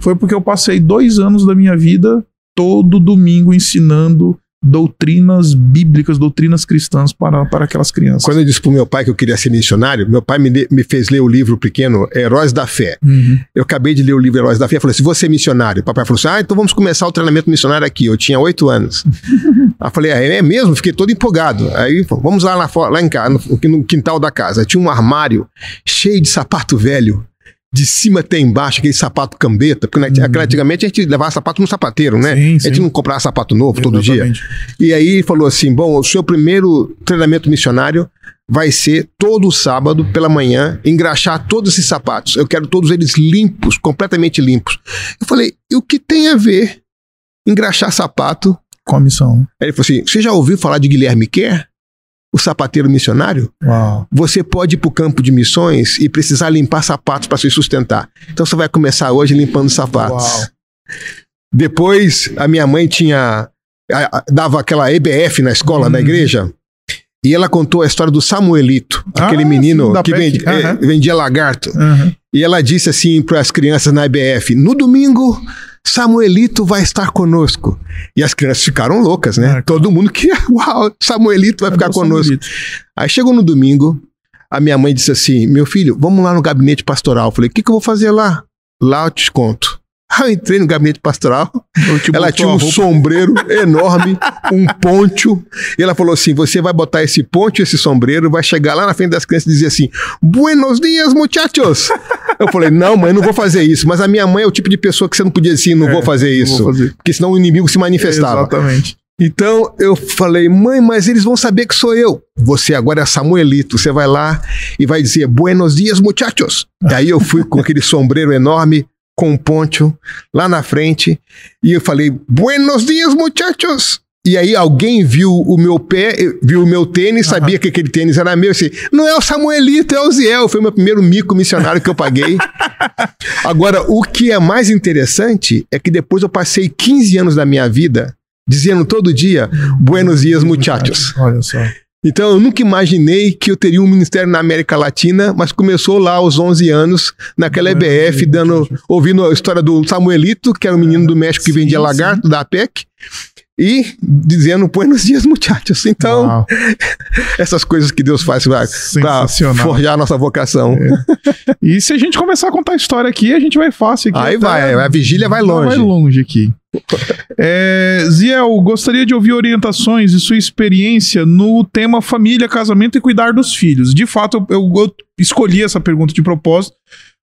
foi porque eu passei dois anos da minha vida todo domingo ensinando doutrinas bíblicas, doutrinas cristãs para, para aquelas crianças. Quando eu disse para o meu pai que eu queria ser missionário, meu pai me, me fez ler o livro pequeno Heróis da Fé. Uhum. Eu acabei de ler o livro Heróis da Fé, falei assim, você é missionário? O papai falou assim, ah, então vamos começar o treinamento missionário aqui. Eu tinha oito anos. Aí eu falei, é, é mesmo? Fiquei todo empolgado. Aí, vamos lá, lá, lá em casa, no, no quintal da casa. Tinha um armário cheio de sapato velho de cima até embaixo, aquele sapato cambeta, porque uhum. antigamente a gente levava sapato no sapateiro, né? Sim, a gente não comprava sapato novo todo dia. E aí ele falou assim: bom, o seu primeiro treinamento missionário vai ser todo sábado pela manhã engraxar todos esses sapatos. Eu quero todos eles limpos, completamente limpos. Eu falei: e o que tem a ver engraxar sapato com a missão? Aí ele falou assim: você já ouviu falar de Guilherme Kerr? O sapateiro missionário, Uau. você pode ir para o campo de missões e precisar limpar sapatos para se sustentar. Então você vai começar hoje limpando sapatos. Uau. Depois, a minha mãe tinha. dava aquela EBF na escola, uhum. na igreja. E ela contou a história do Samuelito, ah, aquele menino sim, que uhum. vendia lagarto. Uhum. E ela disse assim para as crianças na EBF: no domingo Samuelito vai estar conosco. E as crianças ficaram loucas, né? É, Todo mundo que, uau, Samuelito vai ficar conosco. Samuelito. Aí chegou no domingo, a minha mãe disse assim: Meu filho, vamos lá no gabinete pastoral. Eu falei: O que, que eu vou fazer lá? Lá eu te conto. Eu entrei no gabinete pastoral. Ela tinha um sombreiro enorme, um poncho. E ela falou assim: Você vai botar esse poncho, esse sombreiro, vai chegar lá na frente das crianças e dizer assim: Buenos dias, muchachos. Eu falei: Não, mãe, não vou fazer isso. Mas a minha mãe é o tipo de pessoa que você não podia dizer: Não é, vou fazer isso. Vou fazer. Porque senão o inimigo se manifestava. Exatamente. Então eu falei, mãe, mas eles vão saber que sou eu. Você agora é Samuelito. Você vai lá e vai dizer, Buenos dias, muchachos. E aí eu fui com aquele sombreiro enorme, com um poncho lá na frente, e eu falei, Buenos dias, muchachos. E aí alguém viu o meu pé, viu o meu tênis, uhum. sabia que aquele tênis era meu, assim, não é o Samuelito, é o Ziel. Foi o meu primeiro mico missionário que eu paguei. Agora, o que é mais interessante é que depois eu passei 15 anos da minha vida dizendo todo dia, Buenos dias, muchachos. Olha só. Então eu nunca imaginei que eu teria um ministério na América Latina, mas começou lá aos 11 anos, naquela EBF, dando, ouvindo a história do Samuelito, que era um menino do México que sim, vendia lagarto sim. da APEC, e dizendo buenos dias, muchachos. Então, essas coisas que Deus faz para forjar a nossa vocação. É. E se a gente começar a contar a história aqui, a gente vai fácil aqui. Aí vai, a vigília vai longe. Vai longe aqui. É, Ziel, gostaria de ouvir orientações e sua experiência no tema família, casamento e cuidar dos filhos. De fato, eu, eu escolhi essa pergunta de propósito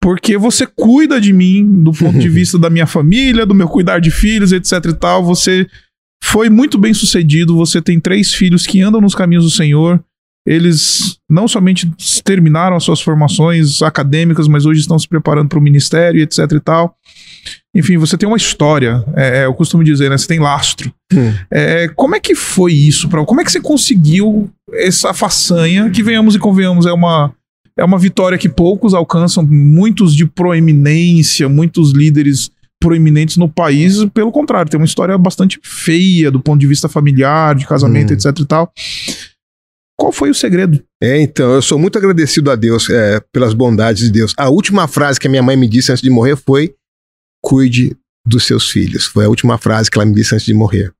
porque você cuida de mim do ponto de vista da minha família, do meu cuidar de filhos, etc e tal. Você foi muito bem sucedido. Você tem três filhos que andam nos caminhos do Senhor. Eles não somente terminaram as suas formações acadêmicas, mas hoje estão se preparando para o ministério, etc e tal. Enfim, você tem uma história, é, é eu costumo dizer, né? Você tem lastro. Hum. É, como é que foi isso? Pra, como é que você conseguiu essa façanha? Que venhamos e convenhamos, é uma, é uma vitória que poucos alcançam, muitos de proeminência, muitos líderes proeminentes no país, pelo contrário, tem uma história bastante feia do ponto de vista familiar, de casamento, hum. etc e tal. Qual foi o segredo? É, então, eu sou muito agradecido a Deus é, pelas bondades de Deus. A última frase que a minha mãe me disse antes de morrer foi: cuide dos seus filhos. Foi a última frase que ela me disse antes de morrer.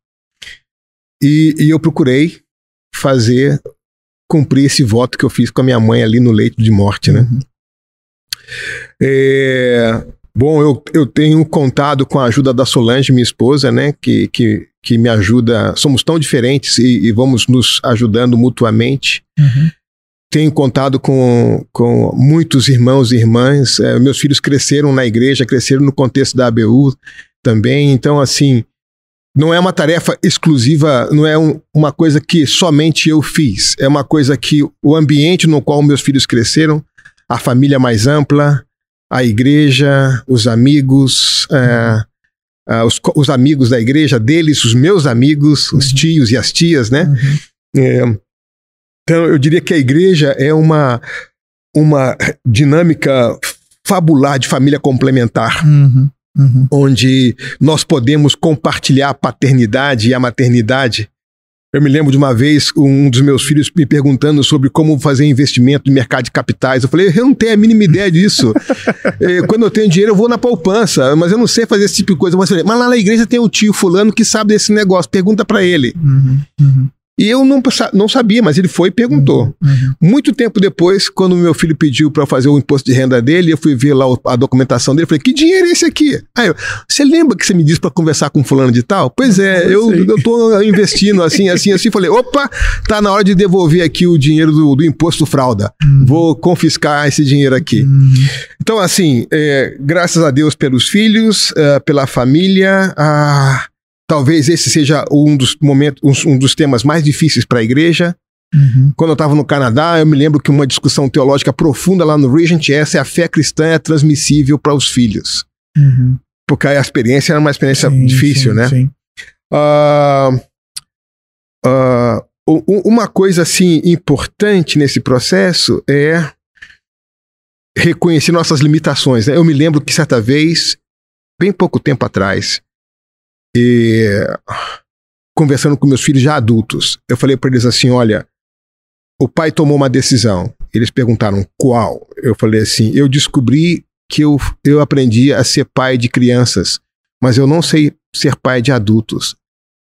E, e eu procurei fazer, cumprir esse voto que eu fiz com a minha mãe ali no leito de morte, né? Uhum. É, Bom, eu, eu tenho contado com a ajuda da Solange, minha esposa, né? Que, que, que me ajuda. Somos tão diferentes e, e vamos nos ajudando mutuamente. Uhum. Tenho contado com, com muitos irmãos e irmãs. É, meus filhos cresceram na igreja, cresceram no contexto da ABU também. Então, assim, não é uma tarefa exclusiva, não é um, uma coisa que somente eu fiz. É uma coisa que o ambiente no qual meus filhos cresceram, a família mais ampla, a igreja, os amigos, é, os, os, amigos da igreja deles, os meus amigos, uhum. os tios e as tias, né? Uhum. É, então, eu diria que a igreja é uma, uma dinâmica fabular de família complementar. Uhum. Uhum. Onde nós podemos compartilhar a paternidade e a maternidade eu me lembro de uma vez um dos meus filhos me perguntando sobre como fazer investimento no mercado de capitais. Eu falei, eu não tenho a mínima ideia disso. É, quando eu tenho dinheiro, eu vou na poupança, mas eu não sei fazer esse tipo de coisa. Mas, lá na igreja tem o tio fulano que sabe desse negócio, pergunta para ele. Uhum, uhum. E eu não, não sabia, mas ele foi e perguntou. Uhum. uhum. Muito tempo depois, quando meu filho pediu para fazer o imposto de renda dele, eu fui ver lá a documentação dele. Falei, que dinheiro é esse aqui? Aí eu, você lembra que você me disse para conversar com fulano de tal? Pois é, eu, eu tô investindo assim, assim, assim. Falei, opa, tá na hora de devolver aqui o dinheiro do, do imposto frauda. Uhum. Vou confiscar esse dinheiro aqui. Uhum. Então, assim, é, graças a Deus pelos filhos, é, pela família, a Talvez esse seja um dos momentos, um dos temas mais difíceis para a igreja. Uhum. Quando eu estava no Canadá, eu me lembro que uma discussão teológica profunda lá no Regent é a fé cristã é transmissível para os filhos. Uhum. Porque a experiência era uma experiência sim, difícil, sim, né? Sim. Uh, uh, uma coisa assim importante nesse processo é reconhecer nossas limitações. Né? Eu me lembro que certa vez, bem pouco tempo atrás, e conversando com meus filhos já adultos, eu falei para eles assim: olha, o pai tomou uma decisão. Eles perguntaram qual. Eu falei assim: eu descobri que eu, eu aprendi a ser pai de crianças, mas eu não sei ser pai de adultos.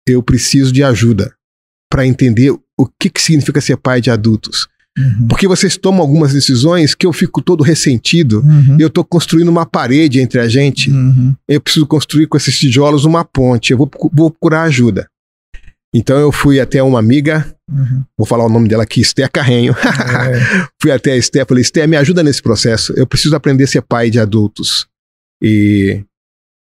Eu preciso de ajuda para entender o que, que significa ser pai de adultos. Uhum. Porque vocês tomam algumas decisões que eu fico todo ressentido. Uhum. Eu estou construindo uma parede entre a gente. Uhum. Eu preciso construir com esses tijolos uma ponte. Eu vou, vou procurar ajuda. Então eu fui até uma amiga, uhum. vou falar o nome dela aqui, Esté Carrenho. É. fui até a Esté, falei, Esté, me ajuda nesse processo. Eu preciso aprender a ser pai de adultos. E,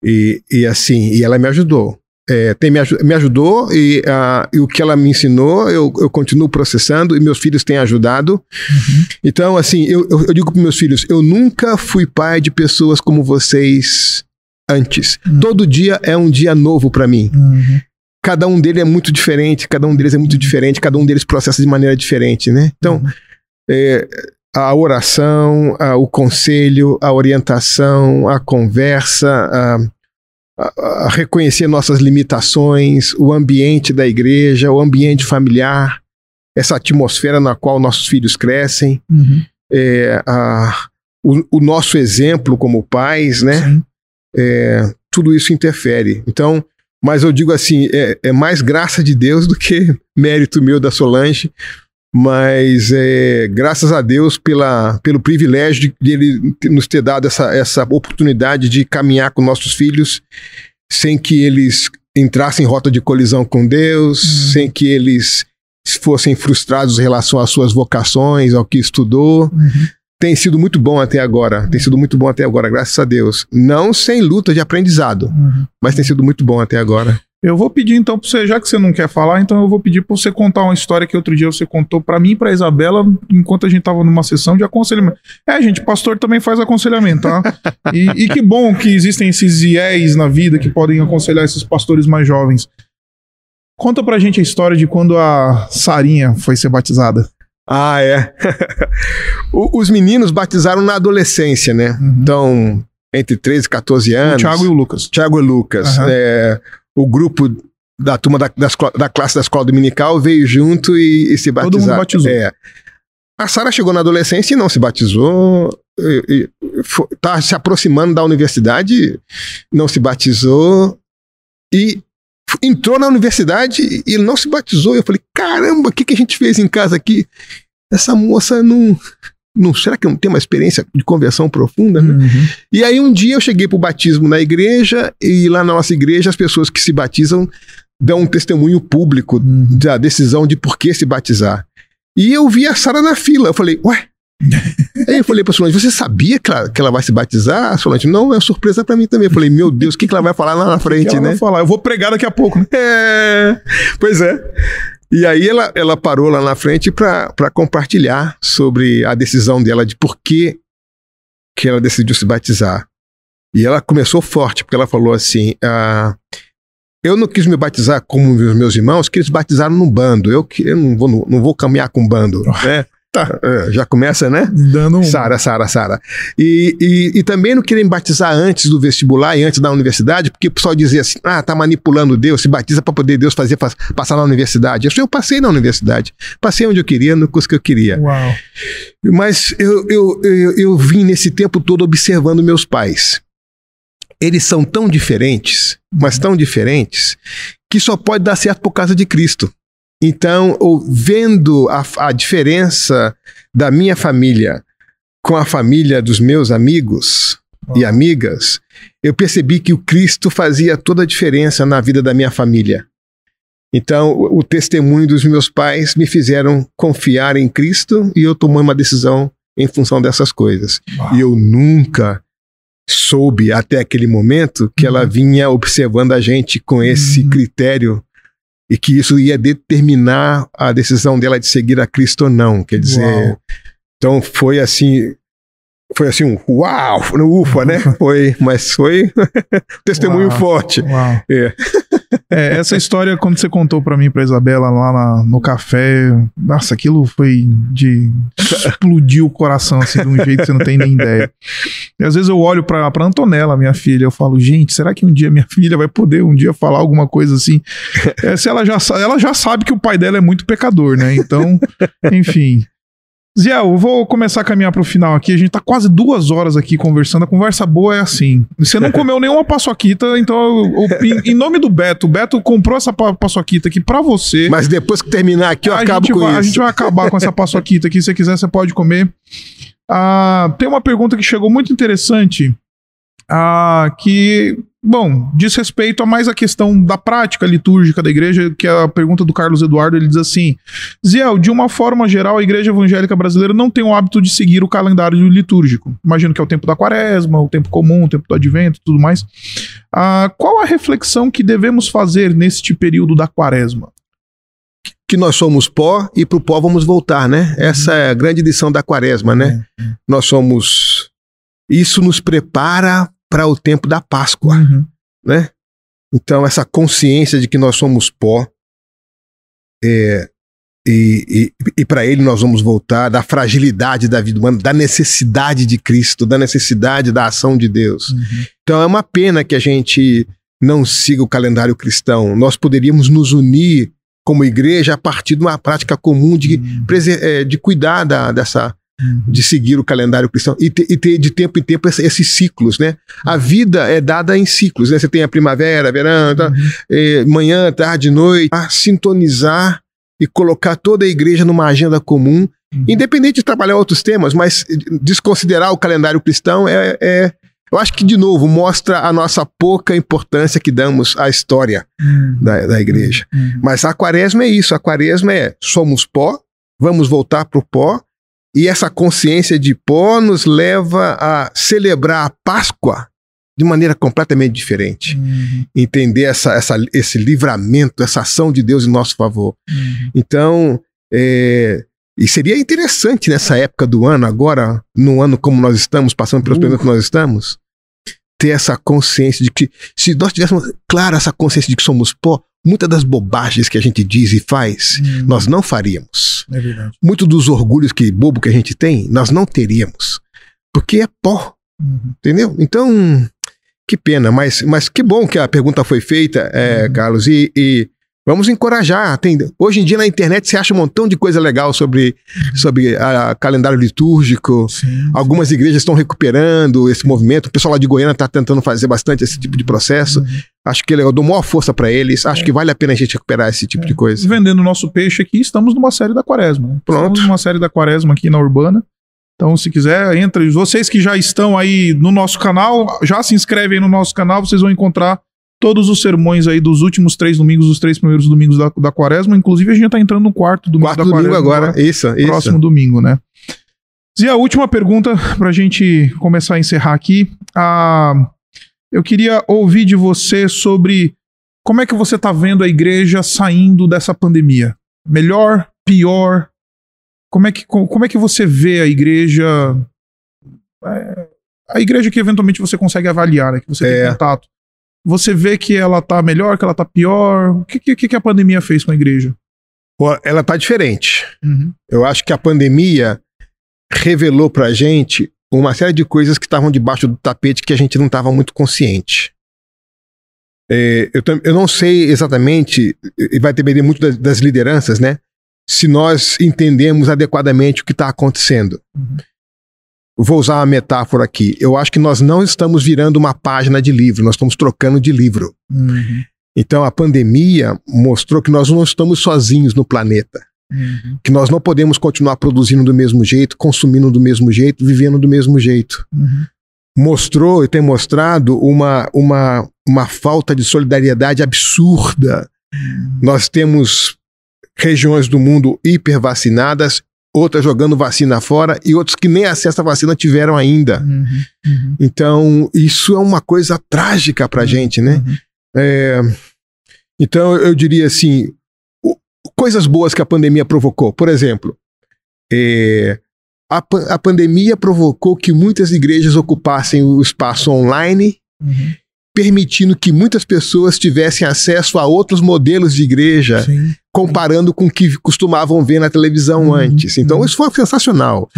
e, e assim, e ela me ajudou. É, tem, me, me ajudou e, uh, e, o que ela me ensinou eu, eu continuo processando e meus filhos têm ajudado. Uhum. Então, assim, eu, eu, eu digo para meus filhos: eu nunca fui pai de pessoas como vocês antes. Uhum. Todo dia é um dia novo para mim. Uhum cada um deles é muito diferente, cada um deles é muito diferente, cada um deles processa de maneira diferente, né? Então, uhum. é, a oração, a, o conselho, a orientação, a conversa, a, a, a, reconhecer nossas limitações, o ambiente da igreja, o ambiente familiar, essa atmosfera na qual nossos filhos crescem, uhum. é, o, o, nosso exemplo como pais, né? É, tudo isso interfere. Então, mas eu digo assim, é, é, mais graça de Deus do que mérito meu da Solange, mas é, graças a Deus pela, pelo privilégio de, Ele nos ter dado essa, essa oportunidade de caminhar com nossos filhos sem que eles entrassem em rota de colisão com Deus, uhum. sem que eles fossem frustrados em relação às suas vocações, ao que estudou. Uhum tem sido muito bom até agora. Tem sido muito bom até agora, graças a Deus. Não sem luta de aprendizado, uhum. mas tem sido muito bom até agora. Eu vou pedir então para você, já que você não quer falar, então eu vou pedir para você contar uma história que outro dia você contou para mim e para Isabela, enquanto a gente tava numa sessão de aconselhamento. É, gente, pastor também faz aconselhamento, tá? e, e que bom que existem esses IEs na vida que podem aconselhar esses pastores mais jovens. Conta pra gente a história de quando a Sarinha foi ser batizada. Ah, é. Os meninos batizaram na adolescência, né? Uhum. Então, entre 13 e 14 anos. O Thiago e o Lucas. Thiago e Lucas. Uhum. É, o grupo da turma da, da, da, classe da escola dominical veio junto e, e se batizou. Todo mundo batizou. É. A Sara chegou na adolescência e não se batizou. Está se aproximando da universidade, não se batizou. E entrou na universidade e não se batizou. Eu falei, caramba, o que, que a gente fez em casa aqui? Essa moça não. Não será que não tem uma experiência de conversão profunda? Né? Uhum. E aí um dia eu cheguei para o batismo na igreja e lá na nossa igreja as pessoas que se batizam dão um testemunho público uhum. da decisão de por que se batizar. E eu vi a Sara na fila. Eu falei, ué, Aí eu falei pra Solange, você sabia que ela, que ela vai se batizar? A Solange, não, é uma surpresa pra mim também. Eu falei, meu Deus, o que, que ela vai falar lá na frente, né? Vai falar? Eu vou pregar daqui a pouco. Né? É, pois é. E aí ela, ela parou lá na frente para compartilhar sobre a decisão dela de por que, que ela decidiu se batizar. E ela começou forte, porque ela falou assim: ah, eu não quis me batizar como os meus irmãos, que eles batizaram no bando. Eu, eu não, vou, não vou caminhar com bando. né? Tá. É, já começa, né? Dando um... Sara, Sara, Sara. E, e, e, também não querem batizar antes do vestibular e antes da universidade, porque o pessoal dizia assim: ah, tá manipulando Deus, se batiza para poder Deus fazer passar na universidade. Eu, eu passei na universidade, passei onde eu queria, no curso que eu queria. Uau. Mas eu, eu, eu, eu vim nesse tempo todo observando meus pais. Eles são tão diferentes, mas tão diferentes, que só pode dar certo por causa de Cristo. Então, vendo a, a diferença da minha família com a família dos meus amigos oh. e amigas, eu percebi que o Cristo fazia toda a diferença na vida da minha família. Então, o, o testemunho dos meus pais me fizeram confiar em Cristo e eu tomei uma decisão em função dessas coisas. E eu nunca soube até aquele momento que uhum. ela vinha observando a gente com esse uhum. critério e que isso ia determinar a decisão dela de seguir a Cristo ou não. Quer dizer, Uau. então foi assim, foi assim um uau, ufa, né? Foi, mas foi testemunho uau, forte. Uau. É. é. essa história, quando você contou para mim, pra Isabela, lá na, no café, nossa, aquilo foi de explodir o coração, assim, de um jeito que você não tem nem ideia. E às vezes eu olho pra, pra Antonella, minha filha, eu falo, gente, será que um dia minha filha vai poder um dia falar alguma coisa assim? É, se ela já, ela já sabe que o pai dela é muito pecador, né? Então, enfim. Zé, eu vou começar a caminhar para o final aqui. A gente tá quase duas horas aqui conversando. A conversa boa é assim. Você não comeu nenhuma paçoquita, então, eu, eu, em, em, nome do Beto, o Beto comprou essa paçoquita aqui para você. Mas depois que terminar aqui, eu acabo com vai, isso. A gente vai acabar com essa paçoquita aqui. Se você quiser, você pode comer. Ah, tem uma pergunta que chegou muito interessante. Ah, que Bom, diz respeito a mais a questão da prática litúrgica da igreja, que é a pergunta do Carlos Eduardo, ele diz assim: Ziel, de uma forma geral, a igreja evangélica brasileira não tem o hábito de seguir o calendário litúrgico. Imagino que é o tempo da quaresma, o tempo comum, o tempo do advento e tudo mais. Ah, qual a reflexão que devemos fazer neste período da quaresma? Que nós somos pó e para o pó vamos voltar, né? Essa é a grande lição da quaresma, né? É, é. Nós somos. Isso nos prepara para o tempo da Páscoa, uhum. né? Então essa consciência de que nós somos pó é, e, e, e para ele nós vamos voltar da fragilidade da vida humana, da necessidade de Cristo, da necessidade da ação de Deus. Uhum. Então é uma pena que a gente não siga o calendário cristão. Nós poderíamos nos unir como igreja a partir de uma prática comum de, uhum. É, de cuidar da, dessa de seguir o calendário cristão e, te, e ter de tempo em tempo esses ciclos, né? A vida é dada em ciclos, né? Você tem a primavera, verão, tá? é, manhã, tarde, noite, a sintonizar e colocar toda a igreja numa agenda comum, uhum. independente de trabalhar outros temas, mas desconsiderar o calendário cristão é, é eu acho que, de novo, mostra a nossa pouca importância que damos à história uhum. da, da igreja. Uhum. Mas a quaresma é isso: a quaresma é somos pó, vamos voltar para o pó, e essa consciência de pó nos leva a celebrar a Páscoa de maneira completamente diferente. Uhum. Entender essa, essa, esse livramento, essa ação de Deus em nosso favor. Uhum. Então, é, e seria interessante nessa época do ano, agora, num ano como nós estamos, passando pelos uh. que nós estamos, ter essa consciência de que, se nós tivéssemos clara essa consciência de que somos pó, muitas das bobagens que a gente diz e faz, hum. nós não faríamos. É verdade. Muito dos orgulhos que bobo que a gente tem, nós não teríamos. Porque é pó. Uhum. Entendeu? Então, que pena, mas, mas que bom que a pergunta foi feita, é, uhum. Carlos, e, e Vamos encorajar. Tem, hoje em dia na internet você acha um montão de coisa legal sobre, sobre a, calendário litúrgico. Sim, Algumas sim. igrejas estão recuperando esse movimento. O pessoal lá de Goiânia está tentando fazer bastante esse tipo de processo. Acho que é eu dou maior força para eles. Acho é. que vale a pena a gente recuperar esse tipo é. de coisa. Vendendo o nosso peixe aqui, estamos numa série da quaresma. Né? Pronto. Estamos numa série da quaresma aqui na Urbana. Então, se quiser, entre. Vocês que já estão aí no nosso canal, já se inscrevem no nosso canal, vocês vão encontrar todos os sermões aí dos últimos três domingos, os três primeiros domingos da, da quaresma. Inclusive, a gente já tá entrando no quarto domingo quarto da quaresma. domingo agora, isso, isso. Próximo domingo, né? E a última pergunta pra gente começar a encerrar aqui. Ah, eu queria ouvir de você sobre como é que você tá vendo a igreja saindo dessa pandemia. Melhor, pior? Como é que, como é que você vê a igreja... É, a igreja que eventualmente você consegue avaliar, né, que você é. tem contato. Você vê que ela tá melhor, que ela tá pior? O que, que, que a pandemia fez com a igreja? Ela tá diferente. Uhum. Eu acho que a pandemia revelou pra gente uma série de coisas que estavam debaixo do tapete que a gente não estava muito consciente. É, eu, eu, não sei exatamente, e vai depender muito das, das, lideranças, né? Se nós entendemos adequadamente o que está acontecendo. Uhum vou usar uma metáfora aqui. Eu acho que nós não estamos virando uma página de livro, nós estamos trocando de livro. Uhum. Então a pandemia mostrou que nós não estamos sozinhos no planeta. Uhum. Que nós não podemos continuar produzindo do mesmo jeito, consumindo do mesmo jeito, vivendo do mesmo jeito. Uhum. Mostrou e tem mostrado uma, uma, uma falta de solidariedade absurda. Uhum. Nós temos regiões do mundo hipervacinadas outras jogando vacina fora e outros que nem acesso à vacina tiveram ainda. Uhum, uhum. Então, isso é uma coisa trágica para a uhum, gente, né? É, então, eu diria assim: coisas boas que a pandemia provocou. Por exemplo, é, a, a pandemia provocou que muitas igrejas ocupassem o espaço online. Uhum permitindo que muitas pessoas tivessem acesso a outros modelos de igreja, Sim. comparando com o que costumavam ver na televisão uhum. antes. Então, uhum. isso foi sensacional.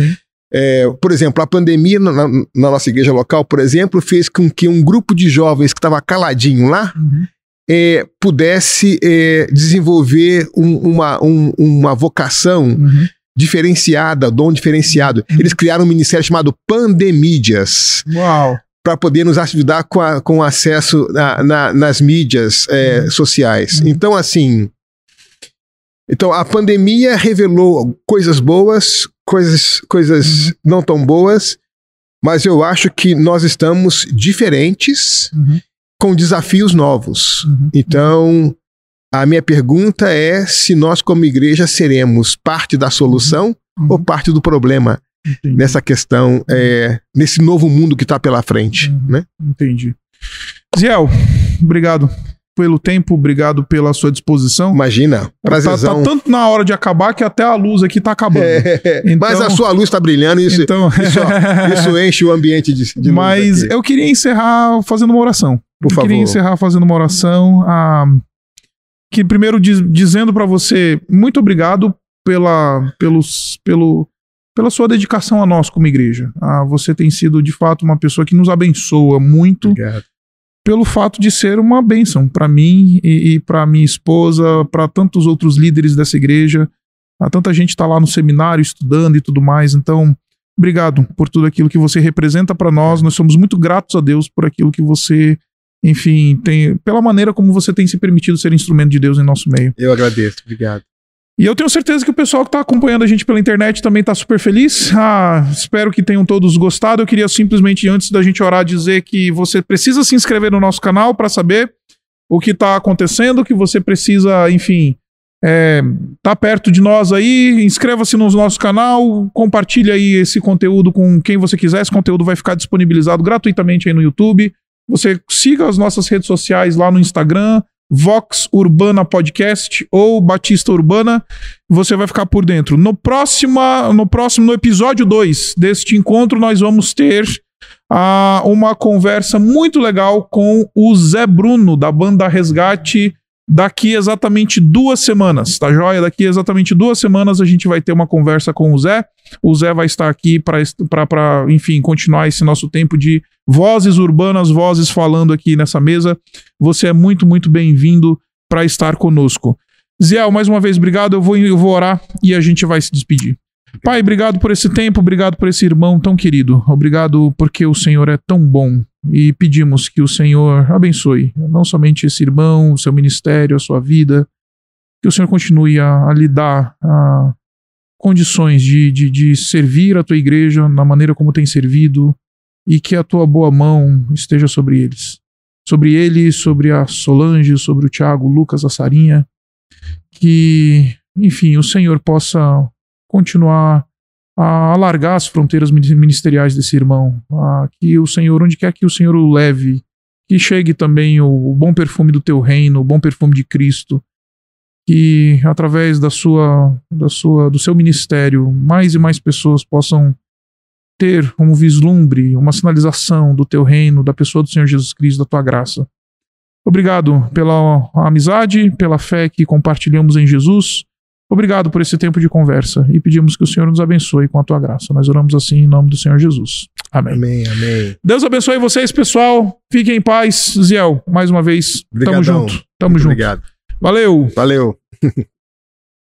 É, por exemplo, a pandemia na, na, nossa igreja local, por exemplo, fez com que um grupo de jovens que estava caladinho lá uhum. É, pudesse é, desenvolver um, uma, um, uma vocação uhum. diferenciada, dom diferenciado. Uhum. Eles criaram um ministério chamado Pandemídias. Uau! Para poder nos ajudar com, a, com acesso na, na, nas mídias é, uhum. sociais. Uhum. Então, assim. Então, a pandemia revelou coisas boas, coisas, coisas uhum. não tão boas, mas eu acho que nós estamos diferentes uhum. Com desafios novos. Uhum. Então, a minha pergunta é se nós, como igreja, seremos parte da solução uhum. ou parte do problema Entendi. nessa questão, é, nesse novo mundo que está pela frente. Uhum. Né? Entendi. Ziel, obrigado pelo tempo, obrigado pela sua disposição. Imagina, prazerzão. Tá, tá tanto na hora de acabar que até a luz aqui tá acabando. É, então, mas a sua luz tá brilhando e isso, então, isso, isso, enche o ambiente de, de Mas eu queria encerrar fazendo uma oração. Por eu favor. queria encerrar fazendo uma oração. Ah, que primeiro diz, dizendo para você muito obrigado pela, pelos, pelo, pela sua dedicação a nós como igreja. Ah, você tem sido de fato uma pessoa que nos abençoa muito. Obrigado. Pelo fato de ser uma bênção para mim e, e para minha esposa, para tantos outros líderes dessa igreja. Ah, tanta gente está lá no seminário estudando e tudo mais. Então, obrigado por tudo aquilo que você representa para nós. Nós somos muito gratos a Deus por aquilo que você enfim, tem, pela maneira como você tem se permitido ser instrumento de Deus em nosso meio. Eu agradeço, obrigado. E eu tenho certeza que o pessoal que está acompanhando a gente pela internet também está super feliz. Ah, espero que tenham todos gostado. Eu queria simplesmente, antes da gente orar, dizer que você precisa se inscrever no nosso canal para saber o que está acontecendo, que você precisa, enfim, é, tá perto de nós aí, inscreva-se no nosso canal, compartilhe aí esse conteúdo com quem você quiser. Esse conteúdo vai ficar disponibilizado gratuitamente aí no YouTube. Você siga as nossas redes sociais lá no Instagram, Vox Urbana Podcast ou Batista Urbana, você vai ficar por dentro. No próximo, no próximo, no episódio 2 deste encontro, nós vamos ter uh, uma conversa muito legal com o Zé Bruno, da banda Resgate daqui exatamente duas semanas, tá joia? Daqui exatamente duas semanas a gente vai ter uma conversa com o Zé. O Zé vai estar aqui para, enfim, continuar esse nosso tempo de vozes urbanas, vozes falando aqui nessa mesa. Você é muito, muito bem-vindo para estar conosco. Zé, mais uma vez, obrigado. Eu vou, eu vou orar e a gente vai se despedir. Pai, obrigado por esse tempo, obrigado por esse irmão tão querido. Obrigado porque o Senhor é tão bom e pedimos que o Senhor abençoe não somente esse irmão, o seu ministério, a sua vida, que o Senhor continue a, a lhe dar a condições de, de, de servir a tua igreja na maneira como tem servido e que a tua boa mão esteja sobre eles. Sobre ele, sobre a Solange, sobre o Tiago, Lucas, a Sarinha. Que, enfim, o Senhor possa continuar a alargar as fronteiras ministeriais desse irmão, a que o Senhor, onde quer que o Senhor o leve, que chegue também o, o bom perfume do teu reino, o bom perfume de Cristo, que através da sua, da sua, do seu ministério, mais e mais pessoas possam ter um vislumbre, uma sinalização do teu reino, da pessoa do Senhor Jesus Cristo, da tua graça. Obrigado pela amizade, pela fé que compartilhamos em Jesus. Obrigado por esse tempo de conversa e pedimos que o Senhor nos abençoe com a tua graça. Nós oramos assim em nome do Senhor Jesus. Amém. Amém, amém. Deus abençoe vocês, pessoal. Fiquem em paz. Ziel, mais uma vez, Obrigadão. tamo junto. Tamo Muito junto. Obrigado. Valeu. Valeu.